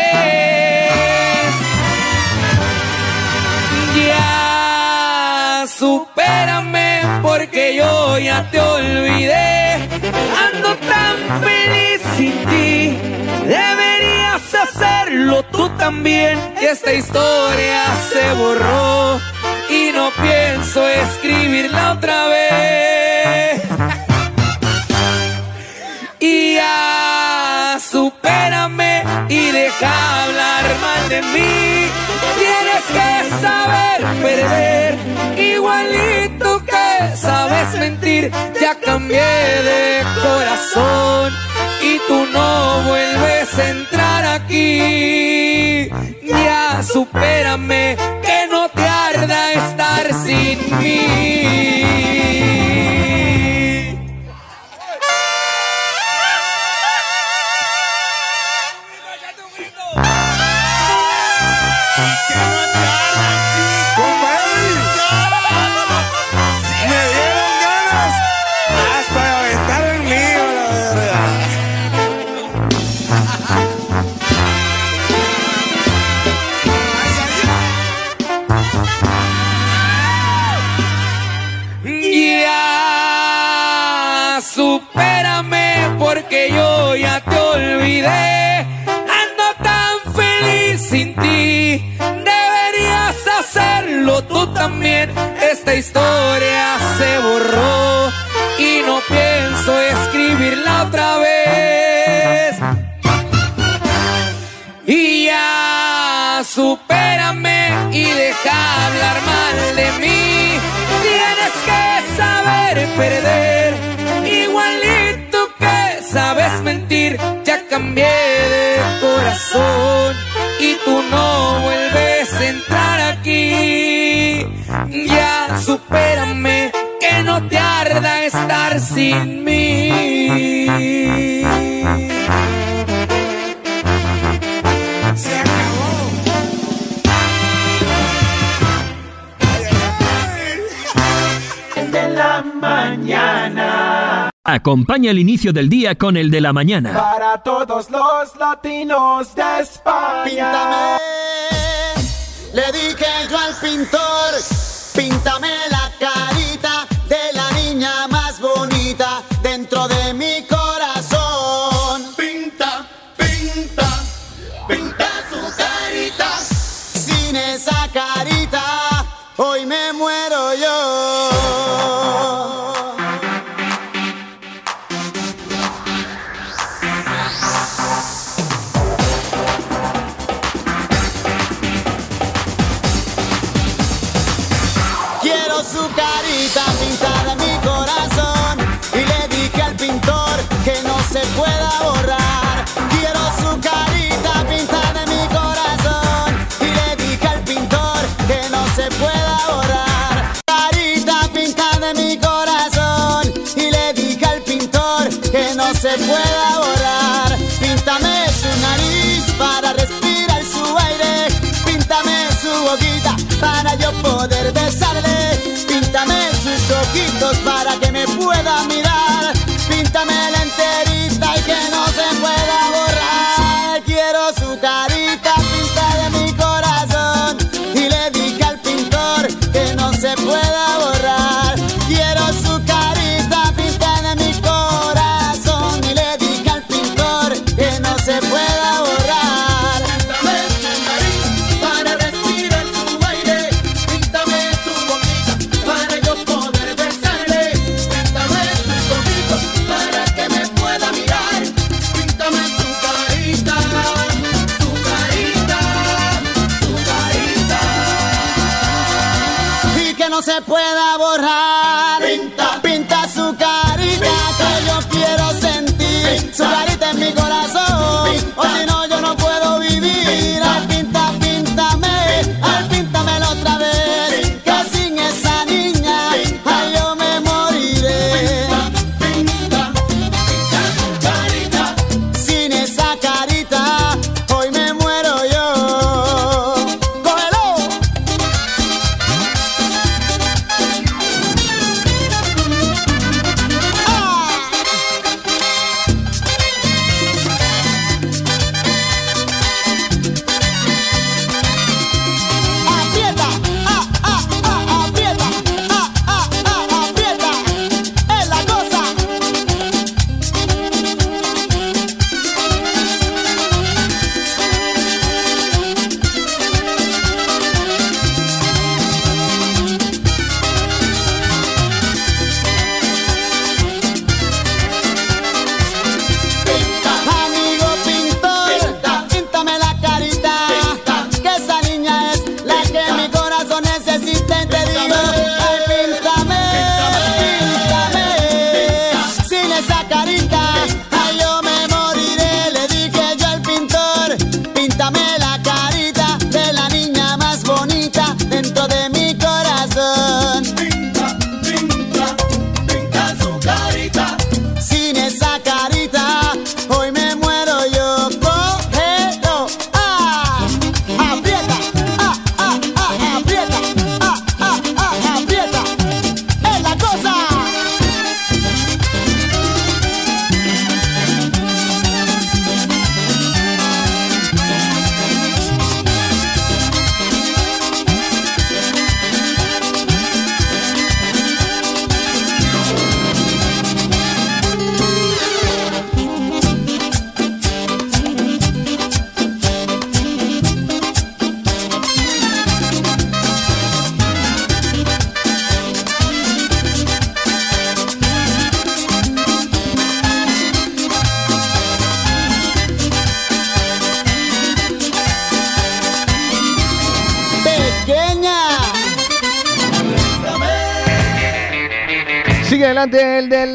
Supérame porque yo ya te olvidé. Ando tan feliz sin ti. Deberías hacerlo tú también. Esta historia se borró y no pienso escribirla otra vez. Y ya supérame y deja hablar mal de mí. Que saber perder, igualito que sabes mentir. Ya cambié de corazón y tú no vuelves a entrar aquí. Ya supérame que no te arda estar sin mí. Supérame porque yo ya te olvidé. Ando tan feliz sin ti. Deberías hacerlo tú también. Esta historia se borró y no pienso escribirla otra vez. Y ya supérame y deja hablar mal de mí. Tienes que saber perder, sabes mentir. Ya cambié de corazón y tú no vuelves a entrar aquí. Ya supérame que no te arda estar sin mí. Acompaña el inicio del día con el de la mañana. Para todos los latinos de España. Píntame. Le dije yo al pintor, píntame la para yo poder besarle. Píntame sus ojitos para que me pueda mirar. Píntame la enterita y que no se pueda borrar. Se pueda borrar.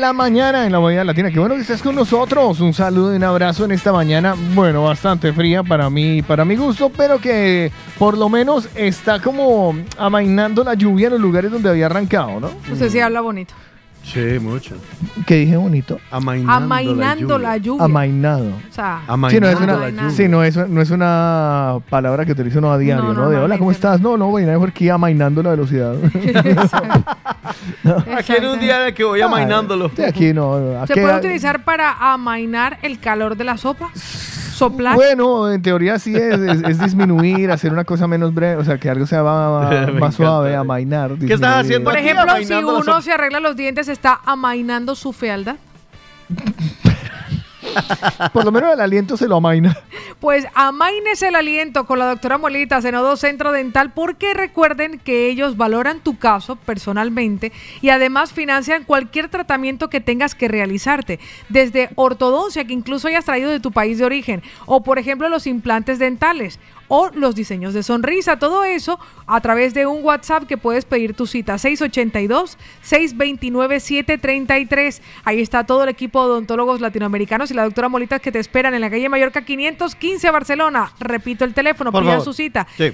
La mañana en la movida latina. Qué bueno que estés con nosotros. Un saludo y un abrazo en esta mañana. Bueno, bastante fría para mí, para mi gusto, pero que por lo menos está como amainando la lluvia en los lugares donde había arrancado, ¿no? Usted sí habla bonito. Sí, mucho. ¿Qué dije bonito? Amainando, Amainando la lluvia. Amainado. O sea, Sí, no es, una, amainando. sí, no, es, no es una palabra que utilizo uno a diario, No, ¿no? no, de no, hola, ¿cómo estás? No, no, voy a ir aquí amainando la velocidad. Aquí en un día en el que voy amainándolo. Sí, aquí no. ¿Se puede utilizar para amainar el calor de la sopa? ¿Soplar? Bueno, en teoría sí es, es- es disminuir, hacer una cosa menos breve, o sea, que algo sea más, más suave, amainar. ¿Qué estás disminuir. haciendo Por ejemplo, si uno se arregla los dientes, ¿está amainando su fealdad? Por lo menos el aliento se lo amaina. Pues amaínese el aliento con la doctora Molitas en Odo Centro Dental porque recuerden que ellos valoran tu caso personalmente y además financian cualquier tratamiento que tengas que realizarte, desde ortodoncia que incluso hayas traído de tu país de origen o por ejemplo los implantes dentales o los diseños de sonrisa, todo eso a través de un WhatsApp que puedes pedir tu cita 682 629 733. Ahí está todo el equipo de odontólogos latinoamericanos y la doctora Molitas que te esperan en la calle Mallorca 515 Barcelona. Repito el teléfono, Por pidan favor. su cita. Sí.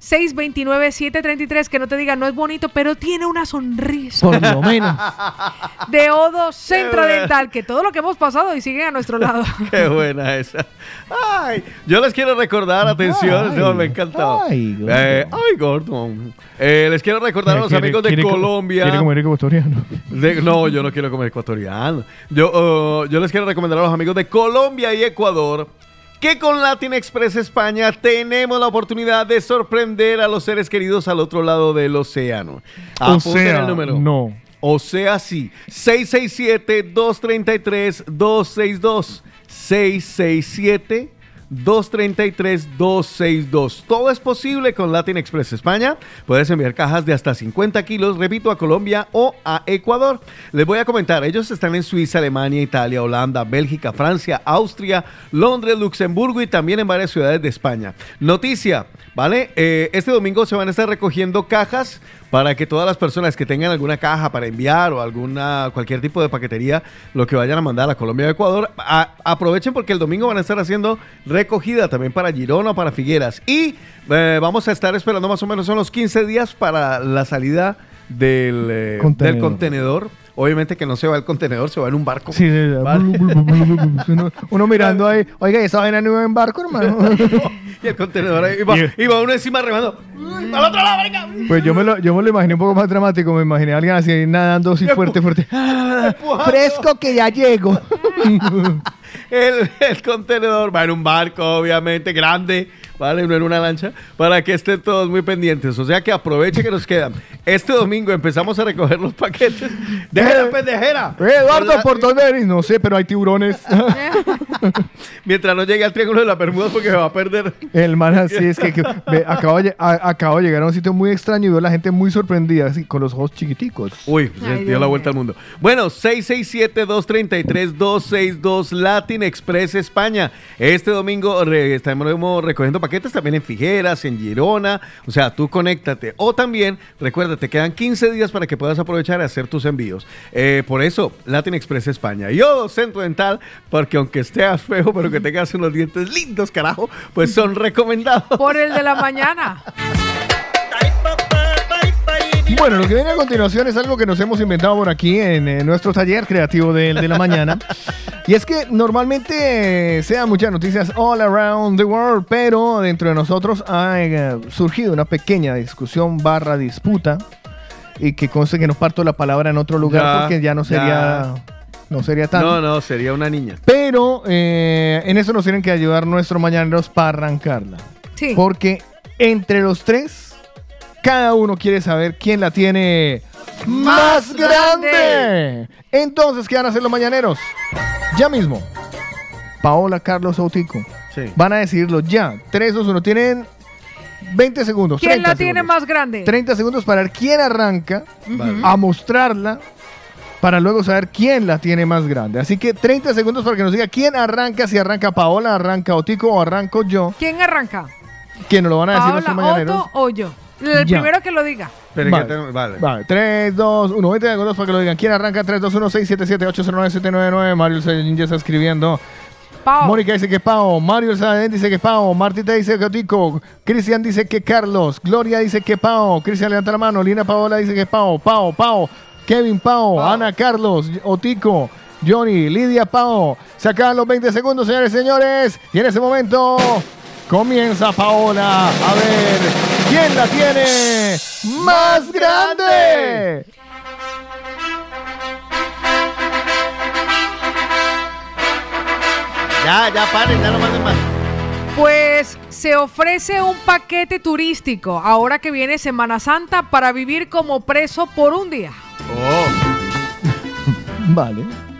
682-629-733, que no te diga no es bonito, pero tiene una sonrisa. Por lo menos. De Odo Centro. Dental, que todo lo que hemos pasado y siguen a nuestro lado. Qué buena esa. Ay, yo les quiero recordar atención, Ay. no, me encantó. Ay, Gordon. Eh, ay, Gordon. Eh, les quiero recordar a los Quiere- amigos de quiere Colombia. Quiere comer ecuatoriano. De- no, yo no quiero comer ecuatoriano. Yo, uh, yo les quiero recomendar a los amigos de Colombia y Ecuador que con Latin Express España tenemos la oportunidad de sorprender a los seres queridos al otro lado del océano. O Apunten sea, el número. no. O sea, sí. 667-233-262. 667 233-262. Todo es posible con Latin Express España. Puedes enviar cajas de hasta 50 kilos, repito, a Colombia o a Ecuador. Les voy a comentar, ellos están en Suiza, Alemania, Italia, Holanda, Bélgica, Francia, Austria, Londres, Luxemburgo y también en varias ciudades de España. Noticia, ¿vale? Eh, este domingo se van a estar recogiendo cajas para que todas las personas que tengan alguna caja para enviar o alguna cualquier tipo de paquetería, lo que vayan a mandar a Colombia o Ecuador, a- aprovechen porque el domingo van a estar haciendo recogida también para Girona o para Figueras. Y eh, vamos a estar esperando más o menos son los 15 días para la salida del, eh, Contenedor. del contenedor. Obviamente que no se va el contenedor, se va en un barco. Sí, de- ¿vale? uno, uno mirando ahí, oiga, ¿y esa vaina no iba en barco, hermano? y el contenedor ahí, iba, iba uno encima remando. ¡Al otro lado, marica! Pues yo me, lo, yo me lo imaginé un poco más dramático, me imaginé a alguien así nadando así fuerte, fuerte. Fresco que ya llego. El, el contenedor va en un barco, obviamente, grande, ¿vale? No en una lancha, para que estén todos muy pendientes. O sea que aproveche que nos quedan. Este domingo empezamos a recoger los paquetes. ¡Deje la pendejera! Eh, Eduardo, ¿por dónde eres? No sé, pero hay tiburones. Mientras no llegue al Triángulo de la Bermuda porque me va a perder. El man así es que, que- ve, acabo, de, lle- a- acabo de llegar a un sitio muy extraño y veo a la gente muy sorprendida, así con los ojos chiquiticos. Uy, se dio la vuelta al mundo. Bueno, 667-233-262 Latin Express España. Este domingo re- estaremos recogiendo paquetes también en Figueras, en Girona. O sea, tú conéctate. O también, recuerda, te quedan 15 días para que puedas aprovechar y hacer tus envíos. Eh, por eso, Latin Express España. Yo, Centro Dental, porque aunque estés feo, pero que tengas unos dientes lindos, carajo, pues son recomendados. Por el de la mañana. Bueno, lo que viene a continuación es algo que nos hemos inventado por aquí en, eh, nuestro taller creativo de, de la mañana. Y es que normalmente eh, se dan muchas noticias all around the world, pero dentro de nosotros ha eh, surgido una pequeña discusión barra disputa y que conste que no parto la palabra en otro lugar Ya, porque ya no sería, no sería tan. No, no, sería una niña. Pero eh, en eso nos tienen que ayudar nuestros mañaneros para arrancarla. Sí. Porque entre los tres, cada uno quiere saber quién la tiene más grande. Entonces, ¿qué van a hacer los mañaneros? Ya mismo. Paola, Carlos Autico. Van a decidirlo ya. 3, 2, 1. Tienen 20 segundos. ¿Quién 30 la tiene segundos. más grande? 30 segundos para ver quién arranca Vale. a mostrarla para luego saber quién la tiene más grande. Así que 30 segundos para que nos diga quién arranca, si arranca Paola, arranca Otico o arranco yo, ¿Quién arranca? que nos lo van a decir nuestros Paola, mañaneros. Otto o yo. El Ya. primero que lo diga. Pero Vale. que tengo- vale. Vale, 3, 2, 1. 20 segundos para que lo digan. ¿Quién arranca? 3, 2, 1, 6, 7, 7, 8, 0, 9, 7, 9, 9. Mario Saiyajin ya está escribiendo. Pao. Mónica dice que Pau. Mario Saiyajin dice que Pau. Martita dice que Otico. Cristian dice que Carlos. Gloria dice que Pau. Cristian levanta la mano. Lina Paola dice que Pau. Pau, Pau. Kevin Pau. Ana Carlos. Otico. Johnny. Lidia Pau. Se acaban los 20 segundos, señores y señores. Y en ese momento comienza Paola. A ver, ¿quién la tiene más grande? Ya, ya, paren, ya no manden más. Pues se ofrece un paquete turístico ahora que viene Semana Santa para vivir como preso por un día. Vale.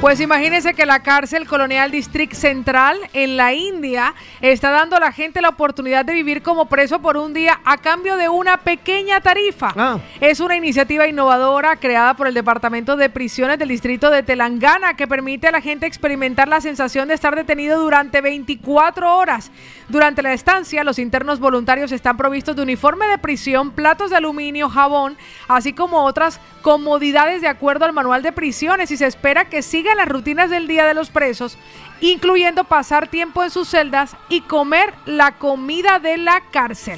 Pues imagínense que la cárcel Colonial District Central en la India está dando a la gente la oportunidad de vivir como preso por un día a cambio de una pequeña tarifa. Es una iniciativa innovadora creada por el Departamento de Prisiones del Distrito de Telangana que permite a la gente experimentar la sensación de estar detenido durante 24 horas. Durante la estancia, los internos voluntarios están provistos de uniforme de prisión, platos de aluminio, jabón, así como otras comodidades de acuerdo al manual de prisiones y se espera que sigan las rutinas del día de los presos, incluyendo pasar tiempo en sus celdas y comer la comida de la cárcel.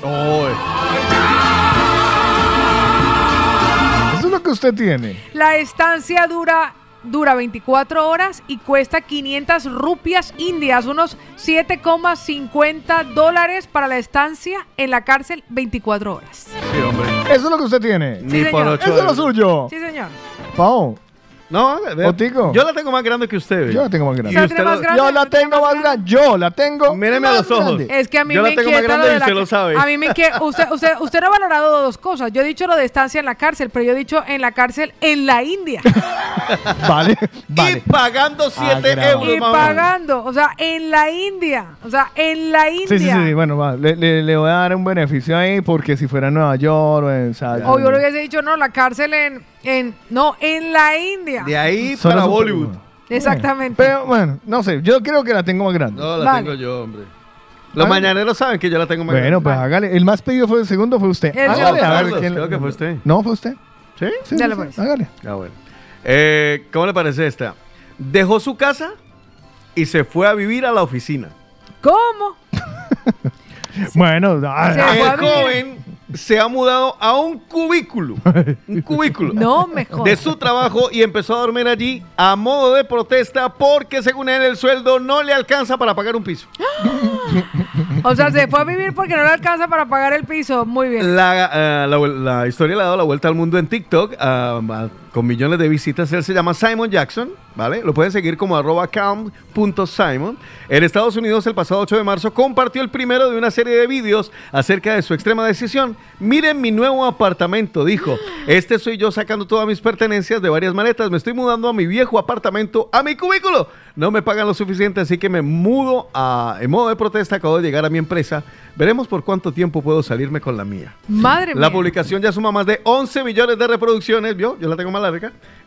Eso es lo que usted tiene. La estancia dura dura 24 horas y cuesta 500 rupias indias, unos 7,50 dólares para la estancia en la cárcel 24 horas. Sí, hombre. Eso es lo que usted tiene. Sí, Ni por señor. ocho Eso es lo suyo. Sí, señor. Pau. No, ve- Otico. yo la tengo más grande que usted. Yo la tengo más Y grande. lo- Yo la tengo más grande. Yo la tengo. Míreme a los ojos. grande. Es que a mí Yo me la tengo más inquieta lo grande de y la usted lo sabe. A mí me inquieta. Usted, usted, usted no ha valorado dos cosas. Yo he dicho lo de estancia en la cárcel, pero yo he dicho en la cárcel en la India. Vale, vale. Y pagando 7 Agrado. euros y pagando. O sea, en la India. O sea, en la India. Sí, sí, sí, bueno, va, le, le- le voy a dar un beneficio ahí porque si fuera en Nueva York o en... o yo le hubiese dicho, no, la cárcel en, en. No, en la India. De ahí Solo para Bollywood. Exactamente. Pero bueno, no sé, yo creo que la tengo más grande. No, la Vale. tengo yo, hombre. Los Ah. mañaneros saben que yo la tengo más Bueno, grande. pues hágale. El más pedido fue el segundo, fue usted. El Hágale, yo. creo que fue usted. No, fue usted. ¿Sí? Sí, Dale, sí, pues. Hágale. Ah, bueno. Eh, ¿Cómo le parece esta? Dejó su casa y se fue a vivir a la oficina. ¿Cómo? Bueno, ah, Se fue a El joven se ha mudado a un cubículo. Un cubículo. No mejor. de su trabajo y empezó a dormir allí a modo de protesta porque según él el sueldo no le alcanza para pagar un piso. O sea, se fue a vivir porque no le alcanza para pagar el piso. Muy bien. La, eh, la, la historia le ha dado la vuelta al mundo en TikTok ah, con millones de visitas. Él se llama Simon Jackson, ¿vale? Lo pueden seguir como arroba calm.simon. En Estados Unidos el pasado 8 de marzo compartió el primero de una serie de vídeos acerca de su extrema decisión. Miren mi nuevo apartamento, dijo. Este soy yo sacando todas mis pertenencias de varias maletas. Me estoy mudando a mi viejo apartamento, a mi cubículo. No me pagan lo suficiente, así que me mudo a, en modo de protesta. Acabo de llegar a mi empresa. Veremos por cuánto tiempo puedo salirme con la mía. Madre La mía. publicación ya suma más de 11 millones de reproducciones, ¿vio? Yo la tengo más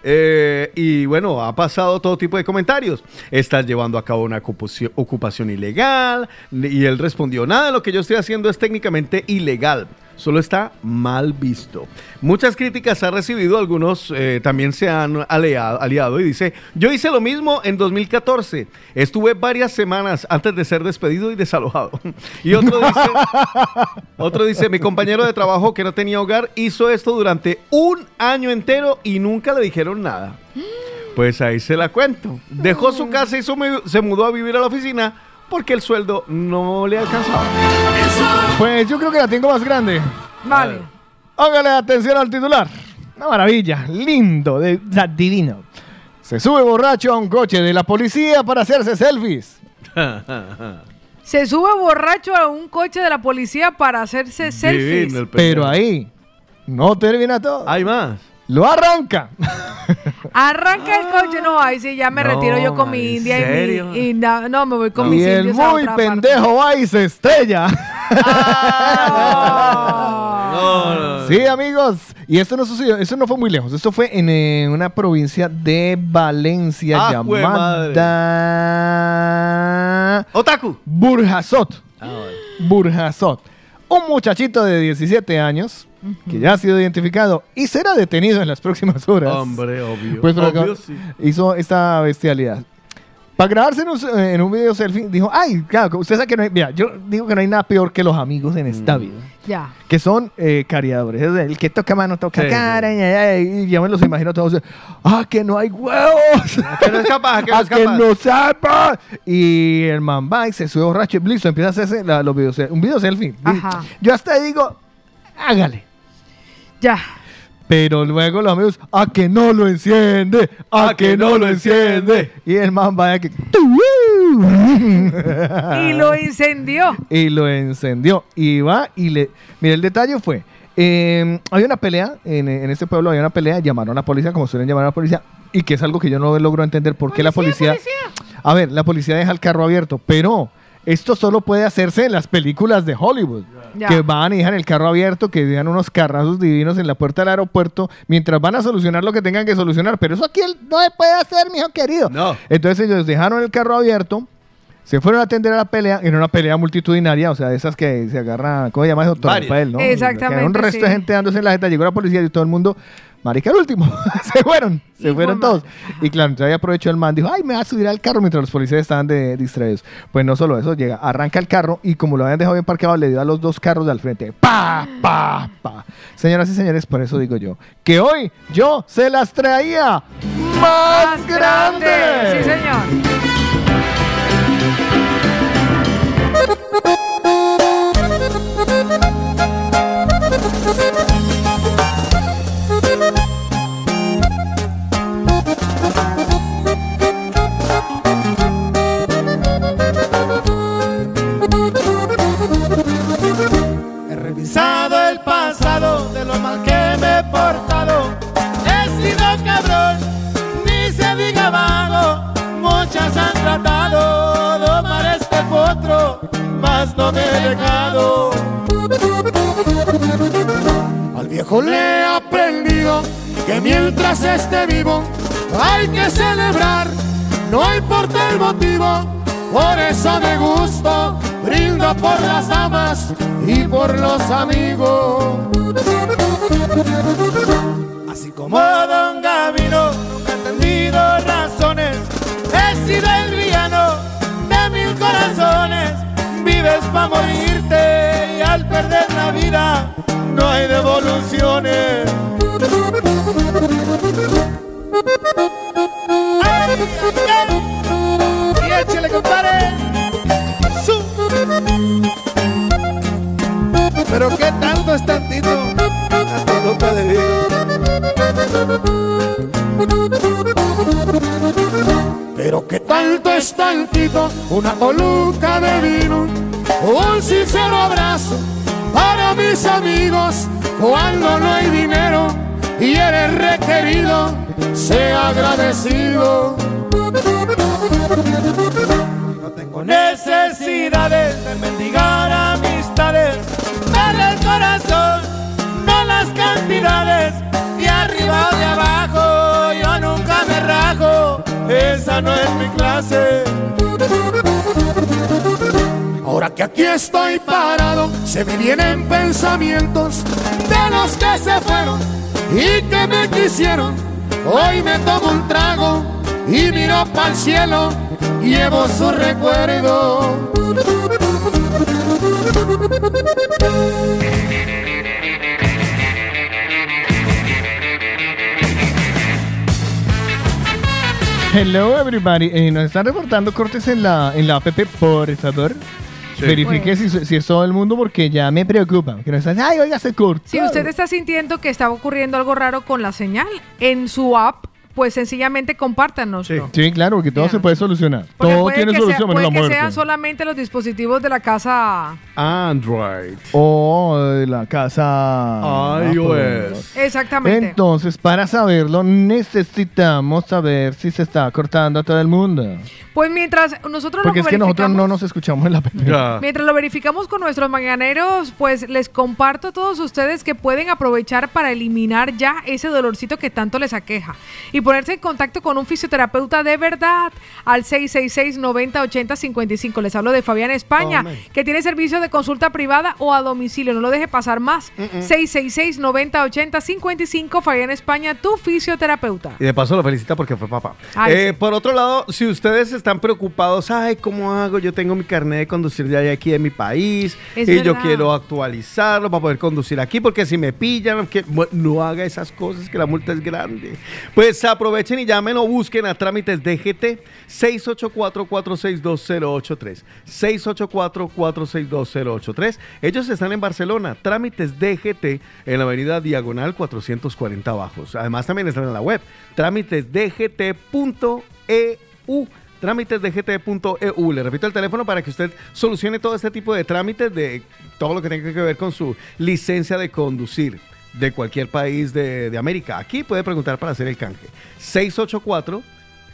Eh, y bueno, ha pasado todo tipo de comentarios. Estás llevando a cabo una ocupación, ocupación ilegal. Y él respondió, nada lo que yo estoy haciendo es técnicamente ilegal. Solo está mal visto. Muchas críticas ha recibido, algunos eh, también se han aliado, aliado y dice, yo hice lo mismo en 2014. Estuve varias semanas antes de ser despedido y desalojado. Y otro dice, otro dice, mi compañero de trabajo que no tenía hogar hizo esto durante un año entero y nunca le dijeron nada. Pues ahí se la cuento. Dejó su casa y se mu- se mudó a vivir a la oficina porque el sueldo no le alcanzaba. Pues yo creo que la tengo más grande. Vale. Hágale atención al titular. Una maravilla, lindo, de, o sea, divino. Se sube borracho a un coche de la policía para hacerse selfies. Se sube borracho a un coche de la policía para hacerse selfies. Divino el Pero ahí no termina todo. Hay más. Lo arranca. Arranca el coche. No, ahí sí, ya me No, retiro yo con mi ¿en india y mi- y, na- no, me voy con y mis el indios a muy otra parte. pendejo va y se estrella. No, no. Sí, amigos. Y esto no sucedió, eso no fue muy lejos. Esto fue en eh, una provincia de Valencia Ah, llamada Otaku. Burjasot. Ah, Burjasot. Un muchachito de 17 años que ya ha sido identificado y será detenido en las próximas horas. Hombre, obvio. Pues por acá Obvio, sí. hizo esta bestialidad. Para grabarse en un, en un video selfie, dijo, ay, claro, usted sabe que no hay, mira, yo digo que no hay nada peor que los amigos en esta Mm. vida. Ya. Que son eh, cariadores. Es el que toca mano, toca Sí, cara, y, y- y yo me los imagino todos. Ah, que no hay huevos. Que no es capaz, que no es que capaz. no sepa. Y el man va y se sube borracho y listo, empieza a hacerse la- los videos, un video selfie. Ajá. Yo hasta digo, hágale. Ya. Pero luego los amigos, a que no lo enciende, a, que, no lo enciende. Y el man va que. Y lo incendió. y lo encendió. Y va y le. Mira, el detalle fue. eh, había una pelea, en, en este pueblo había una pelea, llamaron a la policía, como suelen llamar a la policía, y que es algo que yo no logro entender por qué la policía. A ver, la policía deja el carro abierto, pero esto solo puede hacerse en las películas de Hollywood. Que van y dejan el carro abierto, que dejan unos carrazos divinos en la puerta del aeropuerto, mientras van a solucionar lo que tengan que solucionar. Pero eso aquí no se puede hacer, mijo querido. No. Entonces ellos dejaron el carro abierto, se fueron a atender a la pelea, en una pelea multitudinaria, o sea, de esas que se agarra, ¿cómo se llama eso? Varias. Torpel, ¿no? Exactamente, Que Un resto de gente dándose en la jeta, llegó la policía y todo el mundo, marica, el último, se fueron, se fueron todos. Y claro, entonces ahí aprovechó el man, dijo, ay, me va a subir al carro mientras los policías estaban de, distraídos. Pues no solo eso, llega, arranca el carro y como lo habían dejado bien parqueado, le dio a los dos carros de al frente, pa, pa, pa. Señoras y señores, por eso digo yo, que hoy yo se las traía más grande. Sí, señor. Mas no me he dejado. Al viejo le he aprendido que mientras esté vivo hay que celebrar, no importa el motivo. Por eso me gusto, brindo por las damas y por los amigos. Así como Don Gavino, nunca he entendido razones. He sido el villano de mil corazones. Vives para morirte y al perder la vida no hay devoluciones. Ay, ay. Y échale, compadre. Su. Pero qué tanto es tantito. Hasta nunca de Pero qué tanto es tantito. Una coluca de vino. Un sincero abrazo para mis amigos. Cuando no hay dinero y eres requerido, sea agradecido. No tengo necesidades de mendigar amistades. Dale el corazón, no las cantidades. De arriba o de abajo, yo nunca me rajo. Esa no es mi clase. Ahora que aquí estoy parado, se me vienen pensamientos de los que se fueron y que me quisieron. Hoy me tomo un trago y miro para el cielo, llevo su recuerdo. Hello everybody. Eh, nos están reportando cortes en la, en la app, por favor. Verifique si, si es todo el mundo porque ya me preocupa. Que están, ay, oiga, se cortó. Si usted está sintiendo que está ocurriendo algo raro con la señal en su app, pues sencillamente compártanos. Sí, claro, porque todo se puede solucionar. Porque todo puede tiene que, solución sea- menos la que sean solamente los dispositivos de la casa. Android. O de la casa iOS. Exactamente. Entonces, para saberlo, necesitamos saber si se está cortando a todo el mundo. Pues mientras nosotros Porque lo es que nosotros no nos escuchamos en la app. Mientras lo verificamos con nuestros mañaneros, pues les comparto a todos ustedes que pueden aprovechar para eliminar ya ese dolorcito que tanto les aqueja y ponerse en contacto con un fisioterapeuta de verdad al 666-9080-55. Les hablo de Fabián España, que tiene servicio de consulta privada o a domicilio. No lo deje pasar más. 666-9080-55. Fabián España, tu fisioterapeuta. Y de paso lo felicita porque fue papá. Ay, Eh, sí. Por otro lado, si ustedes están preocupados, ay, ¿cómo hago? Yo tengo mi carnet de conducir ya aquí en mi país Es y yo quiero actualizarlo para poder conducir aquí porque si me pillan, que, bueno, no haga esas cosas que la multa es grande. Pues aprovechen y llamen o busquen a trámites DGT 684-462-083. 684-462-083. Ellos están en Barcelona, trámites DGT en la avenida Diagonal 440 Bajos. Además también están en la web, trámitesdgt.eu. E trámitesdgt.eu. Le repito el teléfono para que usted solucione todo este tipo de trámites de todo lo que tenga que ver con su licencia de conducir de cualquier país de, de América. Aquí puede preguntar para hacer el canje.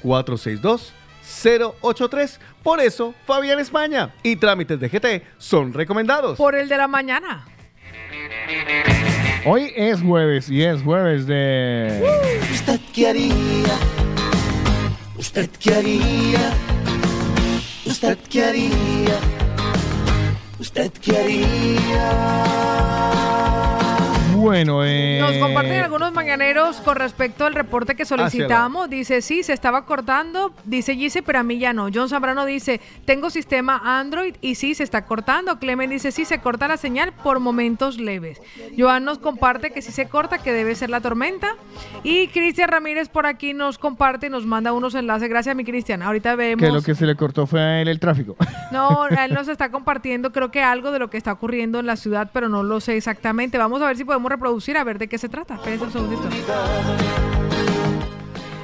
684-462-083. Por eso, Fabián España y trámites de GT son recomendados. Por el de la mañana. Hoy es jueves y es jueves de... ¿Usted qué haría? ¿Usted qué haría? ¿Usted qué haría? ¿Usted qué haría? Bueno, eh, Nos comparten algunos mañaneros con respecto al reporte que solicitamos. Dice, sí, se estaba cortando. Dice Gise, pero a mí ya no. John Zambrano dice, tengo sistema Android y sí, se está cortando. Clemen dice, sí, se corta la señal por momentos leves. Joan nos comparte que sí se corta, que debe ser la tormenta. Y Cristian Ramírez por aquí nos comparte, nos manda unos enlaces. Gracias, mi Cristian. Ahorita vemos. que lo que se le cortó fue a él el tráfico. No, él nos está compartiendo, creo que algo de lo que está ocurriendo en la ciudad, pero no lo sé exactamente. Vamos a ver si podemos reproducir, a ver de qué se trata. Espérense un segundito.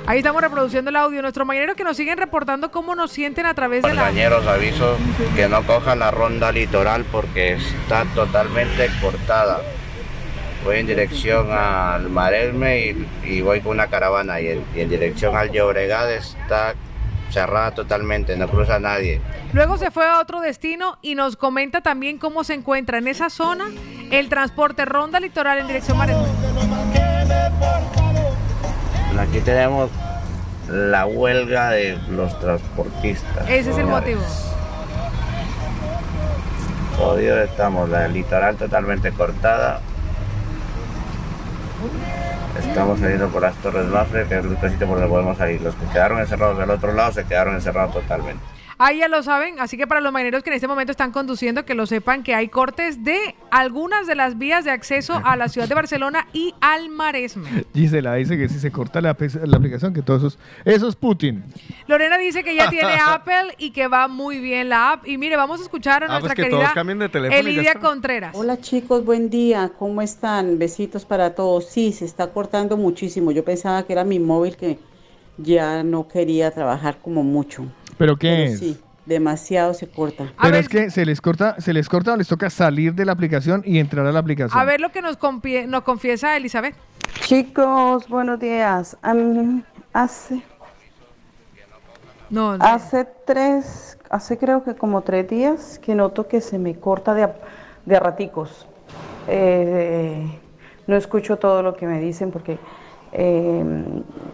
Ahí estamos reproduciendo el audio. Nuestros mañaneros que nos siguen reportando cómo nos sienten a través de la. Compañeros, aviso que no cojan la ronda litoral porque está totalmente cortada. Voy en dirección al Maresme y, y voy con una caravana y en, y en dirección al Llobregat está cerrada totalmente, no cruza nadie. Luego se fue a otro destino y nos comenta también cómo se encuentra en esa zona el transporte ronda litoral en dirección Maresme. Aquí tenemos la huelga de los transportistas. Ese es el motivo. Jodidos estamos, la litoral totalmente cortada. Estamos saliendo por las Torres Mafre, que es el único por donde podemos salir. Los que quedaron encerrados del otro lado se quedaron encerrados totalmente. Ahí ya lo saben, así que para los marineros que en este momento están conduciendo, que lo sepan que hay cortes de algunas de las vías de acceso a la ciudad de Barcelona y al Maresme. Gisela dice que si se corta la, aplicación, que todos esos, eso es Putin. Lorena dice que ya tiene Apple y que va muy bien la app. Y mire, vamos a escuchar a Ah, nuestra pues que querida todos cambien de teléfono y ya Elidia. Contreras. Hola chicos, buen día, ¿cómo están? Besitos para todos. Sí, se está cortando muchísimo. Yo pensaba que era mi móvil que ya no quería trabajar como mucho. ¿Pero qué Pero es? sí, demasiado se corta. Pero es que se les corta, se les corta o les toca salir de la aplicación y entrar a la aplicación. A ver lo que nos, compie- nos confiesa Elizabeth. Chicos, buenos días. Hace, No, hace tres, hace creo que como tres días que noto que se me corta de a, de a raticos. Eh, no escucho todo lo que me dicen porque eh,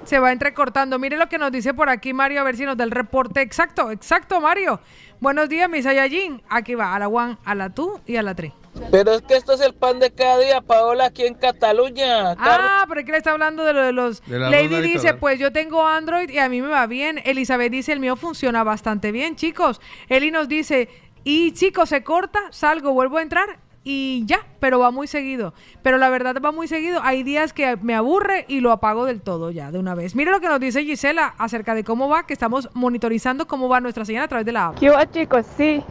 Se va entrecortando. Mire lo que nos dice por aquí Mario, a ver si nos da el reporte exacto. Exacto, Mario. Buenos días, mi Saiyajin. Aquí va, a la One, a la Tú y a la Tri. Pero es que esto es el pan de cada día, Paola, aquí en Cataluña. Ah, pero es que le está hablando de lo de los... De la Lady dice, pues yo tengo Android y a mí me va bien. Elizabeth dice, el mío funciona bastante bien, chicos. Eli nos dice, y chicos, se corta, salgo, vuelvo a entrar y ya, pero va muy seguido. Pero la verdad va muy seguido. Hay días que me aburre y lo apago del todo ya, de una vez. Mire lo que nos dice Gisela acerca de cómo va, que estamos monitorizando cómo va nuestra señal a través de la app. ¿Qué chicos? Sí.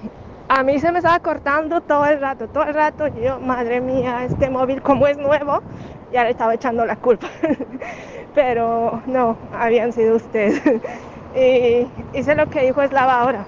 A mí se me estaba cortando todo el rato, todo el rato. Yo, madre mía, este móvil como es nuevo, ya le estaba echando la culpa. Pero no, habían sido ustedes. Y hice lo que dijo Eslava ahora.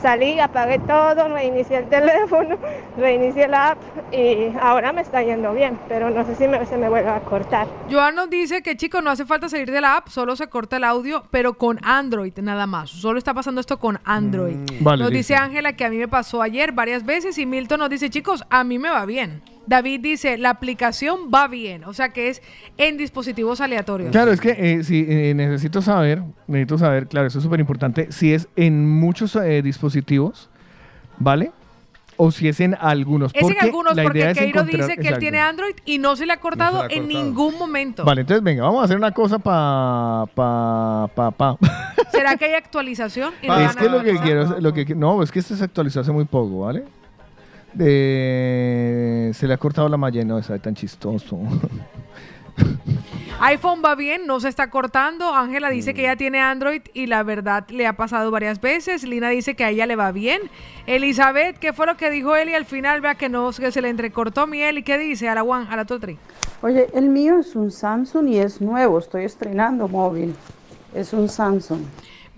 Salí, apagué todo, reinicié el teléfono, reinicié la app y ahora me está yendo bien, pero no sé si me- se me vuelve a cortar. Joan nos dice que chicos, no hace falta salir de la app, solo se corta el audio, pero con Android nada más. Solo está pasando esto con Android. vale, nos listo. dice Ángela que a mí me pasó ayer varias veces y Milton nos dice, chicos, a mí me va bien. David dice, la aplicación va bien, o sea que es en dispositivos aleatorios. Claro, es que eh, si eh, necesito saber, necesito saber, claro, eso es súper importante, si es en muchos eh, dispositivos, ¿vale? O si es en algunos. Es en algunos, la porque idea es Keiro dice que él tiene Android y no se le ha cortado en ningún momento. Vale, entonces venga, vamos a hacer una cosa pa, pa, pa, pa. ¿Será que hay actualización? Y no es que lo que actualizar? quiero, lo que no, es que este se actualizó hace muy poco, ¿vale? Eh, se le ha cortado la malla, no, está tan chistoso. iPhone va bien, no se está cortando. Ángela dice que ella tiene Android y la verdad le ha pasado varias veces. Lina dice que a ella le va bien. Elizabeth, ¿qué fue lo que dijo Eli al final? Vea que no, que se le entrecortó mi Eli. ¿Qué dice? A la One, a la Totri. Oye, el mío es un Samsung y es nuevo, estoy estrenando móvil. Es un Samsung.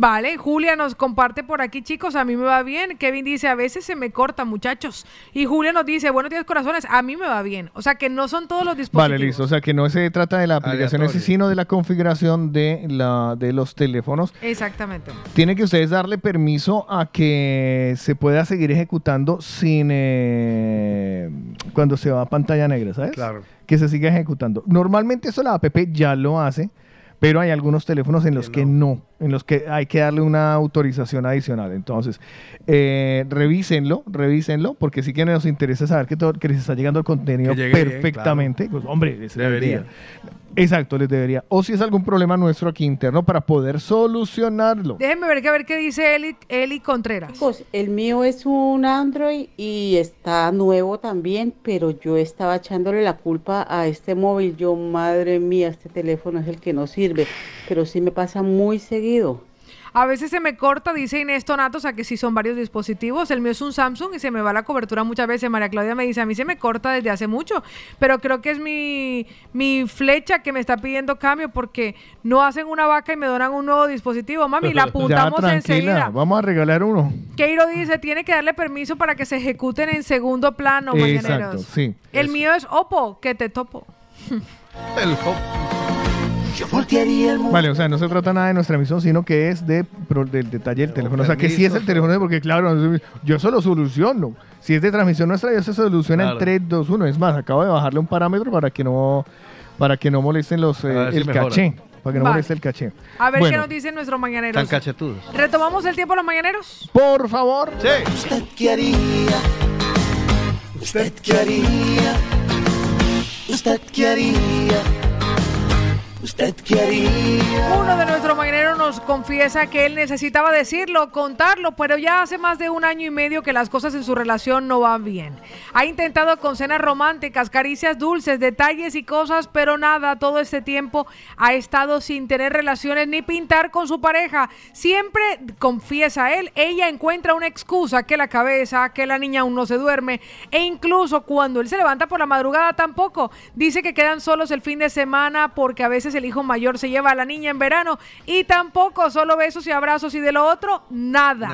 Vale, Julia nos comparte por aquí, chicos, a mí me va bien. Kevin dice, a veces se me corta, muchachos. Y Julia nos dice, buenos días, corazones, a mí me va bien. O sea que no son todos los dispositivos. Vale, listo. O sea que no se trata de la aplicación, ese, sino de la configuración de, la, de los teléfonos. Exactamente. Tiene que ustedes darle permiso a que se pueda seguir ejecutando sin eh, cuando se va a pantalla negra, ¿sabes? Claro. Que se siga ejecutando. Normalmente eso la app ya lo hace, pero hay algunos teléfonos en los que no, en los que hay que darle una autorización adicional. Entonces, eh, revísenlo, revísenlo, porque sí que nos interesa saber que, todo, que les está llegando el contenido bien, perfectamente. Pues, hombre, Debería. Exacto, les debería. O si es algún problema nuestro aquí interno para poder solucionarlo. Déjenme ver, que ver qué dice Eli, Eli Contreras. Chicos, el mío es un Android y está nuevo también, pero yo estaba echándole la culpa a este móvil. Yo, madre mía, este teléfono es el que no sirve, pero sí me pasa muy seguido. A veces se me corta, dice Inés Tonato, o sea que sí son varios dispositivos. El mío es un Samsung y se me va la cobertura muchas veces. María Claudia me dice, a mí se me corta desde hace mucho, pero creo que es mi, mi flecha que me está pidiendo cambio porque no hacen una vaca y me donan un nuevo dispositivo. Mami, la apuntamos ya, enseguida. Vamos a regalar uno. Keiro dice, tiene que darle permiso para que se ejecuten en segundo plano, Exacto, mañaneros. sí. El mío es Oppo, que te topo. El Vale, o sea, no se trata nada de nuestra emisión, sino que es de, pro- del detalle del teléfono. O sea, que sí es el teléfono, porque claro, yo eso lo soluciono. Si es de transmisión nuestra, ya se soluciona Claro. en 3, 2, 1. Es más, acabo de bajarle un parámetro para que no, para que no molesten los, eh, si el mejora. caché. Para que no Vale. moleste el caché. A ver Bueno, qué nos dicen nuestros mañaneros. Tan cachetudos. ¿Retomamos el tiempo los mañaneros? Por favor. Sí. ¿Usted qué haría? ¿Usted qué haría? ¿Usted qué haría? ¿Usted qué haría? Uno de nuestros mañaneros nos confiesa que él necesitaba decirlo, contarlo, pero ya hace más de un año y medio que las cosas en su relación no van bien. Ha intentado con cenas románticas, caricias dulces, detalles y cosas, pero nada, todo este tiempo ha estado sin tener relaciones ni pintar con su pareja. Siempre, confiesa él, ella encuentra una excusa, que la cabeza, que la niña aún no se duerme, e incluso cuando él se levanta por la madrugada tampoco. Dice que quedan solos el fin de semana porque a veces el hijo mayor se lleva a la niña en verano y tampoco solo besos y abrazos y de lo otro, nada.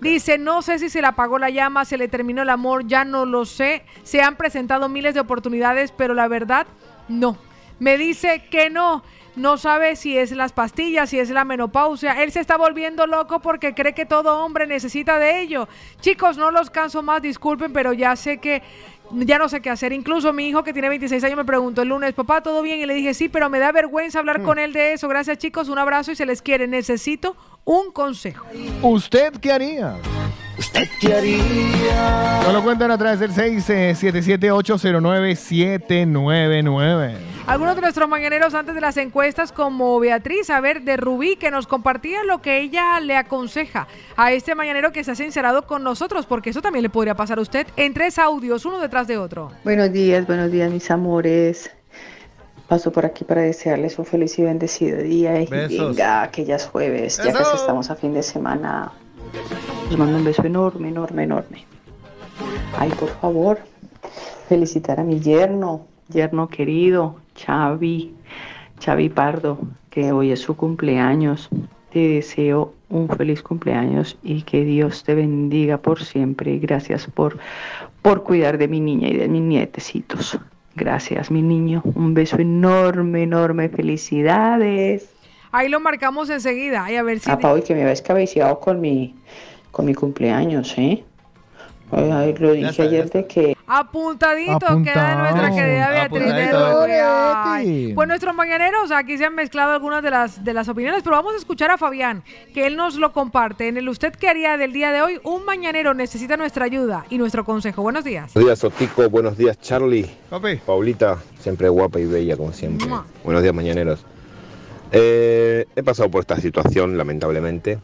Dice, no sé si se le apagó la llama, se le terminó el amor, ya no lo sé. Se han presentado miles de oportunidades, pero la verdad, no. Me dice que no. No sabe si es las pastillas, si es la menopausia. Él se está volviendo loco porque cree que todo hombre necesita de ello. Chicos, no los canso más, disculpen, pero ya sé que ya no sé qué hacer. Incluso mi hijo que tiene 26 años me preguntó el lunes, papá, ¿todo bien? Y le dije, sí, pero me da vergüenza hablar con él de eso. Gracias chicos, un abrazo y se les quiere. Necesito un consejo. ¿Usted qué haría? ¿Usted qué haría? Nos lo cuentan a través del 677-809-799. Algunos de nuestros mañaneros antes de las encuestas, como Beatriz, a ver, de Rubí, que nos compartía lo que ella le aconseja a este mañanero que se ha sincerado con nosotros, porque eso también le podría pasar a usted en tres audios, uno detrás de otro. Buenos días, buenos días mis amores. Paso por aquí para desearles un feliz y bendecido día. Y Besos. venga, que ya es jueves, ya casi estamos a fin de semana. Les mando un beso enorme, enorme, enorme. Ay, por favor, felicitar a mi yerno, yerno querido, Xavi, Xavi Pardo, que hoy es su cumpleaños. Te deseo un feliz cumpleaños y que Dios te bendiga por siempre. Y gracias por, por cuidar de mi niña y de mis nietecitos. Gracias, mi niño. Un beso enorme, enorme. Felicidades. Ahí lo marcamos enseguida. Ay, a ver si. Ah, Pau, y que me habéis cabeceado con mi, con mi cumpleaños, ¿eh? Ay, ay, lo dije ayer de que... Apuntadito, queda nuestra querida Beatriz de. Pues nuestros mañaneros, aquí se han mezclado algunas de las, de las opiniones, pero vamos a escuchar a Fabián, que él nos lo comparte. En el usted que haría del día de hoy, un mañanero necesita nuestra ayuda y nuestro consejo. Buenos días. Buenos días, Otico. Buenos días, Charlie. Paulita, siempre guapa y bella, como siempre. Mua. Buenos días, mañaneros. Eh, he pasado por esta situación, lamentablemente.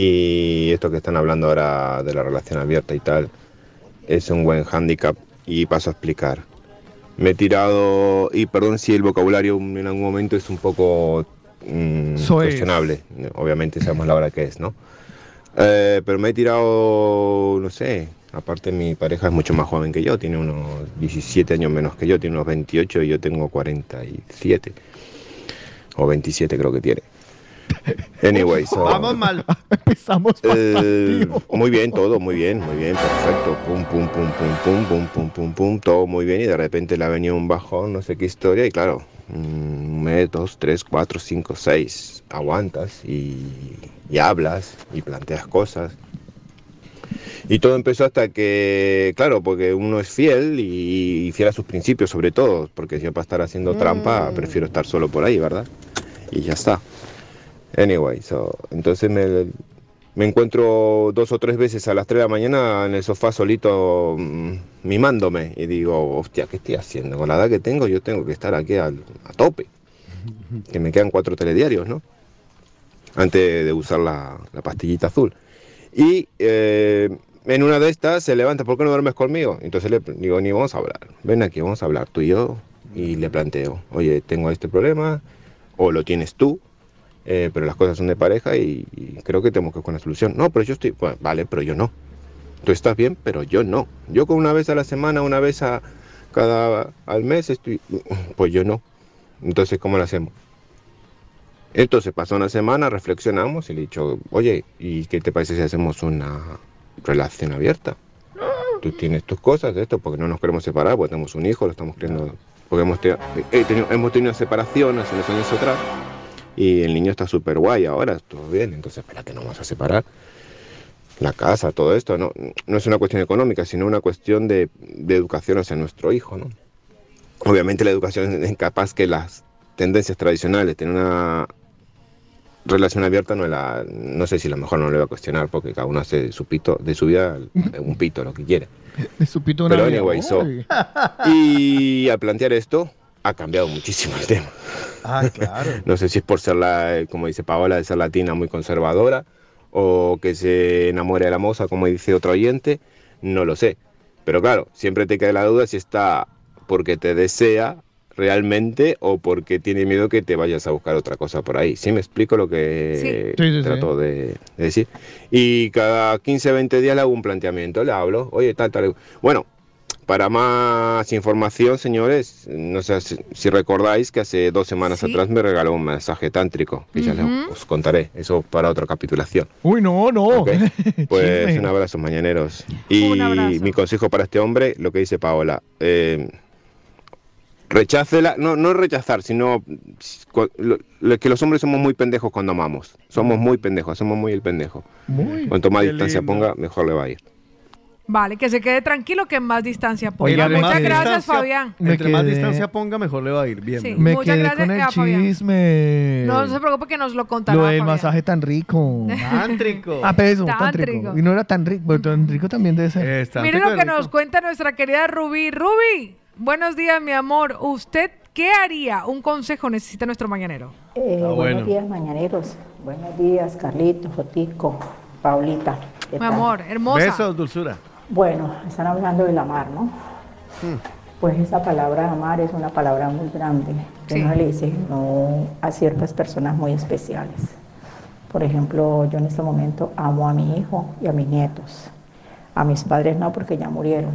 Y esto que están hablando ahora de la relación abierta y tal, es un buen hándicap. Y paso a explicar. Me he tirado, y perdón si el vocabulario en algún momento es un poco mm, Soez. cuestionable. Obviamente sabemos la hora que es, ¿no? Eh, pero me he tirado, no sé, aparte mi pareja es mucho más joven que yo, tiene unos 17 años menos que yo, tiene unos 28 y yo tengo 47. O 27 creo que tiene. Anyway, so, Vamos mal. Empezamos eh, muy bien, todo muy bien, muy bien, perfecto. Pum, pum, pum, pum, pum, pum, pum, pum, pum, todo muy bien. Y de repente le ha venido un bajón, no sé qué historia. Y claro, mm, un mes, dos, tres, cuatro, cinco, seis, aguantas y, y hablas y planteas cosas. Y todo empezó hasta que, claro, porque uno es fiel y, y fiel a sus principios sobre todo, porque si yo para estar haciendo trampa prefiero estar solo por ahí, ¿verdad? y ya está. Anyway, so, entonces me, me encuentro dos o tres veces a las 3 de la mañana en el sofá solito mm, mimándome y digo, hostia, ¿qué estoy haciendo? Con la edad que tengo yo tengo que estar aquí al- a tope. Que me quedan cuatro telediarios, ¿no? Antes de usar la, la pastillita azul. Y eh, en una de estas se levanta, ¿por qué no duermes conmigo? Entonces le digo, ni vamos a hablar. Ven aquí, vamos a hablar tú y yo. Y le planteo, oye, tengo este problema, o lo tienes tú, eh, pero las cosas son de pareja y, y creo que tenemos que buscar una solución. No, pero yo estoy, bueno, vale, pero yo no. Tú estás bien, pero yo no. Yo con una vez a la semana, una vez a cada al mes estoy, pues yo no. Entonces, ¿cómo lo hacemos? Entonces pasó una semana, reflexionamos y le he dicho, oye, ¿y qué te parece si hacemos una relación abierta? Tú tienes tus cosas de esto, porque no nos queremos separar, porque tenemos un hijo, lo estamos criando, porque hemos, te- he tenido, hemos tenido separación hace unos años atrás y el niño está súper guay ahora, todo bien, entonces, ¿para qué nos vamos a separar? La casa, todo esto, no, no es una cuestión económica, sino una cuestión de, de educación hacia nuestro hijo, ¿no? Obviamente la educación es capaz que las tendencias tradicionales, tener una relación abierta no la, no sé si la mejor no le voy a cuestionar porque cada uno hace de su pito, de su vida un pito, lo que quiere. De su pito una Pero anyway, so-. Y al plantear esto, ha cambiado muchísimo el tema. Ah, claro. No sé si es por ser, la, como dice Paola, de ser latina muy conservadora o que se enamore de la moza, como dice otro oyente, no lo sé. Pero claro, siempre te queda la duda si está porque te desea realmente o porque tiene miedo que te vayas a buscar otra cosa por ahí. ¿Sí me explico lo que Sí. Sí, sí, sí. trato de, de decir? Y cada 15, 20 días le hago un planteamiento, le hablo, oye, tal, tal. Bueno, para más información, señores, no sé si, recordáis que hace dos semanas Sí. atrás me regaló un mensaje tántrico, que ya les- os contaré, eso para otra capitulación. Uy, no, no. Pues Chisme. un abrazo, mañaneros. Y abrazo. mi consejo para este hombre, lo que dice Paola, eh, rechácela, no, no rechazar, sino cu- lo- lo- que los hombres somos muy pendejos cuando amamos. Somos muy pendejos, somos muy el pendejo. Muy. Cuanto más distancia lindo. ponga, mejor le va a ir. Vale, que se quede tranquilo que en más distancia ponga. Oiga, Muchas gracias, distancia- Fabián. Me Entre más distancia ponga, mejor le va a ir. Bien. Sí. ¿no? Me Muchas quedé gracias, con el Fabián. chisme. No se preocupe que nos lo contará. Lo del masaje tan rico. Tántrico. Ah, pero eso, Tántrico. tántrico. Y no era tan rico, pero tan rico también debe ser. Mire lo que nos cuenta nuestra querida Rubí. Rubí, buenos días, mi amor. ¿Usted qué haría? Un consejo necesita nuestro mañanero. Eh, Ah, bueno. Buenos días, mañaneros. Buenos días, Carlitos, Jotico, Paulita. ¿Qué Mi tal? amor, hermosa. Besos, dulzura. Bueno, están hablando del amar, ¿no? Pues esa palabra amar es una palabra muy grande que Sí. no le dice no a ciertas personas muy especiales. Por ejemplo, yo en este momento amo a mi hijo y a mis nietos. A mis padres no, porque ya murieron.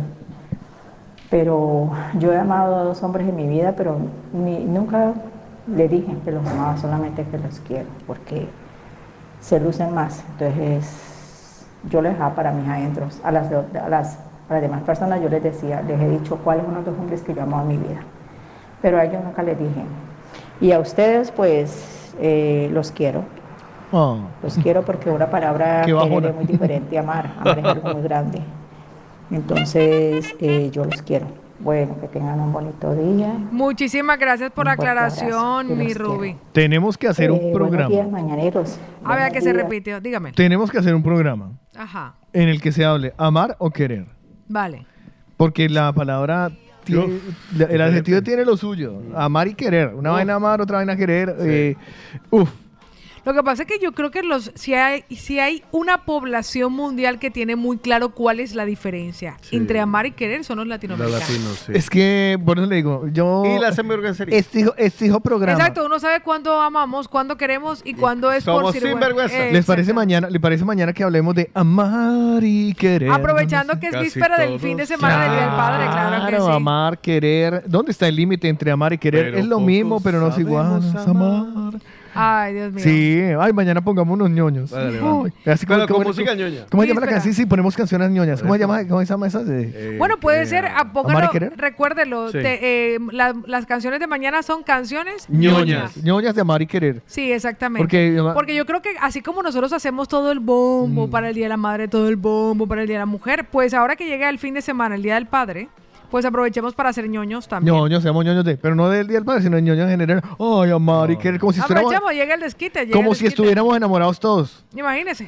Pero yo he amado a dos hombres en mi vida, pero ni- nunca le dije que los amaba, solamente que los quiero, porque se lucen más. Entonces, yo les dejaba para mis adentros. A las, a, las, a las demás personas yo les decía, les he dicho cuáles son los dos hombres que yo amo en mi vida. Pero a ellos nunca les dije. Y a ustedes, pues, eh, los quiero. Oh. Los quiero porque una palabra es muy diferente amar. Amar es algo muy grande. Entonces, eh, yo los quiero. Bueno, que tengan un bonito día. Muchísimas gracias por la abrazo, aclaración, mi quiero. Rubí. Tenemos que hacer Eh, un Buenos programa. días, mañaneros. A ver, Buenos que se repitió. Dígame. Tenemos que hacer un programa Ajá. en el que se hable amar o querer. Vale. Porque la palabra, tiene- la- el adjetivo tiene lo suyo. Amar y querer. Una vaina amar, otra vaina querer. eh, uf. Lo que pasa es que yo creo que los si hay si hay una población mundial que tiene muy claro cuál es la diferencia entre amar y querer son los latinoamericanos. Es que, por eso le digo, yo... Y las hamburgueserías. Exijo, exijo programa. Exacto, uno sabe cuándo amamos, cuándo queremos y cuándo es por somos sirve- sinvergüenzas. Eh, ¿Les parece mañana, ¿Le parece mañana que hablemos de amar y querer? Aprovechando que es Casi víspera del fin de semana del Día del Padre, claro que Claro, sí. amar, querer. ¿Dónde está el límite entre amar y querer? Pero es lo mismo, pero no es igual. es amar. Ay, Dios mío. Sí, ay, mañana pongamos unos ñoños. Vale, así Pero como- con como- música ñoña. ¿Cómo se llama la canción? Sí, ponemos canciones ñoñas. ¿Cómo se llama, cómo se llama esas? de- Bueno, puede ser, a ¿Amar póngalo, y querer? recuérdelo, Sí. te- eh, la- las canciones de mañana son canciones ñoñas. ñoñas de amar y querer. Sí, exactamente. Porque- Porque yo creo que así como nosotros hacemos todo el bombo para el Día de la Madre, todo el bombo para el Día de la Mujer, pues ahora que llega el fin de semana, el Día del Padre, Pues aprovechemos para hacer ñoños también. ñoños, seamos ñoños de, pero no del Día del Padre, sino ñoños en general. Ay, Amari, que como si estuviéramos, Aprovechemos, llega el desquite. llega como el si desquite. estuviéramos enamorados todos. Imagínese.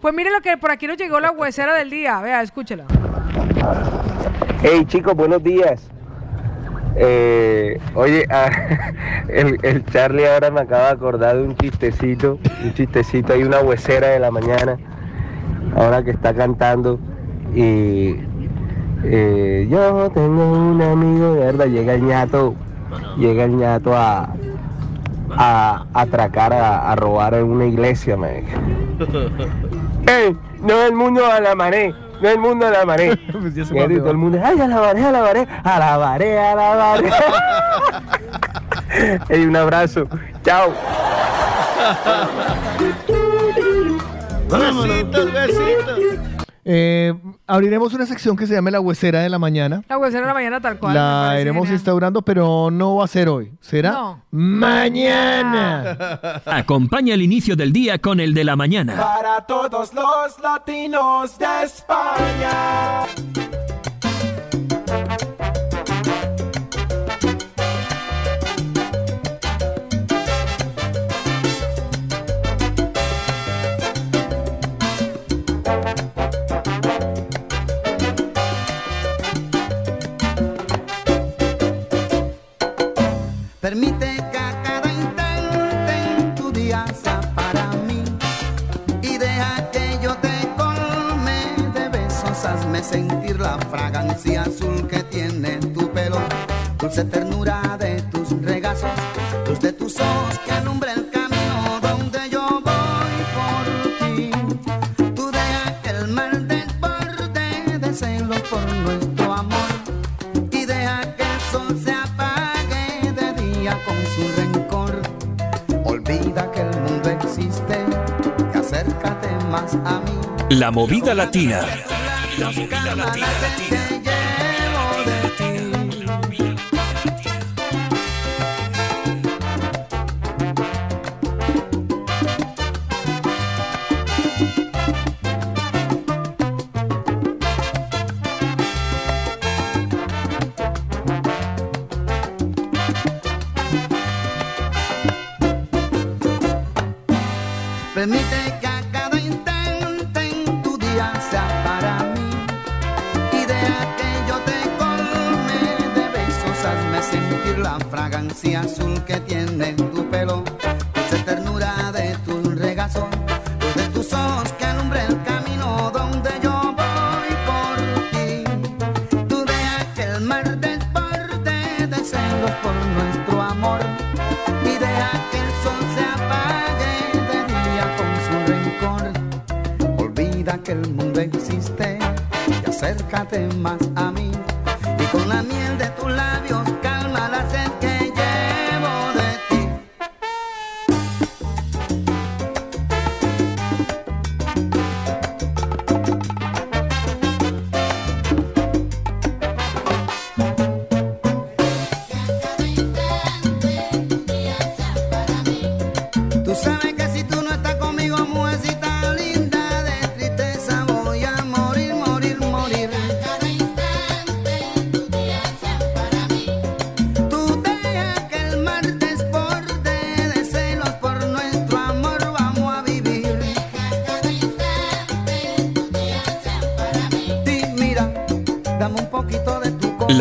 Pues mire lo que por aquí nos llegó la huesera del día. Vea, escúchela. Hey chicos, buenos días. Eh, oye, ah, el, el Charlie ahora me acaba de acordar de un chistecito, un chistecito, hay una huesera de la mañana, ahora que está cantando y eh, yo tengo un amigo, de verdad, llega el ñato, llega el ñato a, a, a atracar, a, a robar en una iglesia, man. ¡Ey! No el mundo a la mané, no el mundo a la mané. Pues Y todo el mundo, ¡ay, alabaré, alabaré, alabaré, alabaré! ¡Ey, un abrazo! ¡Chao! Besitos, besitos. Eh, abriremos una sección que se llame la huesera de la mañana. La huesera de la mañana tal cual. La iremos genial. instaurando, pero no va a ser hoy. ¿Será? No. Mañana. Acompaña el inicio del día con el de la mañana. Para todos los latinos de España. Permite que a cada instante en tu día sea para mí. Y deja que yo te colme de besos, hazme sentir la fragancia azul que tiene tu pelo, dulce ternura de tus regazos, luz de tus ojos que alumbra La movida latina. La movida latina.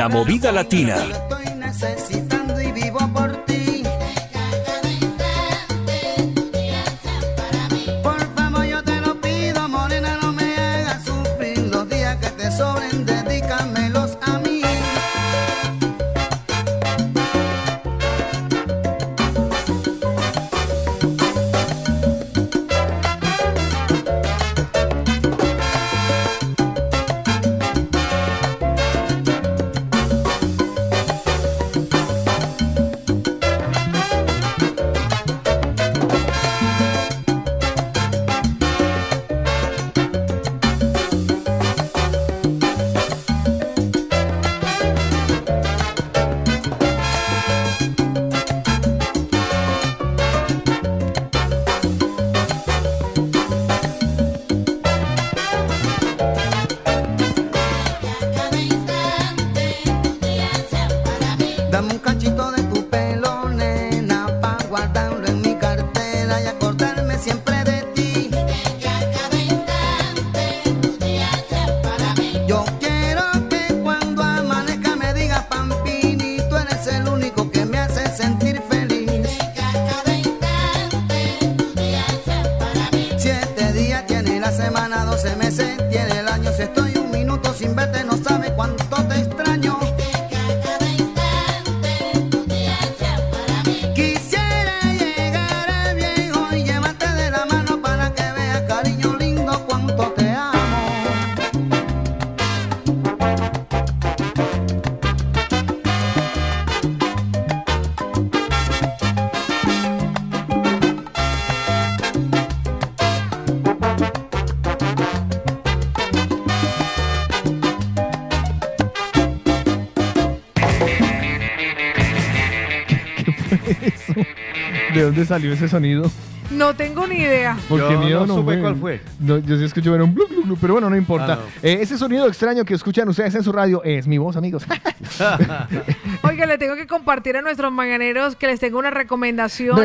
La movida latina. Dónde salió ese sonido? No tengo ni idea. Porque Yo mío no no, supe cuál fue. No, yo sí escuché un blu, blu, blu, pero bueno, no importa. Ah, no. Eh, ese sonido extraño que escuchan ustedes en su radio es mi voz, amigos. Oiga, le tengo que compartir a nuestros mañaneros que les tengo una recomendación.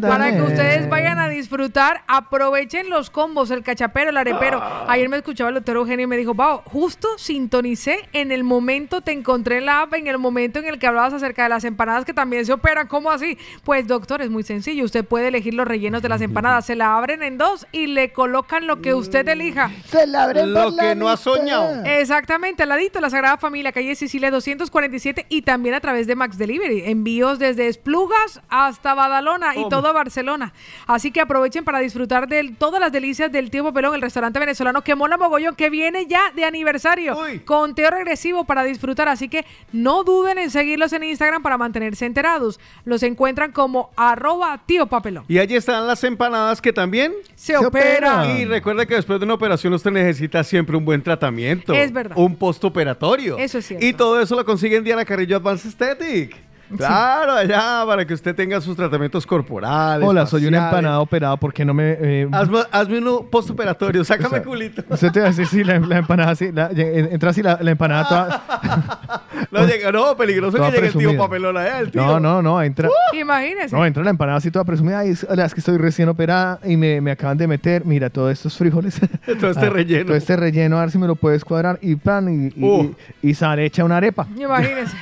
Para que ustedes vayan a disfrutar, aprovechen los combos, el cachapero, el arepero. Ayer me escuchaba el doctor Eugenio y me dijo, Pau, justo sintonicé en el momento, te encontré en la app, en el momento en el que hablabas acerca de las empanadas que también se operan. ¿Cómo así? Pues doctor, es muy sencillo. Usted puede elegir los rellenos de las empanadas. Se la abren en dos y le colocan lo que usted elija. Se la abren Lo que no ha soñado. Exactamente, al ladito, la Sagrada Familia, calle Sicilia 247 y también a través de Max Delivery. Envíos desde Esplugas hasta Badalona y todo Barcelona. Así que aprovechen para disfrutar de todas las delicias del Tío Papelón, el restaurante venezolano que mola mogollón, que viene ya de aniversario. Conteo regresivo para disfrutar. Así que no duden en seguirlos en Instagram para mantenerse enterados. Los encuentran como arroba tío papelón. Y allí están las empanadas que también Se operan. Y recuerda que después de una operación usted necesita siempre un buen tratamiento. Es verdad. Un postoperatorio. Eso es cierto. Y todo eso lo consigue en Diana Carrillo Advanced Aesthetic. Claro, allá para que usted tenga sus tratamientos corporales. Hola, soy una faciales. empanada operada porque no me... eh, Hazme, hazme uno postoperatorio, sácame O sea, culito. Usted te va a decir, sí, la, la empanada así, la- eh, entra así la, la empanada toda... No, llega, no, peligroso Toda que llegue el tío papelón allá, el tío. No, no, no, entra... Imagínense. No, entra la empanada así toda presumida. Ay, es, hola, es que estoy recién operada y me, me acaban de meter, mira, todos estos frijoles. Todo este Ah, relleno. Todo este relleno, a ver si me lo puedes cuadrar. Y pan, y, y, Uh. y, y sale hecha una arepa. Imagínense.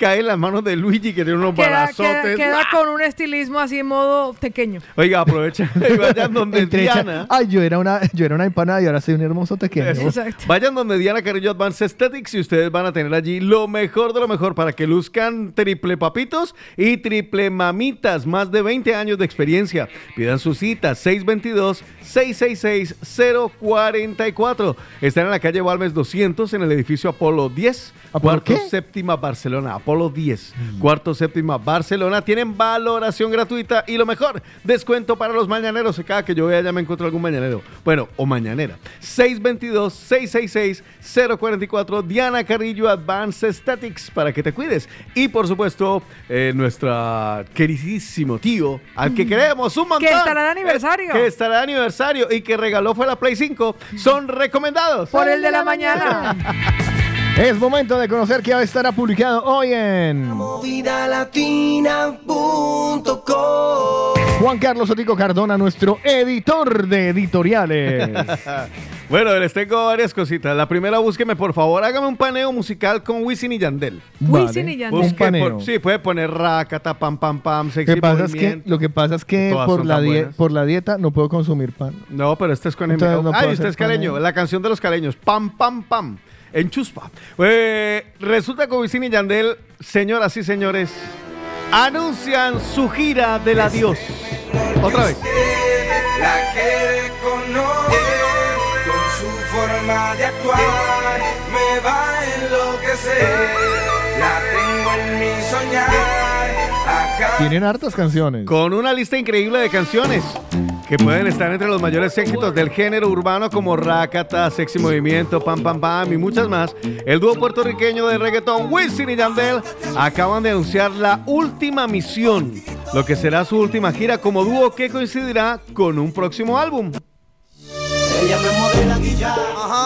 Cae en las manos de Luigi que tiene unos Queda, balazotes. queda- queda con un estilismo así en modo pequeño. Oiga, aprovechen y vayan donde Entre hecha- Diana. Ay, yo era, una, yo era una empanada y ahora soy un hermoso pequeño. Eso. Vayan donde Diana Carrillo Advanced Aesthetics y ustedes van a tener allí lo mejor de lo mejor para que luzcan triple papitos y triple mamitas. Más de 20 años de experiencia. Pidan su cita 622-666-044. Están en la calle Balmes 200 en el edificio Apolo 10. ¿Apolo cuarto qué? séptima Barcelona. Apolo 10. Cuarto séptima Barcelona. Tienen valoración gratuita y lo mejor, descuento para los mañaneros. Cada que yo vea ya me encuentro algún mañanero. Bueno, o mañanera. 622-666-044. Diana Carrillo Advanced Aesthetics para que te cuides. Y por supuesto, eh, nuestra queridísimo tío, al que queremos un montón. Que estará de aniversario. eh, Que estará de aniversario y que regaló fue la Play 5. Son recomendados. Por el de la mañana. Es momento de conocer que estará publicado hoy en Movidalatina.com Juan Carlos Otico Cardona, nuestro editor de editoriales. Bueno, les tengo varias cositas. La primera, búsqueme, por favor, hágame un paneo musical con Wisin y Yandel. Wisin y Yandel. Busque Un paneo. por- sí, puede poner rakata, pam, pam, pam, sexy Lo que pasa es que, movimiento. lo que, pasa es que por la, por dieta no puedo consumir pan. No, pero este es con M. no Ay, puedo usted es caleño. paneo. La canción de los caleños. Pam, pam, pam. En chuspa. Eh, resulta que Wisin y Yandel, señoras y señores, anuncian su gira del adiós. Otra vez. La que conoce con su forma de actuar me va a enloquecer. La tengo en mi soñar. Acá Tienen hartas canciones. Con una lista increíble de canciones que pueden estar entre los mayores éxitos del género urbano como Rakata, Sexy Movimiento, Pam Pam Pam y muchas más. El dúo puertorriqueño de reggaetón Wisin y Yandel acaban de anunciar la última misión, lo que será su última gira como dúo que coincidirá con un próximo álbum. Ella me modela guilla,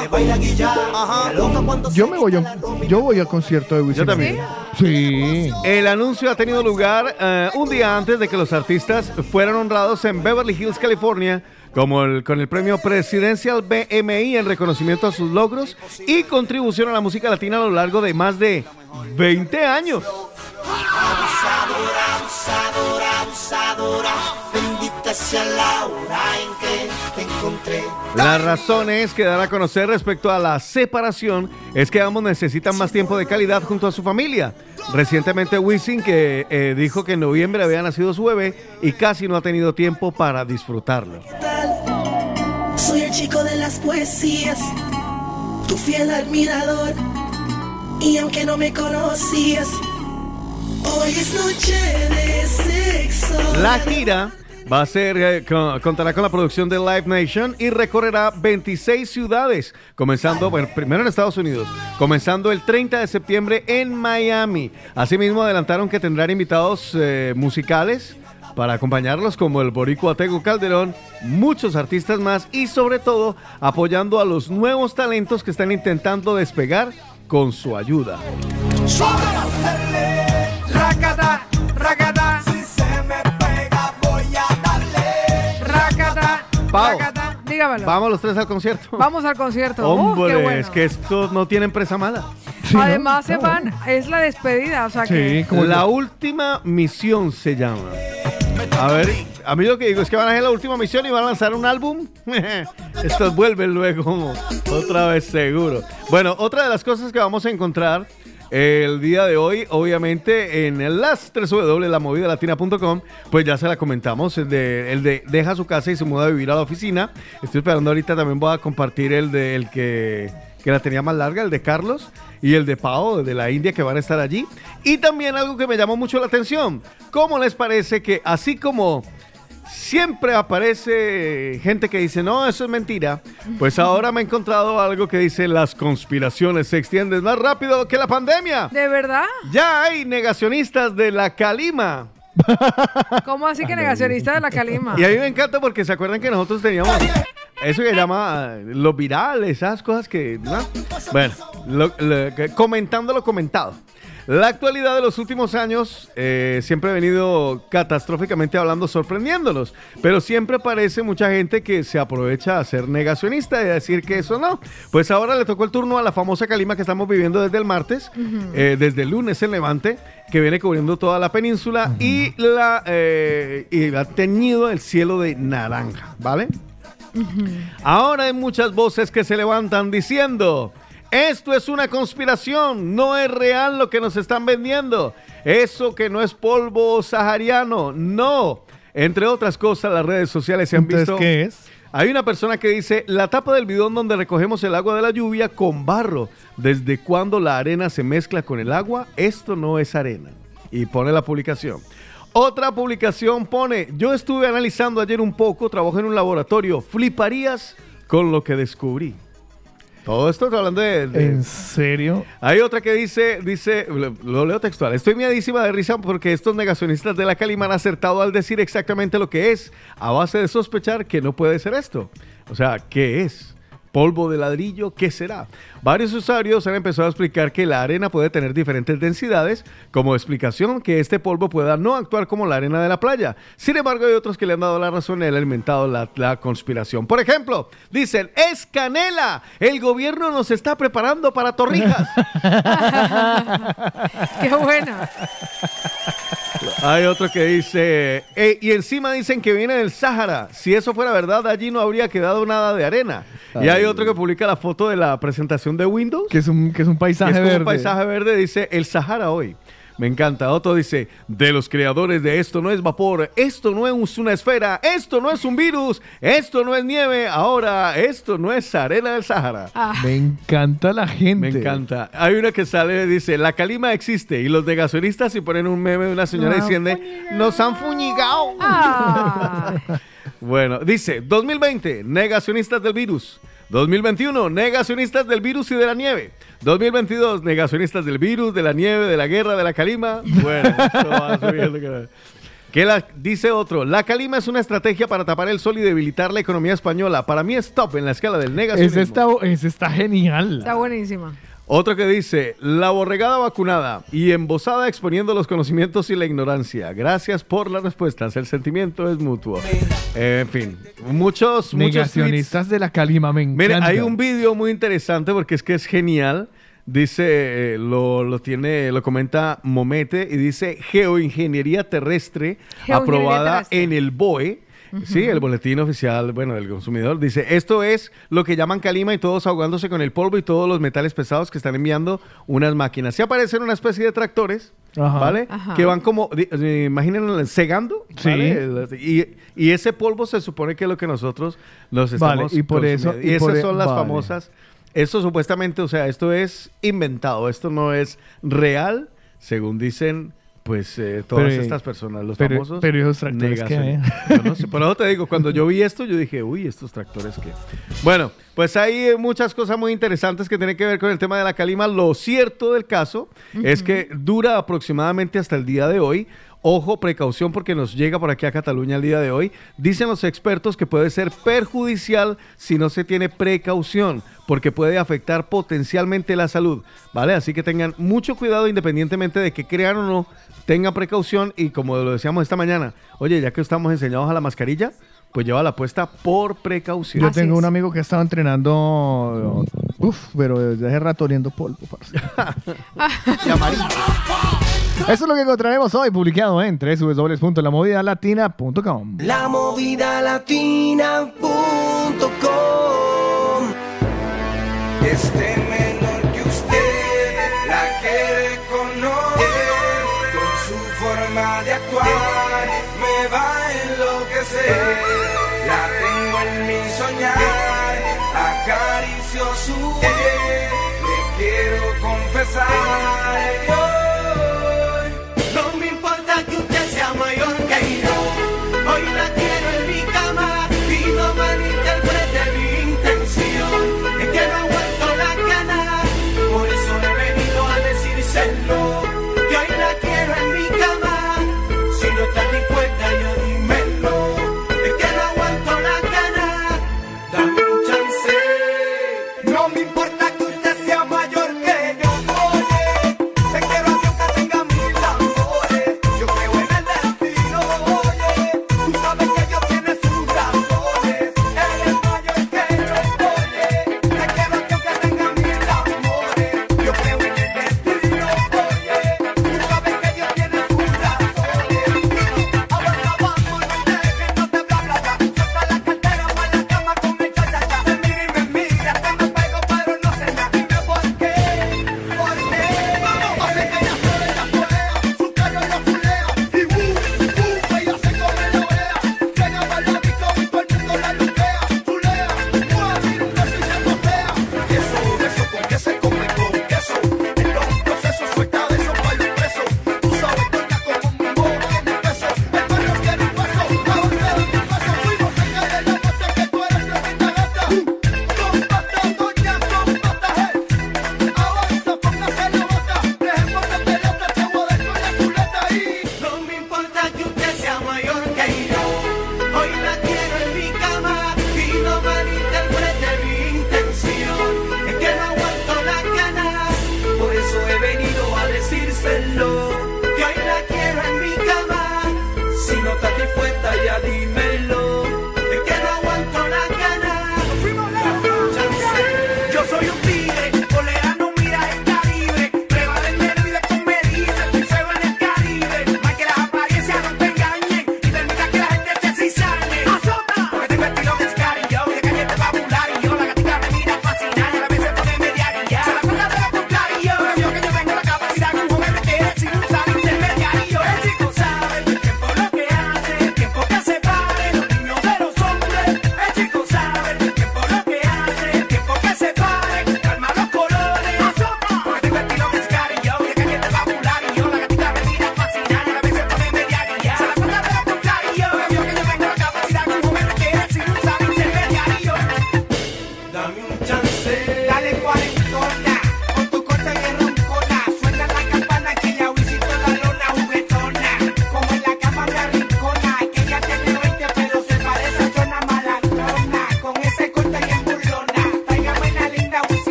me baila guilla, ajá. loca cuando Yo me voy a, yo voy al concierto de Wisin. Yo también. Sí. El anuncio ha tenido lugar eh, un día antes de que los artistas fueran honrados en Beverly Hills, California, como el- con el premio Presidencial BMI en reconocimiento a sus logros y contribución a la música latina a lo largo de más de 20 años. Sea la hora en que te encontré. Que dar a conocer respecto a la separación es que ambos necesitan más tiempo de calidad junto a su familia. Recientemente Wisin que eh, dijo que en noviembre había nacido su bebé y casi no ha tenido tiempo para disfrutarlo. Soy el chico de las poesías, tu fiel admirador. Y aunque no me conocías, hoy es noche de sexo. La gira va a ser, eh, con- contará con la producción de Live Nation y recorrerá 26 ciudades, comenzando, bueno, primero en Estados Unidos, comenzando el 30 de septiembre en Miami. Asimismo, adelantaron que tendrán invitados eh, musicales para acompañarlos como el Boricua Tego Calderón, muchos artistas más y sobre todo apoyando a los nuevos talentos que están intentando despegar con su ayuda. Pau, dígamelo. vamos los tres al concierto. Vamos al concierto. Uh, Hombre, qué bueno. es que estos no tienen presa mala. Además se van, es la despedida, o sea que... la última misión se llama. A ver, a mí lo que digo es que van a hacer la última misión y van a lanzar un álbum. Estos vuelven luego otra vez seguro. Bueno, otra de las cosas que vamos a encontrar el día de hoy, obviamente, en las 3 lamovidalatina.com, pues ya se la comentamos, el de, deja su casa y se muda a vivir a la oficina. Estoy esperando ahorita, también voy a compartir el de el que, que la tenía más larga, el de Carlos, y el de Pau, de la India, que van a estar allí. Y también algo que me llamó mucho la atención, ¿cómo les parece que así como... Siempre aparece gente que dice, no, eso es mentira. Pues ahora me he encontrado algo que dice, las conspiraciones se extienden más rápido que la pandemia. ¿De verdad? Ya hay negacionistas de la Calima. ¿Cómo así que negacionista de la Calima? Y a mí me encanta porque se acuerdan que nosotros teníamos eso que llama eh, los virales, esas cosas que... ¿no? Bueno, lo- lo- comentando lo comentado. La actualidad de los últimos años eh, siempre ha venido catastróficamente hablando, sorprendiéndonos, pero siempre aparece mucha gente que se aprovecha a ser negacionista y a decir que eso no. Pues ahora le tocó el turno a la famosa Calima que estamos viviendo desde el martes, eh, desde el lunes en Levante, que viene cubriendo toda la península y, la, eh, y ha teñido el cielo de naranja, ¿vale? Ahora hay muchas voces que se levantan diciendo, esto es una conspiración, no es real lo que nos están vendiendo, eso que no es polvo sahariano, no. Entre otras cosas, las redes sociales se han Entonces, visto... ¿qué es? Hay una persona que dice, la tapa del bidón donde recogemos el agua de la lluvia con barro. ¿Desde cuando la arena se mezcla con el agua? Esto no es arena. Y pone la publicación. Otra publicación pone, yo estuve analizando ayer un poco, trabajo en un laboratorio, fliparías con lo que descubrí. Todo esto está hablando de... de- ¿En serio? hay otra que dice, dice, lo, lo leo textual, estoy miadísima de risa porque estos negacionistas de la Calima han acertado al decir exactamente lo que es, a base de sospechar que no puede ser esto. O sea, ¿qué es? ¿Polvo de ladrillo? ¿Qué será? Varios usuarios han empezado a explicar que la arena puede tener diferentes densidades, como explicación que este polvo pueda no actuar como la arena de la playa. Sin embargo, hay otros que le han dado la razón y han alimentado la, la conspiración. Por ejemplo, dicen, es canela, el gobierno nos está preparando para torrijas. Qué buena. Hay otro que dice, "Eh, y encima dicen que viene del Sáhara. Si eso fuera verdad, allí no habría quedado nada de arena. y hay Ay. otro que publica la foto de la presentación de Windows. Que es un, que es un que paisaje es como verde. un paisaje verde, dice el Sahara hoy. Me encanta. Otro dice, de los creadores de esto no es vapor, esto no es una esfera, esto no es un virus, esto no es nieve, ahora esto no es arena del Sahara. Me encanta la gente. Me encanta. Hay una que sale y dice, la calima existe. Y los negacionistas y ponen un meme de una señora No. diciendo, nos han fuñigado. Ah, Bueno, dice, 2020, negacionistas del virus. 2021, negacionistas del virus y de la nieve. 2022, negacionistas del virus, de la nieve, de la guerra, de la calima. Bueno, esto va subiendo. Que la, dice otro, la calima es una estrategia para tapar el sol y debilitar la economía española. Para mí es top en la escala del negacionismo. Ese está, ese está genial. está buenísima. Otro que dice, la borregada vacunada y embosada exponiendo los conocimientos y la ignorancia. Gracias por las respuestas, el sentimiento es mutuo. Eh, en fin, muchos, muchos. Negacionistas de la calima, me encanta. Mire, hay un video muy interesante porque es que es genial. Dice, eh, lo, lo tiene, lo comenta Momete y dice geoingeniería terrestre Geoingeniería aprobada terrestre. en el BOE. Sí, el boletín oficial, bueno, del consumidor dice, esto es lo que llaman calima y todos ahogándose con el polvo y todos los metales pesados que están enviando unas máquinas. Sí aparecen una especie de tractores, Ajá. ¿vale? Ajá. Que van como, eh, imaginen, segando, Sí. ¿vale? El- Y, y ese polvo se supone que es lo que nosotros nos Vale, estamos y por eso-. Y, y por esas e- son las vale. famosas, esto supuestamente, o sea, esto es inventado, esto no es real, según dicen... Pues eh, todas Pero, estas personas, los pero- famosos. pero esos tractores que negacionistas. Yo no sé, por eso te digo, cuando yo vi esto, yo dije, uy, estos tractores que. Bueno, pues hay eh, muchas cosas muy interesantes que tienen que ver con el tema de la calima. Lo cierto del caso es que dura aproximadamente hasta el día de hoy. Ojo, precaución porque nos llega por aquí a Cataluña el día de hoy. Dicen los expertos que puede ser perjudicial si no se tiene precaución, porque puede afectar potencialmente la salud, ¿vale? Así que tengan mucho cuidado independientemente de que crean o no, tengan precaución y como lo decíamos esta mañana, oye, ya que estamos enseñados a la mascarilla, pues lleva la puesta por precaución. Yo tengo un amigo que estaba entrenando, uf, pero desde hace rato oliendo polvo. parce. Eso es lo que encontraremos hoy publicado en www.lamovidalatina.com. La movida Este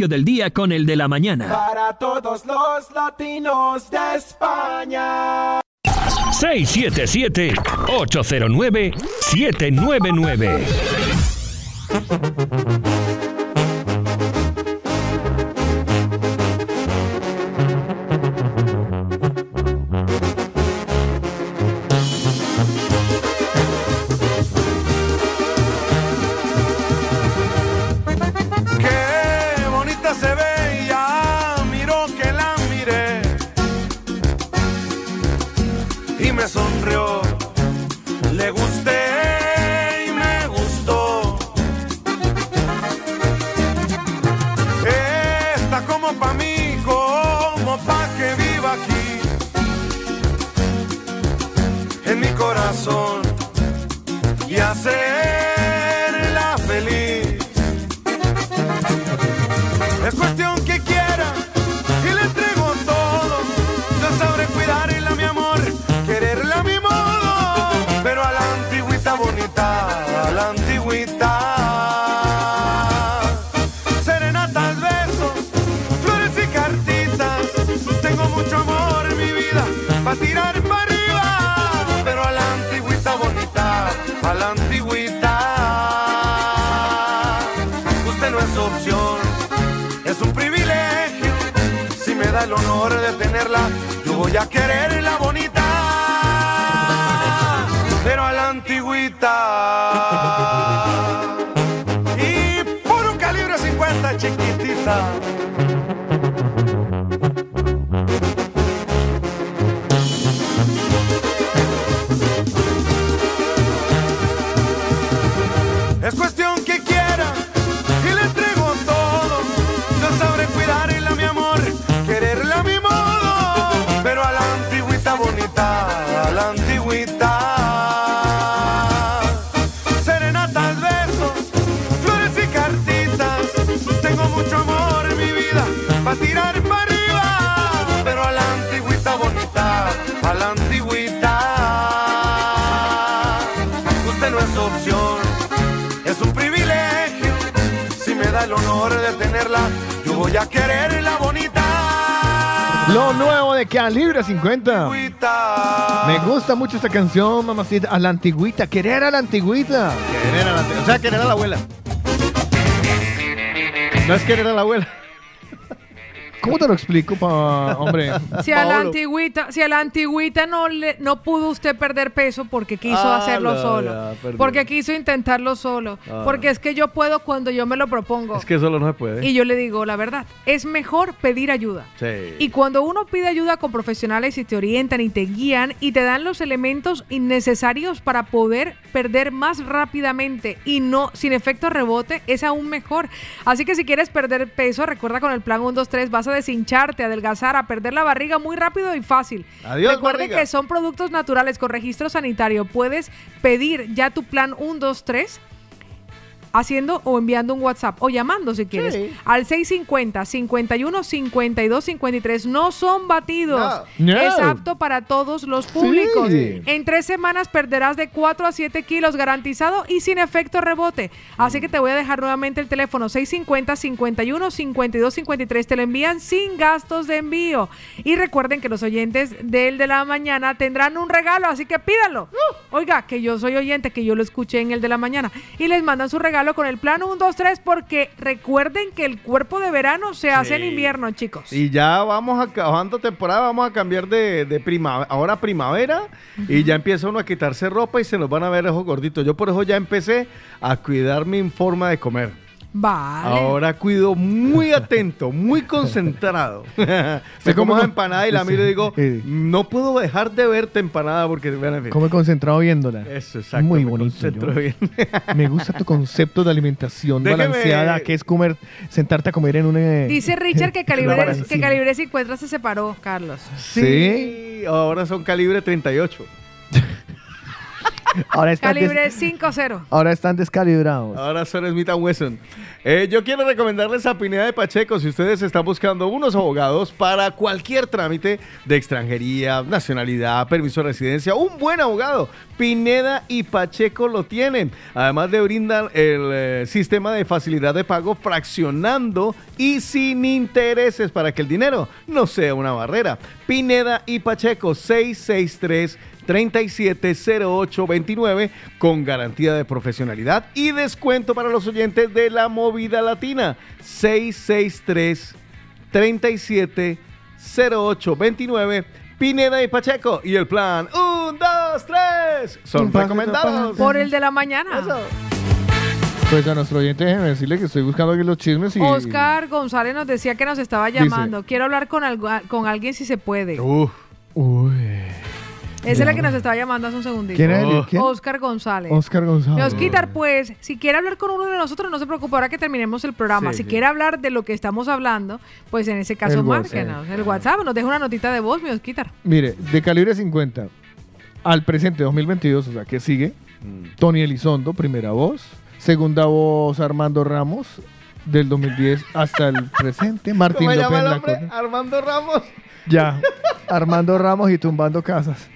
inicio del día con el de la mañana. Para todos los latinos de España. 677-809-799. Mucho esta canción, mamacita. A la antigüita. Querer a la antigüita. Querer a la antigüita. O sea, querer a la abuela. No es querer a la abuela. ¿Cómo te lo explico, pa, hombre? Si a la Paolo? antigüita, si a la antigüita no le, no pudo usted perder peso porque quiso Ah, hacerlo la- solo, perdió. porque quiso intentarlo solo, Ah. porque es que yo puedo cuando yo me lo propongo. Es que solo no se puede. Y yo le digo la verdad, es mejor pedir ayuda. Sí. Y cuando uno pide ayuda con profesionales y te orientan y te guían y te dan los elementos innecesarios para poder perder más rápidamente y no sin efecto rebote, es aún mejor. Así que si quieres perder peso, recuerda con el plan 1, 2, 3 vas a deshincharte, a adelgazar, a perder la barriga muy rápido y fácil. Adiós, Recuerde barriga. que son productos naturales con registro sanitario. Puedes pedir ya tu plan 1, 2, 3 haciendo o enviando un WhatsApp o llamando si quieres. Al 650 51 52 53 no son batidos. No. es apto para todos los públicos. Sí. en tres semanas perderás de 4 a 7 kilos garantizado y sin efecto rebote. Así que te voy a dejar nuevamente el teléfono 650 51 52 53 te lo envían sin gastos de envío. Y recuerden que los oyentes del de la mañana tendrán un regalo así que pídalo. Oiga que yo soy oyente que yo lo escuché en el de la mañana. Y les mandan su regalo con el plan 1, 2, 3 porque recuerden que el cuerpo de verano se hace en Sí. invierno, chicos. Y ya vamos acabando temporada, vamos a cambiar de, de primavera, ahora primavera, y ya empieza uno a quitarse ropa y se nos van a ver ojos gorditos. Yo por eso ya empecé a cuidar mi forma de comer. Vale. Ahora cuido muy atento, muy concentrado. Me Se como con- empanada y la miro y digo, no puedo dejar de verte empanada porque... bueno. Come concentrado viéndola. Eso, exacto. Muy me bonito. concentro yo. bien. Me gusta tu concepto de alimentación Déjeme- balanceada, que es comer, sentarte a comer en un... eh, Dice Richard que una Calibre, que Calibre 50 se separó, Carlos. Sí, ahora son calibre 38. Ahora están, des- Calibre 5-0. ahora están descalibrados. Ahora son Smith Wesson. Eh, yo quiero recomendarles a Pineda de Pacheco si ustedes están buscando unos abogados para cualquier trámite de extranjería, nacionalidad, permiso de residencia, un buen abogado. Pineda y Pacheco lo tienen. Además le brindan el eh, sistema de facilidad de pago fraccionando y sin intereses para que el dinero no sea una barrera. Pineda y Pacheco 663 370829 con garantía de profesionalidad y descuento para los oyentes de la movida latina 663 370829 Pineda y Pacheco y el plan 1 2 3 son recomendados Por el de la mañana. Pues a nuestro oyente déjeme decirle que estoy buscando aquí los chismes y... Oscar González nos decía que nos estaba Dice- llamando. Quiero hablar con, algo- con alguien si se puede. Uy. Esa es la que nos estaba llamando hace un segundito. ¿Quién es él? ¿Quién? Oscar González. Oscar González. Nos quitar, pues, si quiere hablar con uno de nosotros, no se preocupe ahora que terminemos el programa. Sí, si sí. quiere hablar de lo que estamos hablando, pues en ese caso El WhatsApp. márquenos. El WhatsApp nos deja una notita de voz, mi Osquitar. Mire, de calibre 50 al presente 2022, o sea, que sigue, Tony Elizondo, primera voz. Segunda voz, Armando Ramos, del 2010 hasta el presente. Martín ¿Cómo López llama el hombre? Armando Ramos Ya, Armando Ramos y tumbando casas.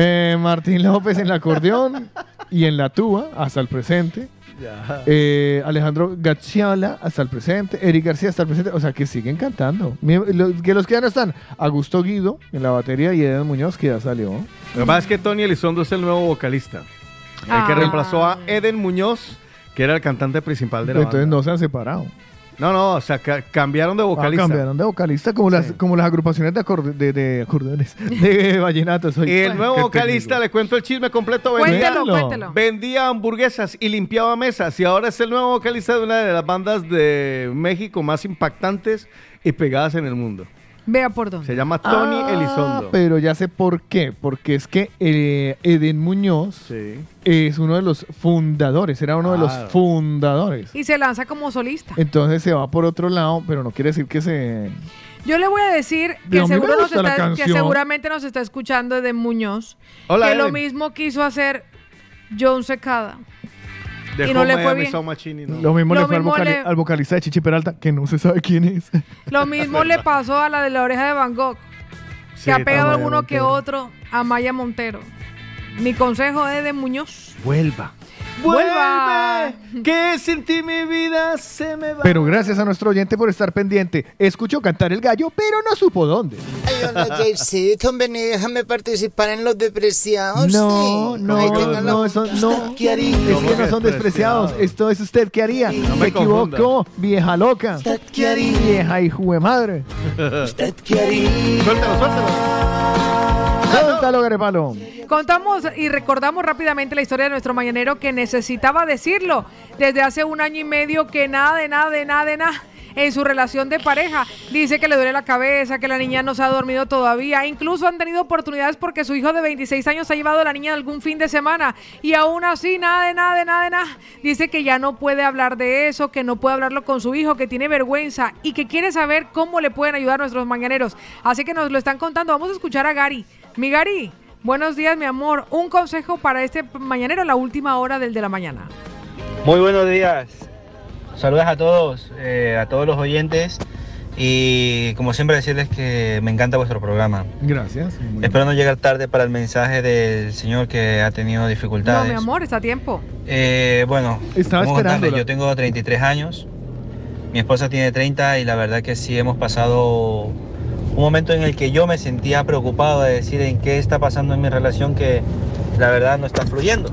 Eh, Martín López en el acordeón y en la tuba hasta el presente. Ya. Eh, Alejandro Gacciola hasta el presente, Eric García hasta el presente, o sea que siguen cantando. Los, que los que ya no están, Augusto Guido en la batería y Eden Muñoz que ya salió. Lo que pasa es que Tony Elizondo es el nuevo vocalista. El Ah. que reemplazó a Eden Muñoz, que era el cantante principal de la Entonces banda. no se han separado. No, no, o sea, ca- cambiaron de Ah, vocalista. cambiaron de vocalista como las como las agrupaciones de, acorde- de, de acordeones, de vallenatos. Y el nuevo vocalista, le cuento el chisme completo, vendía, Cuéntelo, cuéntelo. vendía hamburguesas y limpiaba mesas. Y ahora es el nuevo vocalista de una de las bandas de México más impactantes y pegadas en el mundo. Vea por dónde. Se llama Tony Ah, Elizondo. Pero ya sé por qué. Porque es que eh, Eden Muñoz es uno de los fundadores, era uno de los fundadores. Y se lanza como solista. Entonces se va por otro lado, pero no quiere decir que se... Yo le voy a decir que, seguro nos está- seguramente nos está escuchando de Muñoz. Hola, que lo Eden. mismo quiso hacer John Secada. Y no le fue bien. Machine no. Lo mismo Lo le fue al, vocali- le- al vocalista de Chichi Peralta, que no se sabe quién es. Lo mismo le pasó a la de la oreja de Van Gogh. Sí, que ha pegado Amaya alguno que Montero. otro a Maya Montero. Mi consejo es de Muñoz. Vuelva. Vuelva. Que sin ti mi vida se me va. Pero gracias a nuestro oyente por estar pendiente. Escuchó cantar el gallo, pero no supo dónde. Ay, hola, Javesito, ven y déjame participar en los depreciados. No, sí. no, la- no, eso no. ¿Qué haría? Es que no son despreciados. Esto es usted que haría. No Se me equivocó, vieja loca. ¿Usted qué haría? Vieja hijo de madre. ¿Usted qué haría? Suéltalo, suéltalo. Suéltalo, Garepalo. Contamos y recordamos rápidamente la historia de nuestro mañanero que necesitaba decirlo desde hace un año y medio que nada de nada de nada de nada en su relación de pareja. Dice que le duele la cabeza, que la niña no se ha dormido todavía. Incluso han tenido oportunidades porque su hijo de 26 años ha llevado a la niña algún fin de semana. Y aún así, nada de nada de nada de nada. Dice que ya no puede hablar de eso, que no puede hablarlo con su hijo, que tiene vergüenza y que quiere saber cómo le pueden ayudar nuestros mañaneros. Así que nos lo están contando. Vamos a escuchar a Gary. Mi Gary. Buenos días, mi amor. Un consejo para este mañanero, la última hora del de la mañana. Muy buenos días. Saludos a todos, eh, a todos los oyentes. Y como siempre decirles que me encanta vuestro programa. Gracias. Espero no llegar tarde para el mensaje del señor que ha tenido No, dificultades. mi amor, está a tiempo. Eh, bueno, Estaba yo tengo 33 años, mi esposa tiene 30 y la verdad que sí hemos pasado un momento en el que yo me sentía preocupado de decir en qué está pasando en mi relación que la verdad no está fluyendo.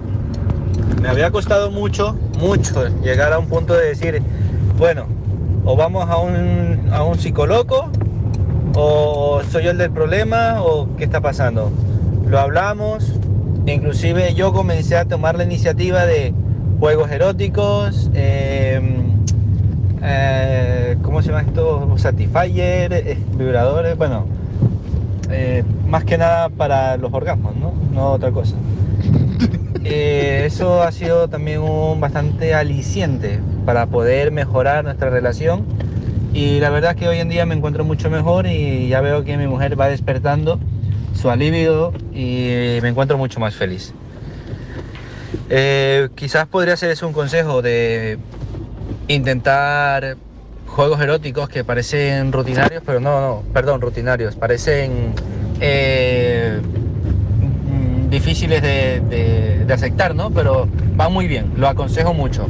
Me había costado mucho, mucho llegar a un punto de decir, bueno, o vamos a un, a un psicólogo, o soy yo el del problema, o qué está pasando. Lo hablamos, inclusive yo comencé a tomar la iniciativa de juegos eróticos, eh, eh, ¿cómo se llama esto? Satisfyer, eh, vibradores, bueno, eh, más que nada para los orgasmos, ¿no? No otra cosa. Eh, eso ha sido también un bastante aliciente para poder mejorar nuestra relación y la verdad es que hoy en día me encuentro mucho mejor y ya veo que mi mujer va despertando su alivio y me encuentro mucho más feliz. Eh, quizás podría ser eso un consejo de intentar juegos eróticos que parecen rutinarios, pero no, no, perdón, rutinarios, parecen eh, mm, difíciles de, de- de aceptar, ¿no? Pero va muy bien, lo aconsejo mucho.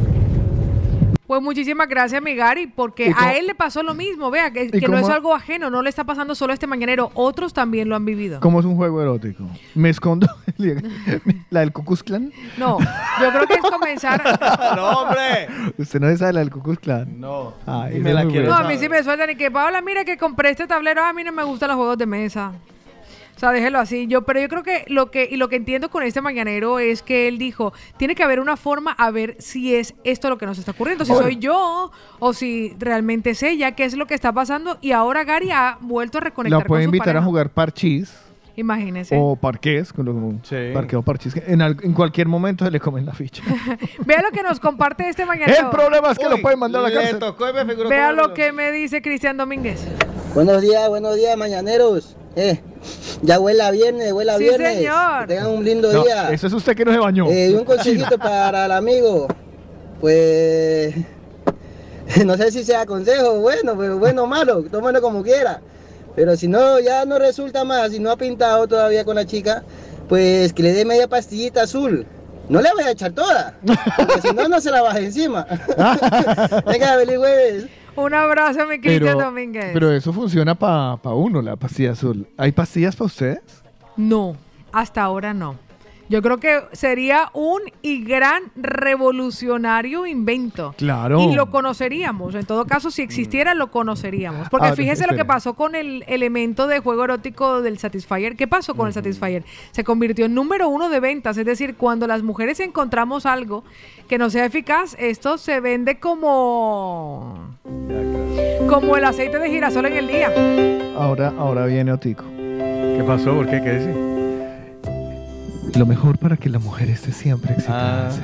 Pues muchísimas gracias, mi Gary, porque ¿Y cómo- a él le pasó lo mismo. Vea, que, ¿Y que no es algo ajeno, no le está pasando solo a este mañanero. Otros también lo han vivido. ¿Cómo es un juego erótico? ¿Me escondo? ¿La del Cucuz Clan? No, yo creo que es comenzar. ¡No, hombre! ¿Usted no sabe la del Cucuz Clan? No. Esa me la quiero No, a mí sí me sueltan y que Paola, mira que compré este tablero, a mí no me gustan los juegos de mesa. Sea, déjelo así. Yo, pero yo creo que lo que y lo que entiendo con este mañanero es que él dijo, tiene que haber una forma a ver si es esto lo que nos está ocurriendo, si soy yo o si realmente es ella, qué es lo que está pasando y ahora Gary ha vuelto a reconectar La puede con su invitar a jugar parchís Imagínese. o parqués, con lo- parqueo parchís. que En, al- en cualquier momento se le comen la ficha. Vea lo que nos comparte este mañanero. El problema es que lo pueden mandar a la cárcel. tocó y me figuró Vea lo que me dice Cristian Domínguez. Buenos días, buenos días, mañaneros. Eh, ya huela viernes, huela Sí, viernes. señor. Que tengan un lindo No, día. eso es usted que no se bañó. Eh, y un consejito para el amigo. Pues no sé si sea consejo bueno, pero bueno o malo, tómalo como quiera. Pero si no, ya no resulta más, si no ha pintado todavía con la chica, pues que le dé media pastillita azul. No le voy a echar toda, porque si no, no se la baja encima. Venga, feliz jueves. Un abrazo, mi Cristian Domínguez. pero eso funciona para uno, la pastilla azul. ¿Hay pastillas para ustedes? No, hasta ahora no. Yo creo que sería un y gran revolucionario invento. Claro. Y lo conoceríamos. En todo caso, si existiera, lo conoceríamos. Porque fíjese lo que pasó con el elemento de juego erótico del Satisfyer. ¿Qué pasó con el Satisfyer? Se convirtió en número uno de ventas. Es decir, cuando las mujeres encontramos algo que no sea eficaz, esto se vende como. como el aceite de girasol en el día. Ahora, ahora viene Otico. ¿Qué pasó? ¿Por qué? ¿Qué dice? Lo mejor para que la mujer esté siempre excitada. sí.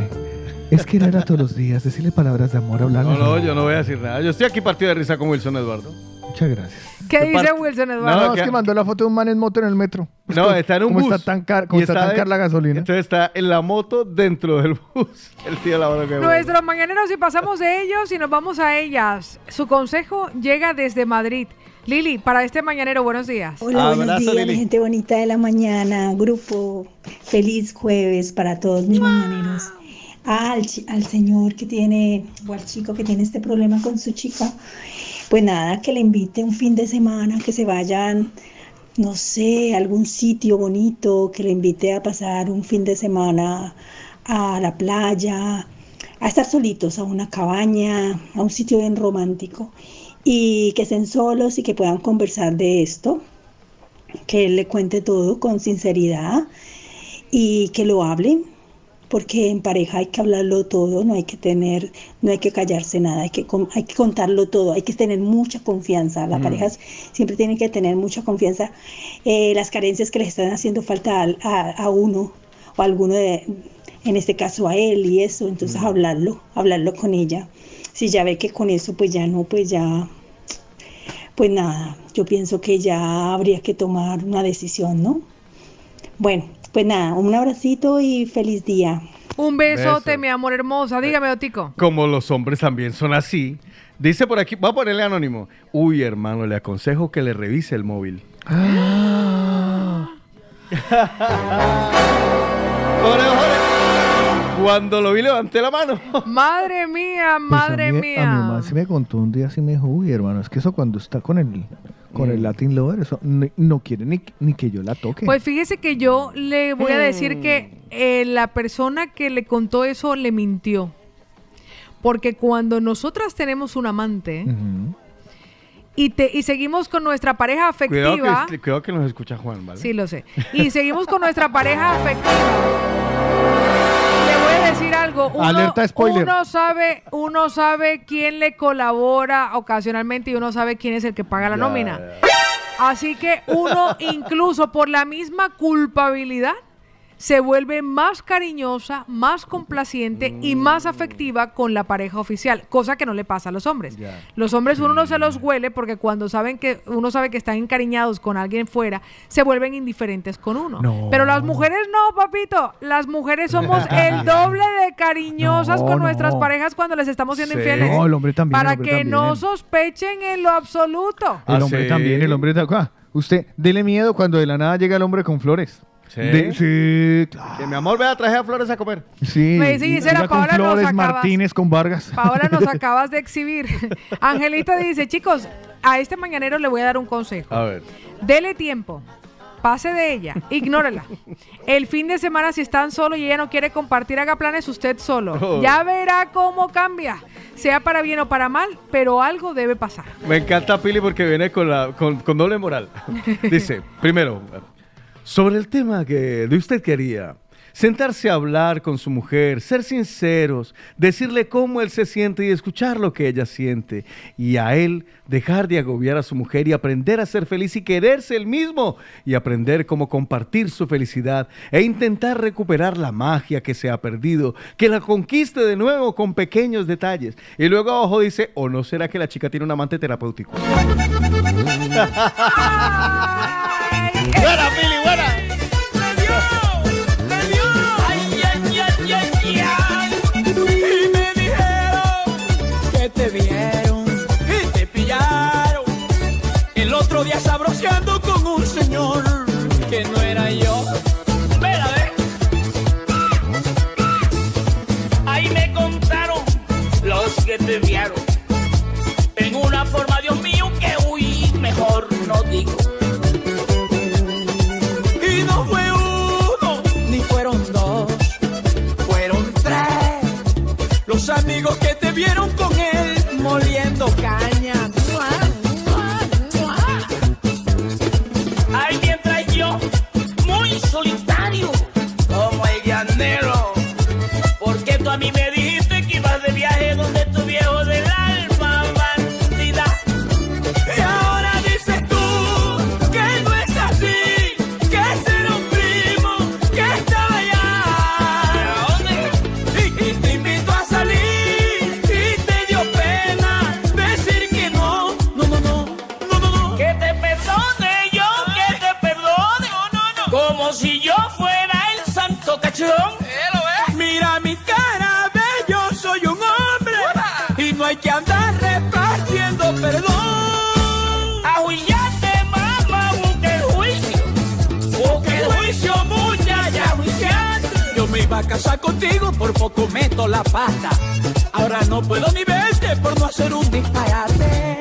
Es quererla todos los días, decirle palabras de amor, hablarle. No, no, yo no voy a decir nada. Yo estoy aquí partido de risa con Wilson Eduardo. Muchas gracias. ¿Qué ¿Qué dice parte? Wilson No, Eduardo? es que mandó la foto de un man en moto en el metro. Pues No, como- está en un como bus. Está tan car, como Y está está tan de- cara la gasolina. Entonces está en la moto dentro del bus. El tío la hora que Nuestros mañaneros, si pasamos de ellos y nos vamos a ellas. Su consejo llega desde Madrid. Lili, para este mañanero, buenos días. Hola, buenos días, la gente bonita de la mañana, grupo. Feliz jueves para todos mis mañaneros. Al, al señor que tiene, o al chico que tiene este problema con su chica, pues nada, que le invite un fin de semana, que se vayan, no sé, a algún sitio bonito, que le invite a pasar un fin de semana a la playa, a estar solitos, a una cabaña, a un sitio bien romántico y que estén solos y que puedan conversar de esto, que él le cuente todo con sinceridad y que lo hablen, porque en pareja hay que hablarlo todo, no hay que tener, no hay que callarse nada, hay que, hay que contarlo todo, hay que tener mucha confianza. Las Mm. parejas siempre tienen que tener mucha confianza. Eh, las carencias que les están haciendo falta al- a, a uno o a alguno de, en este caso a él y eso, entonces hablarlo, hablarlo con ella. Si ya ve que con eso pues ya no, pues ya, pues nada, yo pienso que ya habría que tomar una decisión, ¿no? Bueno, pues nada, un abracito y feliz día. Un besote, Beso. mi amor hermosa. Dígame, Otico. Como los hombres también son así. Dice por aquí, voy a ponerle anónimo. Uy, hermano, le aconsejo que le revise el móvil. Cuando lo vi levanté la mano. Madre mía, Pues madre a mí, mía. A mi mamá sí me contó un día, sí me dijo, uy, hermano, es que eso cuando está con el, con Mm. el Latin Lover, eso ni- no quiere ni, ni que yo la toque. Pues fíjese que yo le voy a decir que eh, la persona que le contó eso le mintió. Porque cuando nosotras tenemos un amante y, te, y seguimos con nuestra pareja afectiva. Cuidado que, cuidado que nos escucha Juan, ¿vale? Sí, lo sé. Y seguimos con nuestra pareja afectiva. Decir algo. Uno, Alerta spoiler. Uno sabe, uno sabe quién le colabora ocasionalmente y uno sabe quién es el que paga la Ya, nómina. Así que uno, incluso por la misma culpabilidad, se vuelve más cariñosa, más complaciente y más afectiva con la pareja oficial, cosa que no le pasa a los hombres. Los hombres uno no se los huele porque cuando saben que uno sabe que están encariñados con alguien fuera, se vuelven indiferentes con uno. No. Pero las mujeres no, papito. Las mujeres somos el doble de cariñosas No, con nuestras parejas cuando les estamos siendo Sí. infieles. No, el hombre también, Para hombre que no también. sospechen en lo absoluto. El hombre también, el hombre de acá. Usted, dele miedo cuando de la nada llega el hombre con flores. ¿Sí? De- sí, claro. Que mi amor vea, traje a flores a comer. Sí, Me dice Gisela, Paola, nos Flores acabas- Martínez con Vargas. Paola, nos acabas de exhibir. Angelita dice, chicos, a este mañanero le voy a dar un consejo. A ver. Dele tiempo. Pase de ella, ignórela. El fin de semana, si están solo y ella no quiere compartir, haga planes usted solo. Oh. Ya verá cómo cambia, sea para bien o para mal, pero algo debe pasar. Me encanta Pili porque viene con, la, con, con doble moral. Dice, primero, sobre el tema que de usted quería, sentarse a hablar con su mujer, ser sinceros, decirle cómo él se siente y escuchar lo que ella siente. Y a él dejar de agobiar a su mujer y aprender a ser feliz y quererse él mismo y aprender cómo compartir su felicidad e intentar recuperar la magia que se ha perdido, que la conquiste de nuevo con pequeños detalles. Y luego abajo dice, ¿o no será que la chica tiene un amante terapéutico? Los amigos que iba a casar contigo, por poco meto la pata. Ahora no puedo ni verte por no hacer un disparate.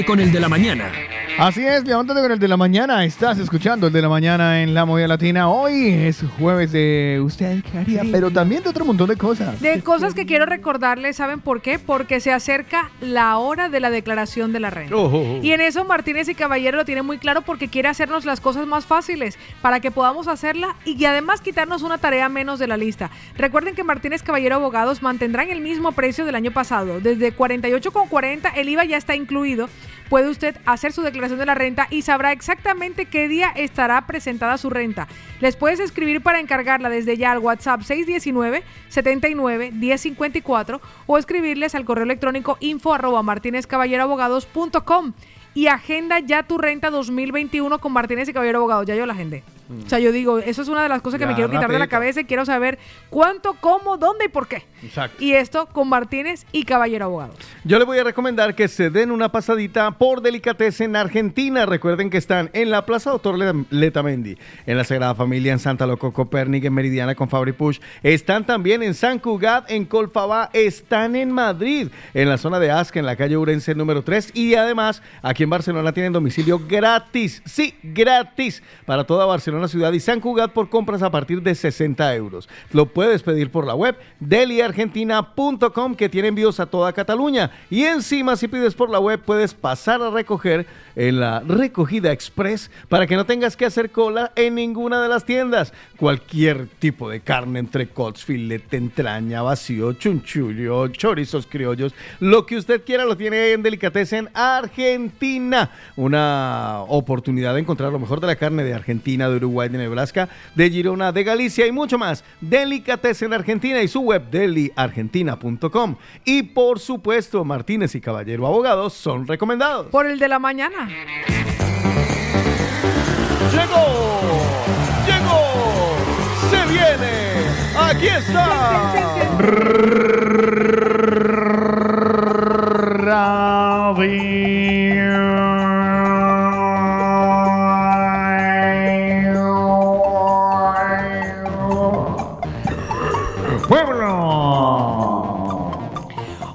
Levántate con el de la mañana. Así es, levántate con el de la mañana. Estás escuchando el de la mañana en la movida latina. Hoy es jueves de usted qué haría, pero también de otro montón de cosas. De cosas que quiero recordarles, ¿saben por qué? Porque se acerca la hora de la declaración de la renta. Oh, oh, oh. Y en eso Martínez y Caballero lo tienen muy claro porque quiere hacernos las cosas más fáciles para que podamos hacerla y además quitarnos una tarea menos de la lista. Recuerden que Martínez Caballero Abogados mantendrán el mismo precio del año pasado. Desde 48,40 el IVA ya está incluido. Puede usted hacer su declaración de la renta y sabrá exactamente qué día estará presentada su renta. Les puedes escribir para encargarla desde ya al WhatsApp 619 79 1054 o escribirles al correo electrónico info arroba martinezcaballeroabogados.com y agenda ya tu renta 2021 con Martínez y Caballero Abogados. Ya yo la agendé. O sea, yo digo, eso es una de las cosas que Ya, me quiero quitar de la cabeza y quiero saber cuánto, cómo, dónde y por qué. Exacto. Y esto con Martínez y Caballero Abogados. Yo les voy a recomendar que se den una pasadita por Delicatessen Argentina. Recuerden que están en la Plaza Doctor Le- Letamendi, en la Sagrada Familia, en Santa Loco, Copérnic, en Meridiana con Fabri Push. Están también en San Cugat, en Colfabá. Están en Madrid, en la zona de Asca, en la calle Urense número 3. Y además, aquí en Barcelona tienen domicilio gratis. Sí, gratis. Para toda Barcelona ciudad y San Cugat por compras a partir de 60 euros. Lo puedes pedir por la web deliargentina.com que tiene envíos a toda Cataluña. Y encima, si pides por la web, puedes pasar a recoger en la recogida express para que no tengas que hacer cola en ninguna de las tiendas. Cualquier tipo de carne entre cots, filete, entraña, vacío, chunchullo, chorizos criollos, lo que usted quiera lo tiene en Delicatessen Argentina. Una oportunidad de encontrar lo mejor de la carne de Argentina, de Uruguay, de Nebraska, de Girona, de Galicia y mucho más. Delicatessen Argentina y su web deliargentina.com. Y por supuesto, Martínez y Caballero Abogados son recomendados. Por el de la mañana. ¡Llegó! ¡Llegó! ¡Se viene! ¡Aquí está! ¡Pueblo!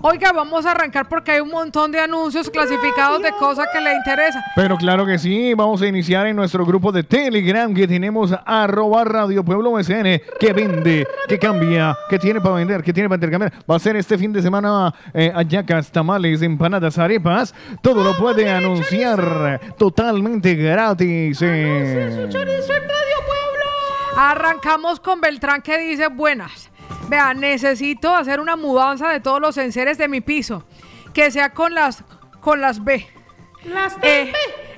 Oiga, vamos a arrancar porque hay un montón de anuncios clasificados de cosas que le interesan. Pero claro que sí, vamos a iniciar en nuestro grupo de Telegram que tenemos arroba Radio Pueblo MCN que vende, que cambia, que tiene para vender, que tiene para intercambiar. Va a ser este fin de semana eh, hallacas, tamales, empanadas, arepas. Todo lo puede anunciar totalmente gratis. eh. Arrancamos con Beltrán que dice, buenas. Vea, necesito hacer una mudanza de todos los enseres de mi piso. Que sea con las con las B. Las Eh,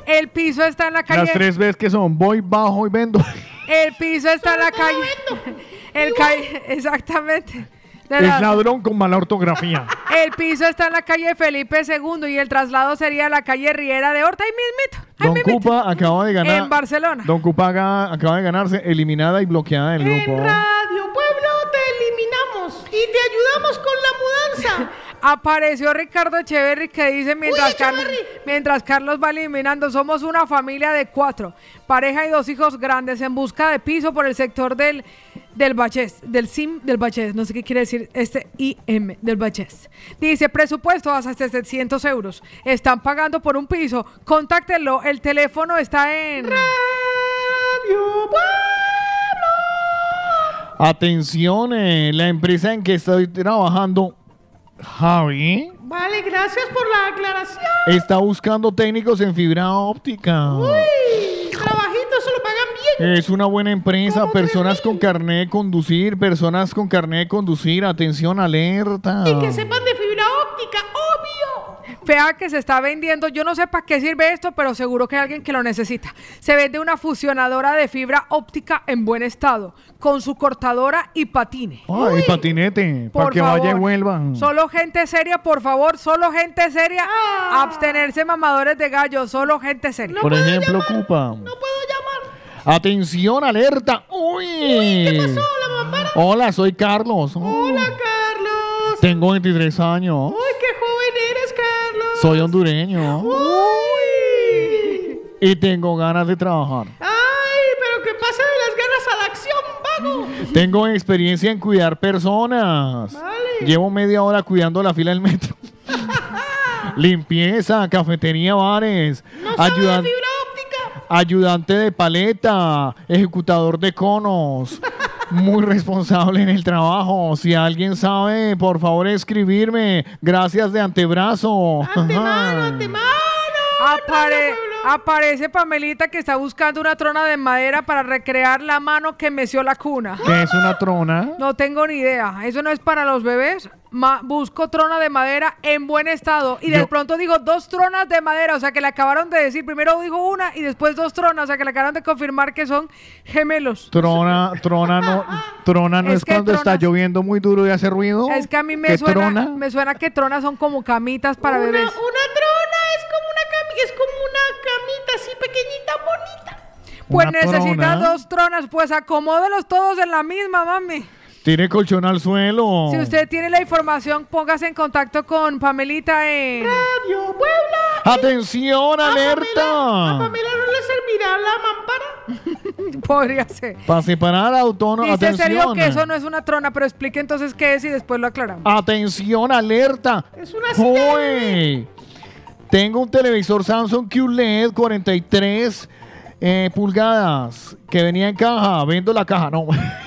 el piso está en la calle. Las tres veces que son voy, bajo y vendo. El piso está en la calle. El calle, exactamente. De Es la- ladrón con mala ortografía. el piso está en la calle Felipe II y el traslado sería la calle Riera de Horta y mismito. Don Cupa acaba de ganar. En Barcelona. Don Cupa acaba de ganarse eliminada y bloqueada del grupo. Radio Pueblo te eliminamos y te ayudamos con la mudanza. Apareció Ricardo Echeverry que dice mientras, Uy, Carlos, mientras Carlos va eliminando, somos una familia de cuatro, pareja y dos hijos grandes en busca de piso por el sector del, del Bachés, del SIM del Bachés, no sé qué quiere decir este IM del Bachés. Dice presupuesto hasta 700 euros. Están pagando por un piso. Contáctenlo, el teléfono está en... Radio Atención, eh, la empresa en que estoy trabajando, Javi, Vale, gracias por la aclaración. está buscando técnicos en fibra óptica. Uy, trabajito, se lo pagan bien. Es una buena empresa, personas con carnet de conducir, personas con carnet de conducir, atención, alerta. Y que sepan de. Fea que se está vendiendo, yo no sé para qué sirve esto, pero seguro que hay alguien que lo necesita. Se vende una fusionadora de fibra óptica en buen estado, con su cortadora y patine. Ay, patinete, para que vaya y vuelva. Solo gente seria, por favor, solo gente seria. Abstenerse mamadores de gallo, solo gente seria. Por ejemplo, Cupa. No puedo llamar. Atención, alerta. Uy. ¿Qué pasó, la mampara? Hola, soy Carlos. Hola, Carlos. Tengo 23 años. Uy, qué. Soy hondureño. Uy. Y tengo ganas de trabajar. Ay, pero que pase de las ganas a la acción, vago. Tengo experiencia en cuidar personas. Llevo media hora cuidando la fila del metro. limpieza, cafetería, bares, ayudan- ayudante de paleta, ejecutador de conos. Muy responsable en el trabajo. Si alguien sabe, por favor escribirme. Gracias de antebrazo. Apare- aparece Pamelita que está buscando una trona de madera para recrear la mano que meció la cuna. ¿Qué es una trona? No tengo ni idea. Eso no es para los bebés. Ma- busco trona de madera en buen estado. Y de Yo- pronto digo dos tronas de madera. O sea que le acabaron de decir. Primero dijo una y después dos tronas. O sea que le acabaron de confirmar que son gemelos. Trona, trona no, trona no Es es, que cuando está tronas- lloviendo muy duro y hace ruido. Es que a mí me ¿Qué suena, trona? me suena que tronas son como camitas para bebés. Una trona es como una cami, es como una camita así pequeñita, bonita. Pues Una necesitas trona. dos tronas. Pues acomódelos todos en la misma, mami. Tiene colchón al suelo. Si usted tiene la información, póngase en contacto con Pamelita en... Radio Puebla. ¡Atención, alerta! ¿A Pamela no le servirá la mampara? Podría ser. Para separar autónomo. Dice en serio que eso no es una trona, pero explique entonces qué es y después lo aclaramos. Atención, alerta. Es una ¡Joe! Tengo un televisor Samsung QLED 43 eh, pulgadas que venía en caja. Vendo la caja, no.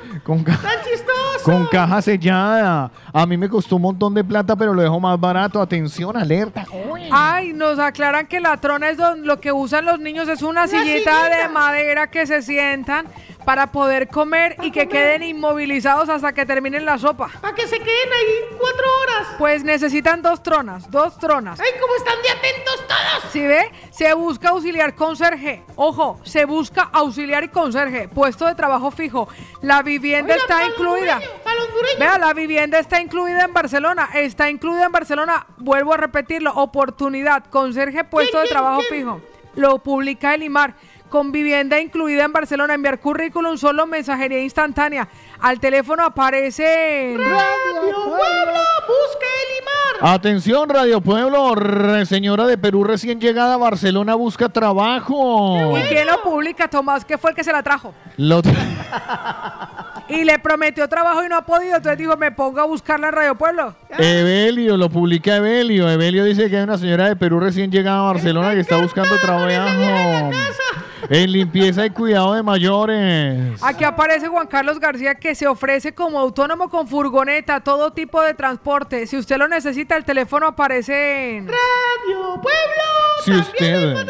con, ca- ¡Tan chistoso! con caja sellada. A mí me costó un montón de plata, pero lo dejo más barato. Atención, alerta. Ay, nos aclaran que la trona es don- lo que usan los niños, es una, sillita, de madera que se sientan para poder comer y que queden inmovilizados hasta que terminen la sopa. Para que se queden ahí cuatro horas. Pues necesitan dos tronas, dos tronas. ¡Ay, cómo están de atentos todos! ¿Sí ve? Se busca auxiliar conserje. Ojo, se busca auxiliar y conserje. Puesto de trabajo fijo. La vivienda Oiga, está incluida. Vea, la vivienda está incluida en Barcelona. Está incluida en Barcelona. Vuelvo a repetirlo. Oportunidad. Conserje puesto de trabajo quién? fijo. Lo publica el IMAR. Con vivienda incluida en Barcelona. Enviar currículum solo mensajería instantánea. Al teléfono aparece. Radio Puebla, busca el imar. Atención, Radio Pueblo. re- señora de Perú recién llegada a Barcelona busca trabajo. ¿Y quién lo publica, Tomás? ¿Qué fue el que se la trajo? Lo- Y le prometió trabajo y no ha podido. Entonces dijo, me pongo a buscarla en Radio Pueblo. Evelio, lo publica Evelio. Evelio dice que hay una señora de Perú recién llegada a Barcelona que está buscando trabajo en limpieza y cuidado de mayores. Aquí aparece Juan Carlos García que se ofrece como autónomo con furgoneta, todo tipo de transporte. Si usted lo necesita, el teléfono aparece en... Radio Pueblo. Si usted,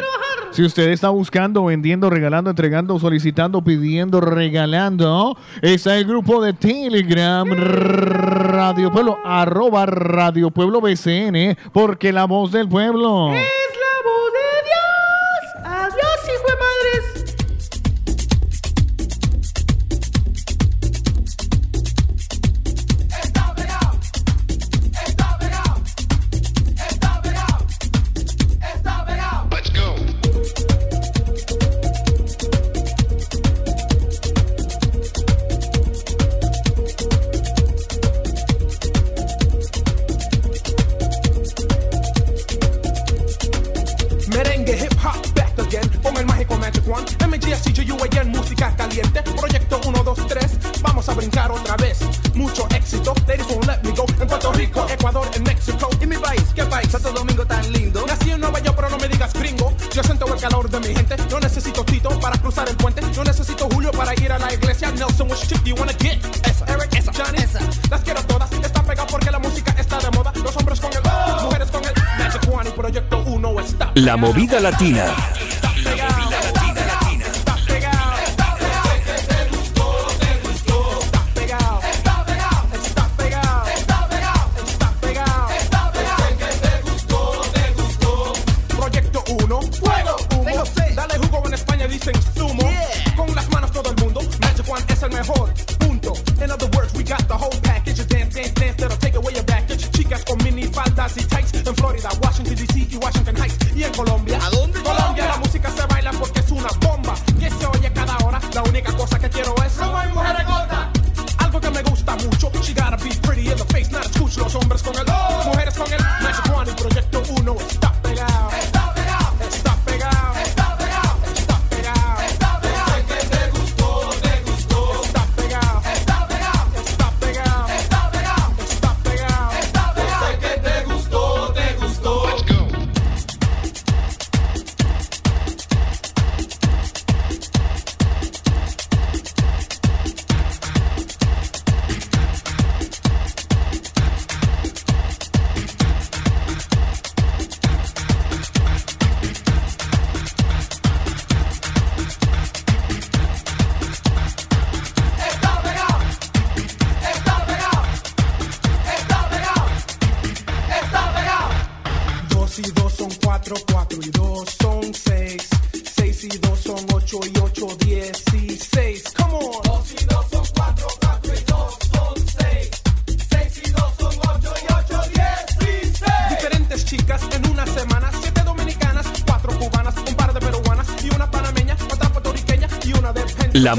si usted está buscando, vendiendo, regalando, entregando, solicitando, pidiendo, regalando, está el grupo de Telegram Radio Pueblo, arroba Radio Pueblo BCN, porque la voz del pueblo. Movida latina.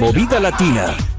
Movida latina.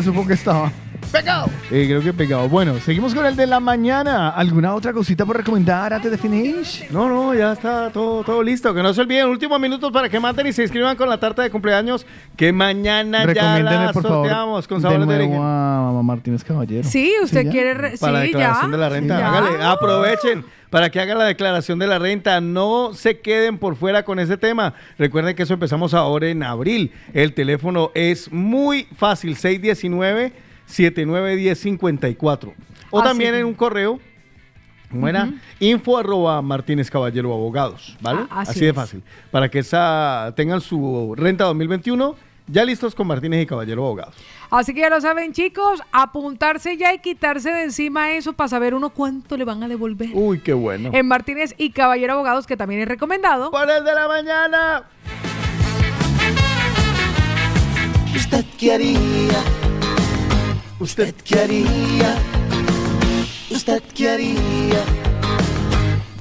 Se supo que estaba. ¡Pegado! Eh, creo que pegado. Bueno, seguimos con el de la mañana. ¿Alguna otra cosita por recomendar antes de finish? No, no, ya está todo, todo listo. Que no se olviden, últimos minutos para que maten y se inscriban con la tarta de cumpleaños que mañana ya la por favor, sorteamos con de sabores de nuevo a Mamá Martínez Caballero. Sí, usted ya? quiere... re- Para la sí, declaración ya. de la renta. Ya. Hágale, aprovechen para que hagan la declaración de la renta. No se queden por fuera con ese tema. Recuerden que eso empezamos ahora en abril. El teléfono es muy fácil, 619-791054. O Ah, también sí. en un correo. ¿Cómo era? Info arroba Martínez Caballero Abogados, ¿vale? Ah, así así de fácil. Para que esa, tengan su renta 2021 ya listos con Martínez y Caballero Abogados. Así que ya lo saben, chicos, apuntarse ya y quitarse de encima eso para saber uno cuánto le van a devolver. Uy, qué bueno. En Martínez y Caballero Abogados, que también es recomendado. ¡Por el de la mañana! ¿Usted qué haría? ¿Usted qué haría? ¿Usted qué haría?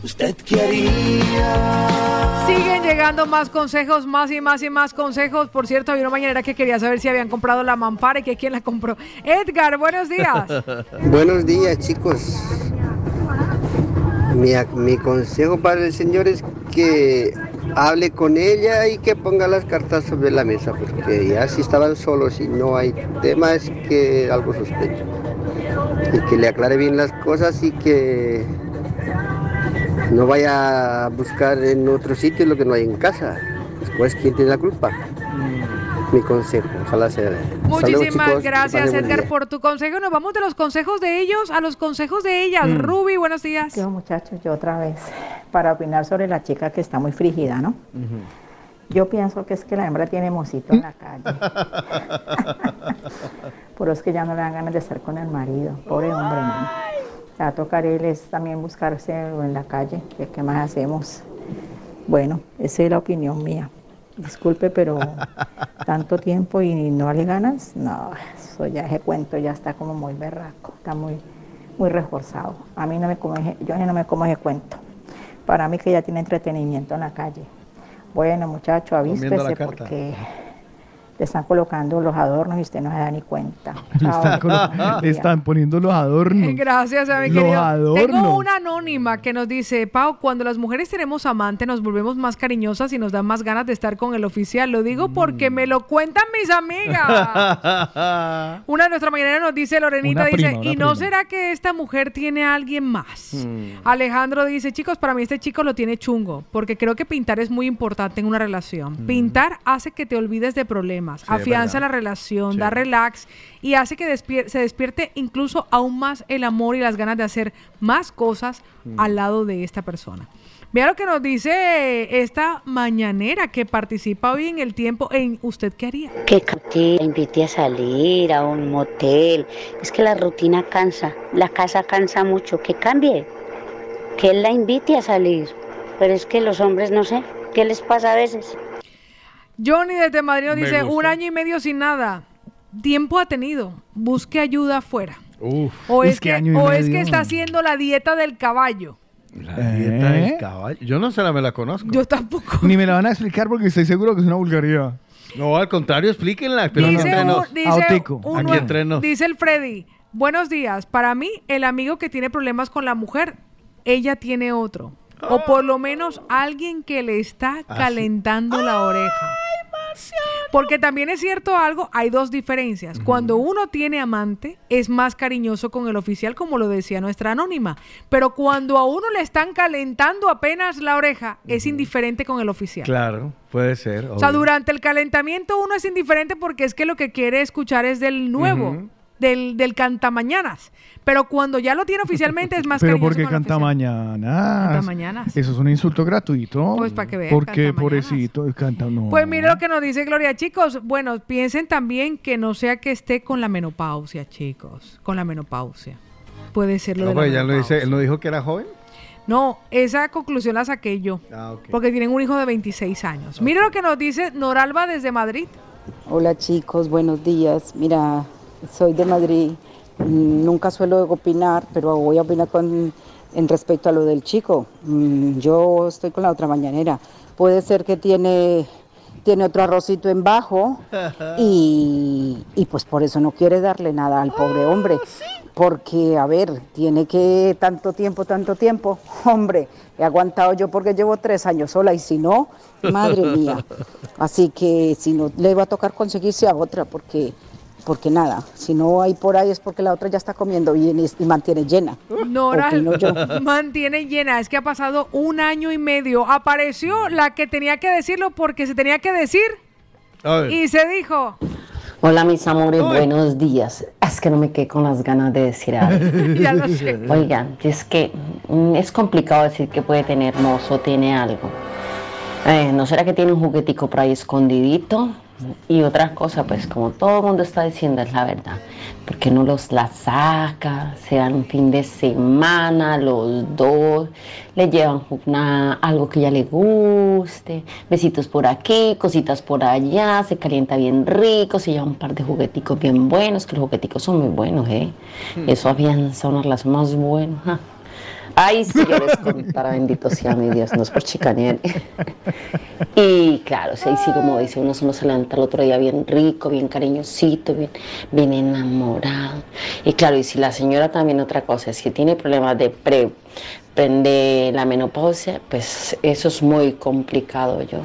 ¿Usted qué haría? Siguen llegando más consejos, más y más y más consejos. Por cierto, había una mañanera que quería saber si habían comprado la mampara y que quién la compró. Edgar, buenos días. Buenos días, chicos. Mi, mi consejo para el señor es que hable con ella y que ponga las cartas sobre la mesa, porque ya si estaban solos y no hay tema es que algo sospecho. Y que le aclare bien las cosas y que no vaya a buscar en otro sitio lo que no hay en casa. Después, ¿quién tiene la culpa? Mi consejo, ojalá sea. Muchísimas gracias, Edgar, por tu consejo. Nos vamos de los consejos de ellos a los consejos de ellas. Mm. Ruby, buenos días. Yo, muchachos, yo otra vez, para opinar sobre la chica que está muy frígida, ¿no? Yo pienso que es que la hembra tiene mocito en la calle. Por eso es que ya no le dan ganas de estar con el marido. Pobre hombre, ¿no? Va a tocar él es también buscarse en la calle. ¿Qué, qué más hacemos? Bueno, esa es la opinión mía. Disculpe, pero tanto tiempo y no le ganas, no, eso ya ese cuento ya está como muy berraco, está muy, muy reforzado. A mí no me como ese- yo no me como ese cuento. Para mí que ya tiene entretenimiento en la calle. Bueno, muchacho, Comiendo la avíspese porque le están colocando los adornos y usted no se da ni cuenta. Le están, colo- le están poniendo los adornos. Gracias a mi Los querido. adornos. Tengo una anónima que nos dice, Pau, cuando las mujeres tenemos amante nos volvemos más cariñosas y nos dan más ganas de estar con el oficial. Lo digo porque me lo cuentan mis amigas. Una de nuestras mañaneras nos dice, Lorenita Una dice, prima, ¿y no será que esta mujer tiene a alguien más? Hmm. Alejandro dice, chicos, para mí este chico lo tiene chungo, porque creo que pintar es muy importante en una relación. Pintar hace que te olvides de problemas. Problemas, Sí, afianza la relación, Sí. da relax y hace que despier- se despierte incluso aún más el amor y las ganas de hacer más cosas Mm. al lado de esta persona. Vea lo que nos dice esta mañanera que participa hoy en el tiempo en ¿Usted qué haría? Que te invite a salir a un motel. Es que la rutina cansa, la casa cansa mucho. Que cambie, que él la invite a salir. Pero es que los hombres, no sé, ¿qué les pasa a veces? Johnny desde Madrid nos Me dice, gusta. un año y medio sin nada. Tiempo ha tenido. Busque ayuda afuera. Uf. O, es, Es que que, año y o es que está haciendo la dieta del caballo. La dieta ¿Eh? del caballo. Yo no se la me la conozco. Yo tampoco. Ni me la van a explicar porque estoy seguro que es una vulgaridad. No, al contrario, explíquenla. Pero Dice, entre un- nos. dice un Aquí nue- entre nos. dice el Freddy, buenos días. Para mí, el amigo que tiene problemas con la mujer, ella tiene otro. O por lo menos alguien que le está Ah, calentando la oreja. Porque también es cierto algo, hay dos diferencias. Cuando uno tiene amante, es más cariñoso con el oficial, como lo decía nuestra anónima. Pero cuando a uno le están calentando apenas la oreja, es indiferente con el oficial. Claro, puede ser. O sea, durante el calentamiento uno es indiferente porque es que lo que quiere escuchar es del nuevo, Ujú. del, del cantamañanas. Pero cuando ya lo tiene oficialmente es más Pero porque con el canta mañanas. Eso es un insulto gratuito. Pues, para que vea, Porque pobrecito, canta no. Pues mire lo que nos dice Gloria, chicos. Bueno, piensen también que no sea que esté con la menopausia, chicos. Con la menopausia. Puede ser lo No, de la pues ya lo dice, él no dijo que era joven. No, esa conclusión la saqué yo. Ah. Porque tienen un hijo de 26 años. Mire lo que nos dice Noralba desde Madrid. Hola chicos, buenos días. Mira, soy de Madrid. Nunca suelo opinar, pero voy a opinar con, en respecto a lo del chico. Mm, Yo estoy con la otra mañanera. Puede ser que tiene, tiene otro arrocito en bajo y, y pues por eso no quiere darle nada al pobre hombre. Porque, a ver, tiene que tanto tiempo, tanto tiempo. Hombre, he aguantado yo porque llevo tres años sola y si no, madre mía. Así que si no, le va a tocar conseguirse a otra porque, porque nada, si no hay por ahí es porque la otra ya está comiendo bien y, y mantiene llena. Opino yo. mantiene llena. Es que ha pasado un año y medio. Apareció la que tenía que decirlo porque se tenía que decir y se dijo. Hola mis amores, buenos días. Es que no me quedé con las ganas de decir algo. Ya lo sé. Oigan, es que mm, es complicado decir que puede tener mozo, tiene algo. Eh, ¿No será que tiene un juguetico por ahí escondidito? Y otra cosa, pues como todo el mundo está diciendo, es la verdad. Porque no los la saca, se dan un fin de semana, los dos, le llevan una- algo que ya le guste, besitos por aquí, cositas por allá, se calienta bien rico, se lleva un par de jugueticos bien buenos, que los jugueticos son muy buenos, ¿eh? Eso afianza una relación más buena. ja. Ay, si yo les contara, bendito sea mi Dios, no es por chicanear. Y claro, sí, sí, como dice uno, uno se levanta el otro día bien rico, bien cariñosito, bien, bien enamorado. Y claro, y si la señora también otra cosa, si tiene problemas de pre, de la menopausia, pues eso es muy complicado yo.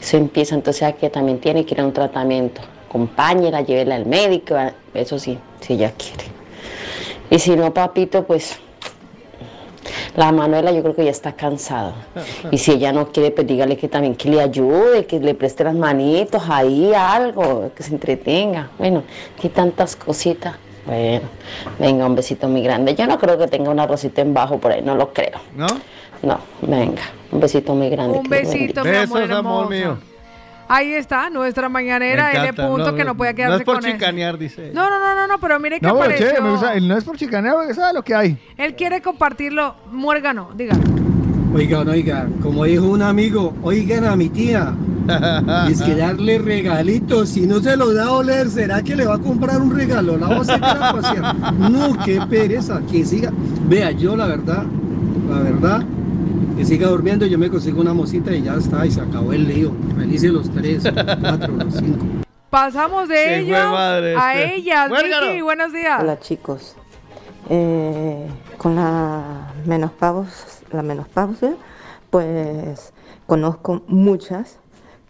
Eso empieza entonces a que también tiene que ir a un tratamiento. Acompáñela, llévela al médico, eso sí, si ella quiere. Y si no, papito, pues la Manuela yo creo que ya está cansada. Y si ella no quiere, pues dígale que también que le ayude, que le preste las manitos ahí, algo, que se entretenga. Bueno, que tantas cositas. Bueno, venga, un besito muy grande. Yo no creo que tenga un arrocito en bajo por ahí, no lo creo. ¿No? No, venga, un besito muy grande. Un besito, mi amor Besos, amor mío. Ahí está, nuestra mañanera, L. punto no, que no puede no quedarse es por con eso. chicanear, dice. No, no, no, no, no, pero mire que No, pero apareció. chévere, me gusta. Él no es por chicaneo, porque sabe lo que hay. Él quiere compartirlo. Muérgano, diga. Oigan, oigan, como dijo un amigo, oigan a mi tía, es que darle regalitos, si no se lo da a oler, ¿será que le va a comprar un regalo? La voz se queda pasear. No, qué pereza, que siga. Vea, yo la verdad, la verdad, que siga durmiendo, yo me consigo una mosita y ya está, y se acabó el lío. Felices los tres, cuatro, los cinco. Pasamos de Sí, ellos fue madre a este. ellas. Vicky, buenos días. Hola chicos, Eh, con la menopausia, la menopausia, pues conozco muchas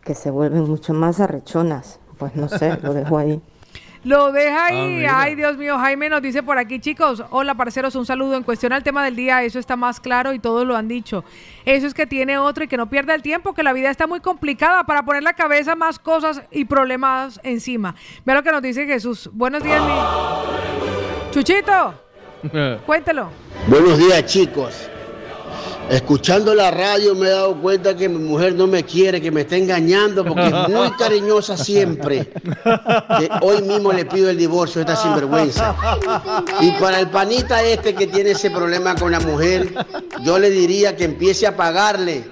que se vuelven mucho más arrechonas. Pues no sé, lo dejo ahí. Lo deja ahí. Ah, mira. Ay, Dios mío. Jaime nos dice por aquí, chicos. Hola, parceros, un saludo. En cuestión al tema del día, eso está más claro y todos lo han dicho. Eso es que tiene otro y que no pierda el tiempo, que la vida está muy complicada para poner la cabeza más cosas y problemas encima. Vea lo que nos dice Jesús. Buenos días, mi. Chuchito, cuéntelo. Buenos días chicos. Escuchando la radio me he dado cuenta que mi mujer no me quiere, que me está engañando porque es muy cariñosa siempre. Que hoy mismo le pido el divorcio a esta sinvergüenza. Y para el panita este que tiene ese problema con la mujer, yo le diría que empiece a pagarle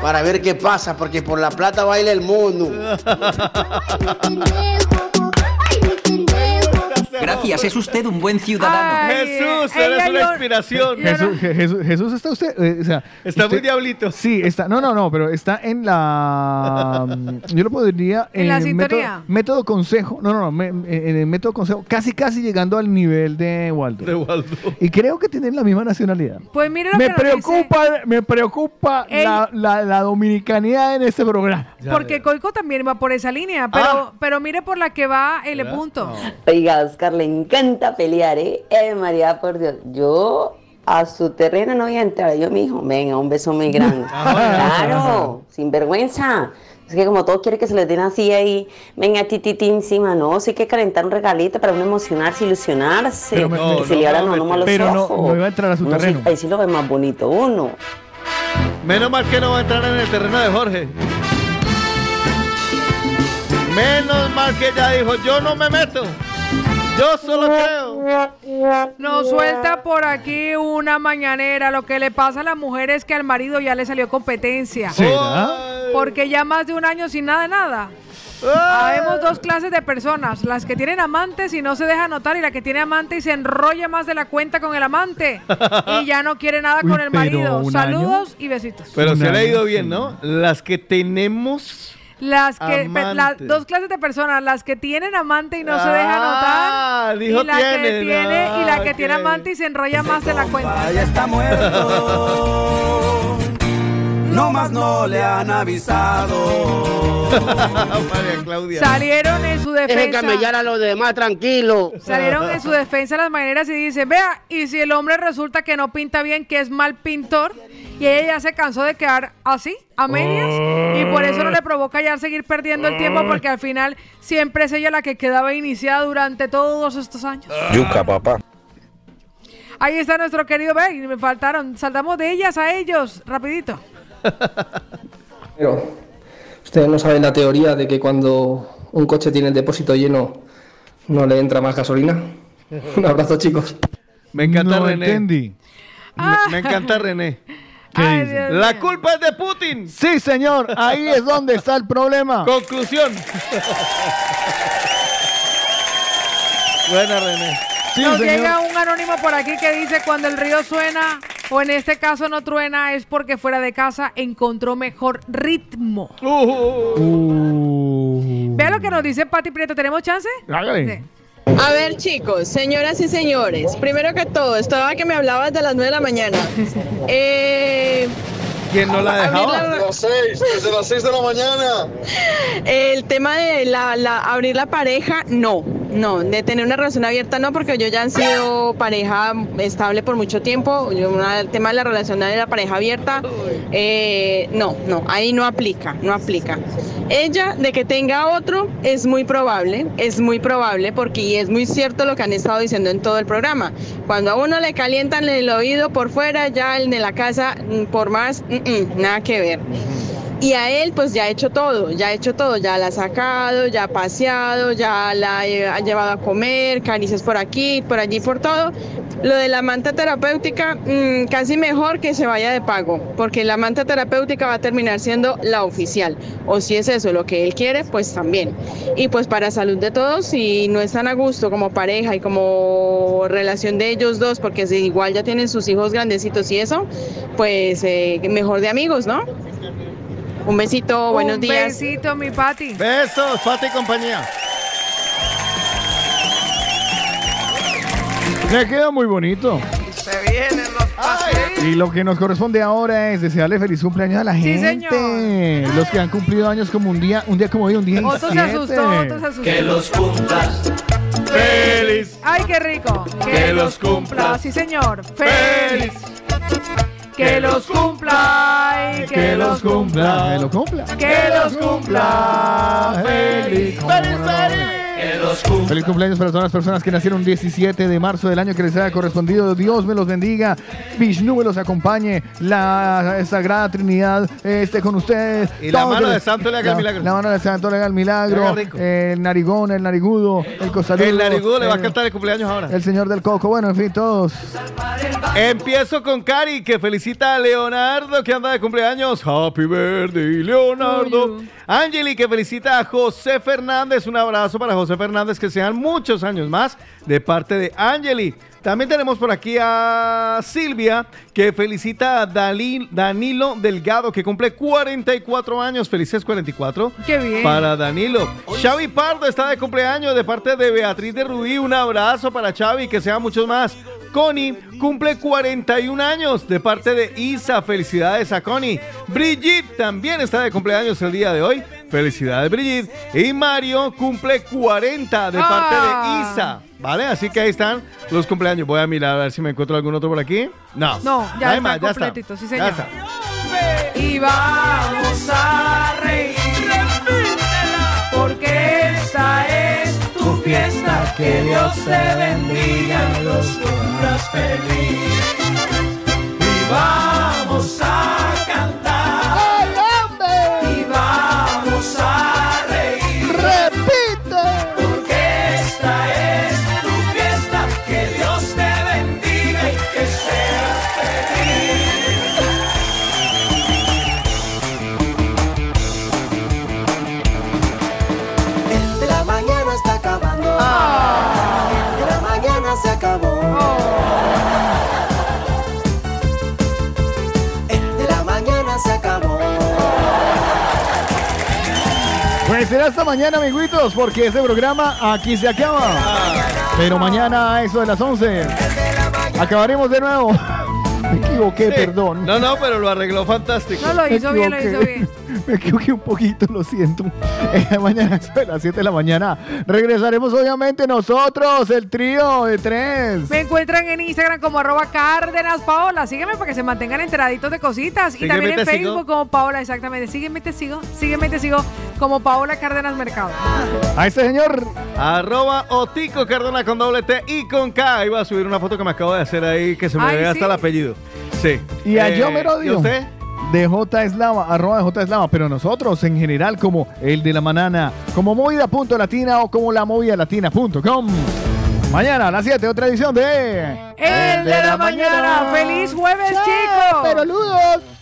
para ver qué pasa, porque por la plata baila el mono. Gracias, es usted un buen ciudadano. Jesús, eres una inspiración. Jesús, Je- Jesús, Jesús, está usted, eh, o sea, Está usted- muy diablito. Sí, está, no, no, no, pero está en la, mm, yo lo podría ¿En la el sintonía? método, método consejo, no, no, no, me- en el método consejo, casi, casi llegando al nivel de Waldo. De Waldo. Y creo que tienen la misma nacionalidad. Pues mire lo Me que preocupa, me preocupa la, la, la dominicanidad en este programa. Porque Coico también va por esa línea, pero, Ah. pero mire por la que va L. Punto. Oiga, Oscar le encanta pelear, ¿eh? Eh, María, por Dios. Yo a su terreno no voy a entrar. Yo, mi hijo, venga, un beso muy grande. claro, sin vergüenza. Es que como todo quiere que se le den así ahí, venga, tititi encima, no, sí hay que calentar un regalito para uno emocionarse, ilusionarse. Pero me- que no, se no, le abran no, pero no- iba a entrar a su Uno sí- terreno. ahí sí lo ve más bonito uno. Menos mal que no va a entrar en el terreno de Jorge. Menos mal que ella dijo, yo no me meto. Yo solo creo. Nos suelta por aquí una mañanera. Lo que le pasa a la mujer es que al marido ya le salió competencia. ¿Será? Porque ya más de un año sin nada de nada. Habemos dos clases de personas, las que tienen amantes y no se deja notar y la que tiene amante y se enrolla más de la cuenta con el amante y ya no quiere nada Uy, con el marido. Saludos y besitos. Pero se le ha ido bien, ¿no? Las que tenemos. Las que pe- las dos clases de personas, las que tienen amante y no se deja Ah, notar dijo y la que tiene y la que tiene amante y se enrolla más de la cuenta. Ya está muerto. No más no le han avisado. María Claudia. Salieron en su defensa. camellar a los demás, tranquilo. Salieron en su defensa las maneras y dicen, vea, y si el hombre resulta que no pinta bien, que es mal pintor, y ella ya se cansó de quedar así, a medias, y por eso no le provoca ya seguir perdiendo el tiempo, porque al final siempre es ella la que quedaba iniciada durante todos estos años. Yuca, papá. Ahí está nuestro querido, ve, y me faltaron, saltamos de ellas a ellos, rapidito. Pero ustedes no saben la teoría de que cuando un coche tiene el depósito lleno no le entra más gasolina. Un abrazo, chicos. Me encanta No René. entendí. Me, me encanta René. ¿Qué Ay, dice? Dios La culpa es de Putin. Sí, señor, ahí es donde está el problema. Conclusión. Buena, René. Sí, Nos señor. llega un anónimo por aquí que dice cuando el río suena, o en este caso no truena, es porque fuera de casa encontró mejor ritmo. Uh. Vea lo que nos dice Pati Prieto, ¿tenemos chance? Hágale. A ver chicos, señoras y señores, primero que todo, estaba que me hablabas de las 9 de la mañana. Eh, ¿Quién no la dejaba? Abrir las 6, desde las 6 de la mañana. el tema de la, la- abrir la pareja, no, no, de tener una relación abierta no, porque yo ya han sido pareja estable por mucho tiempo, yo, una- el tema de la relación de la pareja abierta, eh, no, no, ahí no aplica, no aplica. Ella, de que tenga otro, es muy probable, es muy probable, porque y es muy cierto lo que han estado diciendo en todo el programa. Cuando a uno le calientan el oído por fuera, ya el de la casa, mm, por más, mm, mm, nada que ver. Y a él pues ya ha hecho todo, ya ha hecho todo, ya la ha sacado, ya ha paseado, ya la ha llevado a comer, caricias por aquí, por allí, por todo. Lo de la manta terapéutica, mm, casi mejor que se vaya de pago, porque la manta terapéutica va a terminar siendo la oficial. O si es eso lo que él quiere, pues también. Y pues para salud de todos, si no están a gusto como pareja y como relación de ellos dos, porque si igual ya tienen sus hijos grandecitos y eso, pues eh, mejor de amigos, ¿no? Un besito, buenos Un días. besito, mi Pati. Besos, Pati y compañía. Me queda muy bonito. Se vienen los paseos. Y lo que nos corresponde ahora es desearle feliz cumpleaños a la Sí, gente. señor. Los que han cumplido años como un día, un día como hoy, un día y Otto se asustó, Otto se asustó. Que los cumplas feliz. Ay, qué rico. Que los cumpla. Sí, señor. Feliz. Que los cumpla. y Que los cumpla. Que los cumpla. Que los cumpla. Feliz. Feliz cumpleaños para todas las personas que nacieron 17 de marzo del año que les haya correspondido. Dios me los bendiga. Vishnu me los acompañe. La Sagrada Trinidad esté con ustedes. Y la mano de Santo le haga el la- milagro. La mano de Santo le haga el milagro. El narigón, el narigudo, el cosaludo. El narigudo le va a el- cantar el cumpleaños ahora. El señor del coco. Bueno, en fin, todos. Empiezo con Cari, que felicita a Leonardo, que anda de cumpleaños. Happy birthday, Leonardo. Angeli, que felicita a José Fernández. Un abrazo para José Fernández, que sean muchos años más de parte de Angeli. También tenemos por aquí a Silvia, que felicita a Danilo Delgado, que cumple 44 años. Felices 44. Qué bien. Para Danilo. Xavi Pardo está de cumpleaños de parte de Beatriz de Rubí. Un abrazo para Xavi, que sean muchos más. Connie cumple 41 años de parte de Isa. Felicidades a Connie. Brigitte también está de cumpleaños el día de hoy. Felicidades, Brigitte. Y Mario cumple 40 de parte Ah. de Isa. ¿Vale? Así que ahí están los cumpleaños. Voy a mirar a ver si me encuentro algún otro por aquí. No. No, ya está ya completito, sí, Ya señor. está. Y vamos a reír. Porque esta es tu fiesta. Que Dios te bendiga y los cumplas feliz. Y vamos a cantar. Hasta mañana, amiguitos, porque este programa aquí se acaba. Pero mañana a eso de las 11 acabaremos de nuevo. Me equivoqué, perdón. No, no, pero lo arregló fantástico. No, lo hizo bien, lo hizo bien. Me equivoqué un poquito, lo siento. Eh, mañana a eso de las 7 de la mañana regresaremos, obviamente, nosotros, el trío de tres. Me encuentran en Instagram como arroba Cárdenas Paola. Sígueme para que se mantengan enteraditos de cositas. Y también en sigo. Facebook como Paola, exactamente. Sígueme, te sigo. Sígueme, te sigo como Paola Cárdenas Mercado. A este señor. Arroba Otico Cardona con doble T y con K. Iba a subir una foto que me acabo de hacer ahí que se me Ay, ve hasta el apellido. Sí. Y a Eh, yo me lo ¿Y digo. usted? De J Eslava, arroba de J Eslava, pero nosotros en general como el de la manana, como movida.latina o como la movida latina.com. Mañana a las 7, otra edición de... El de la mañana. ¡Feliz jueves, chicos! Pero ludos.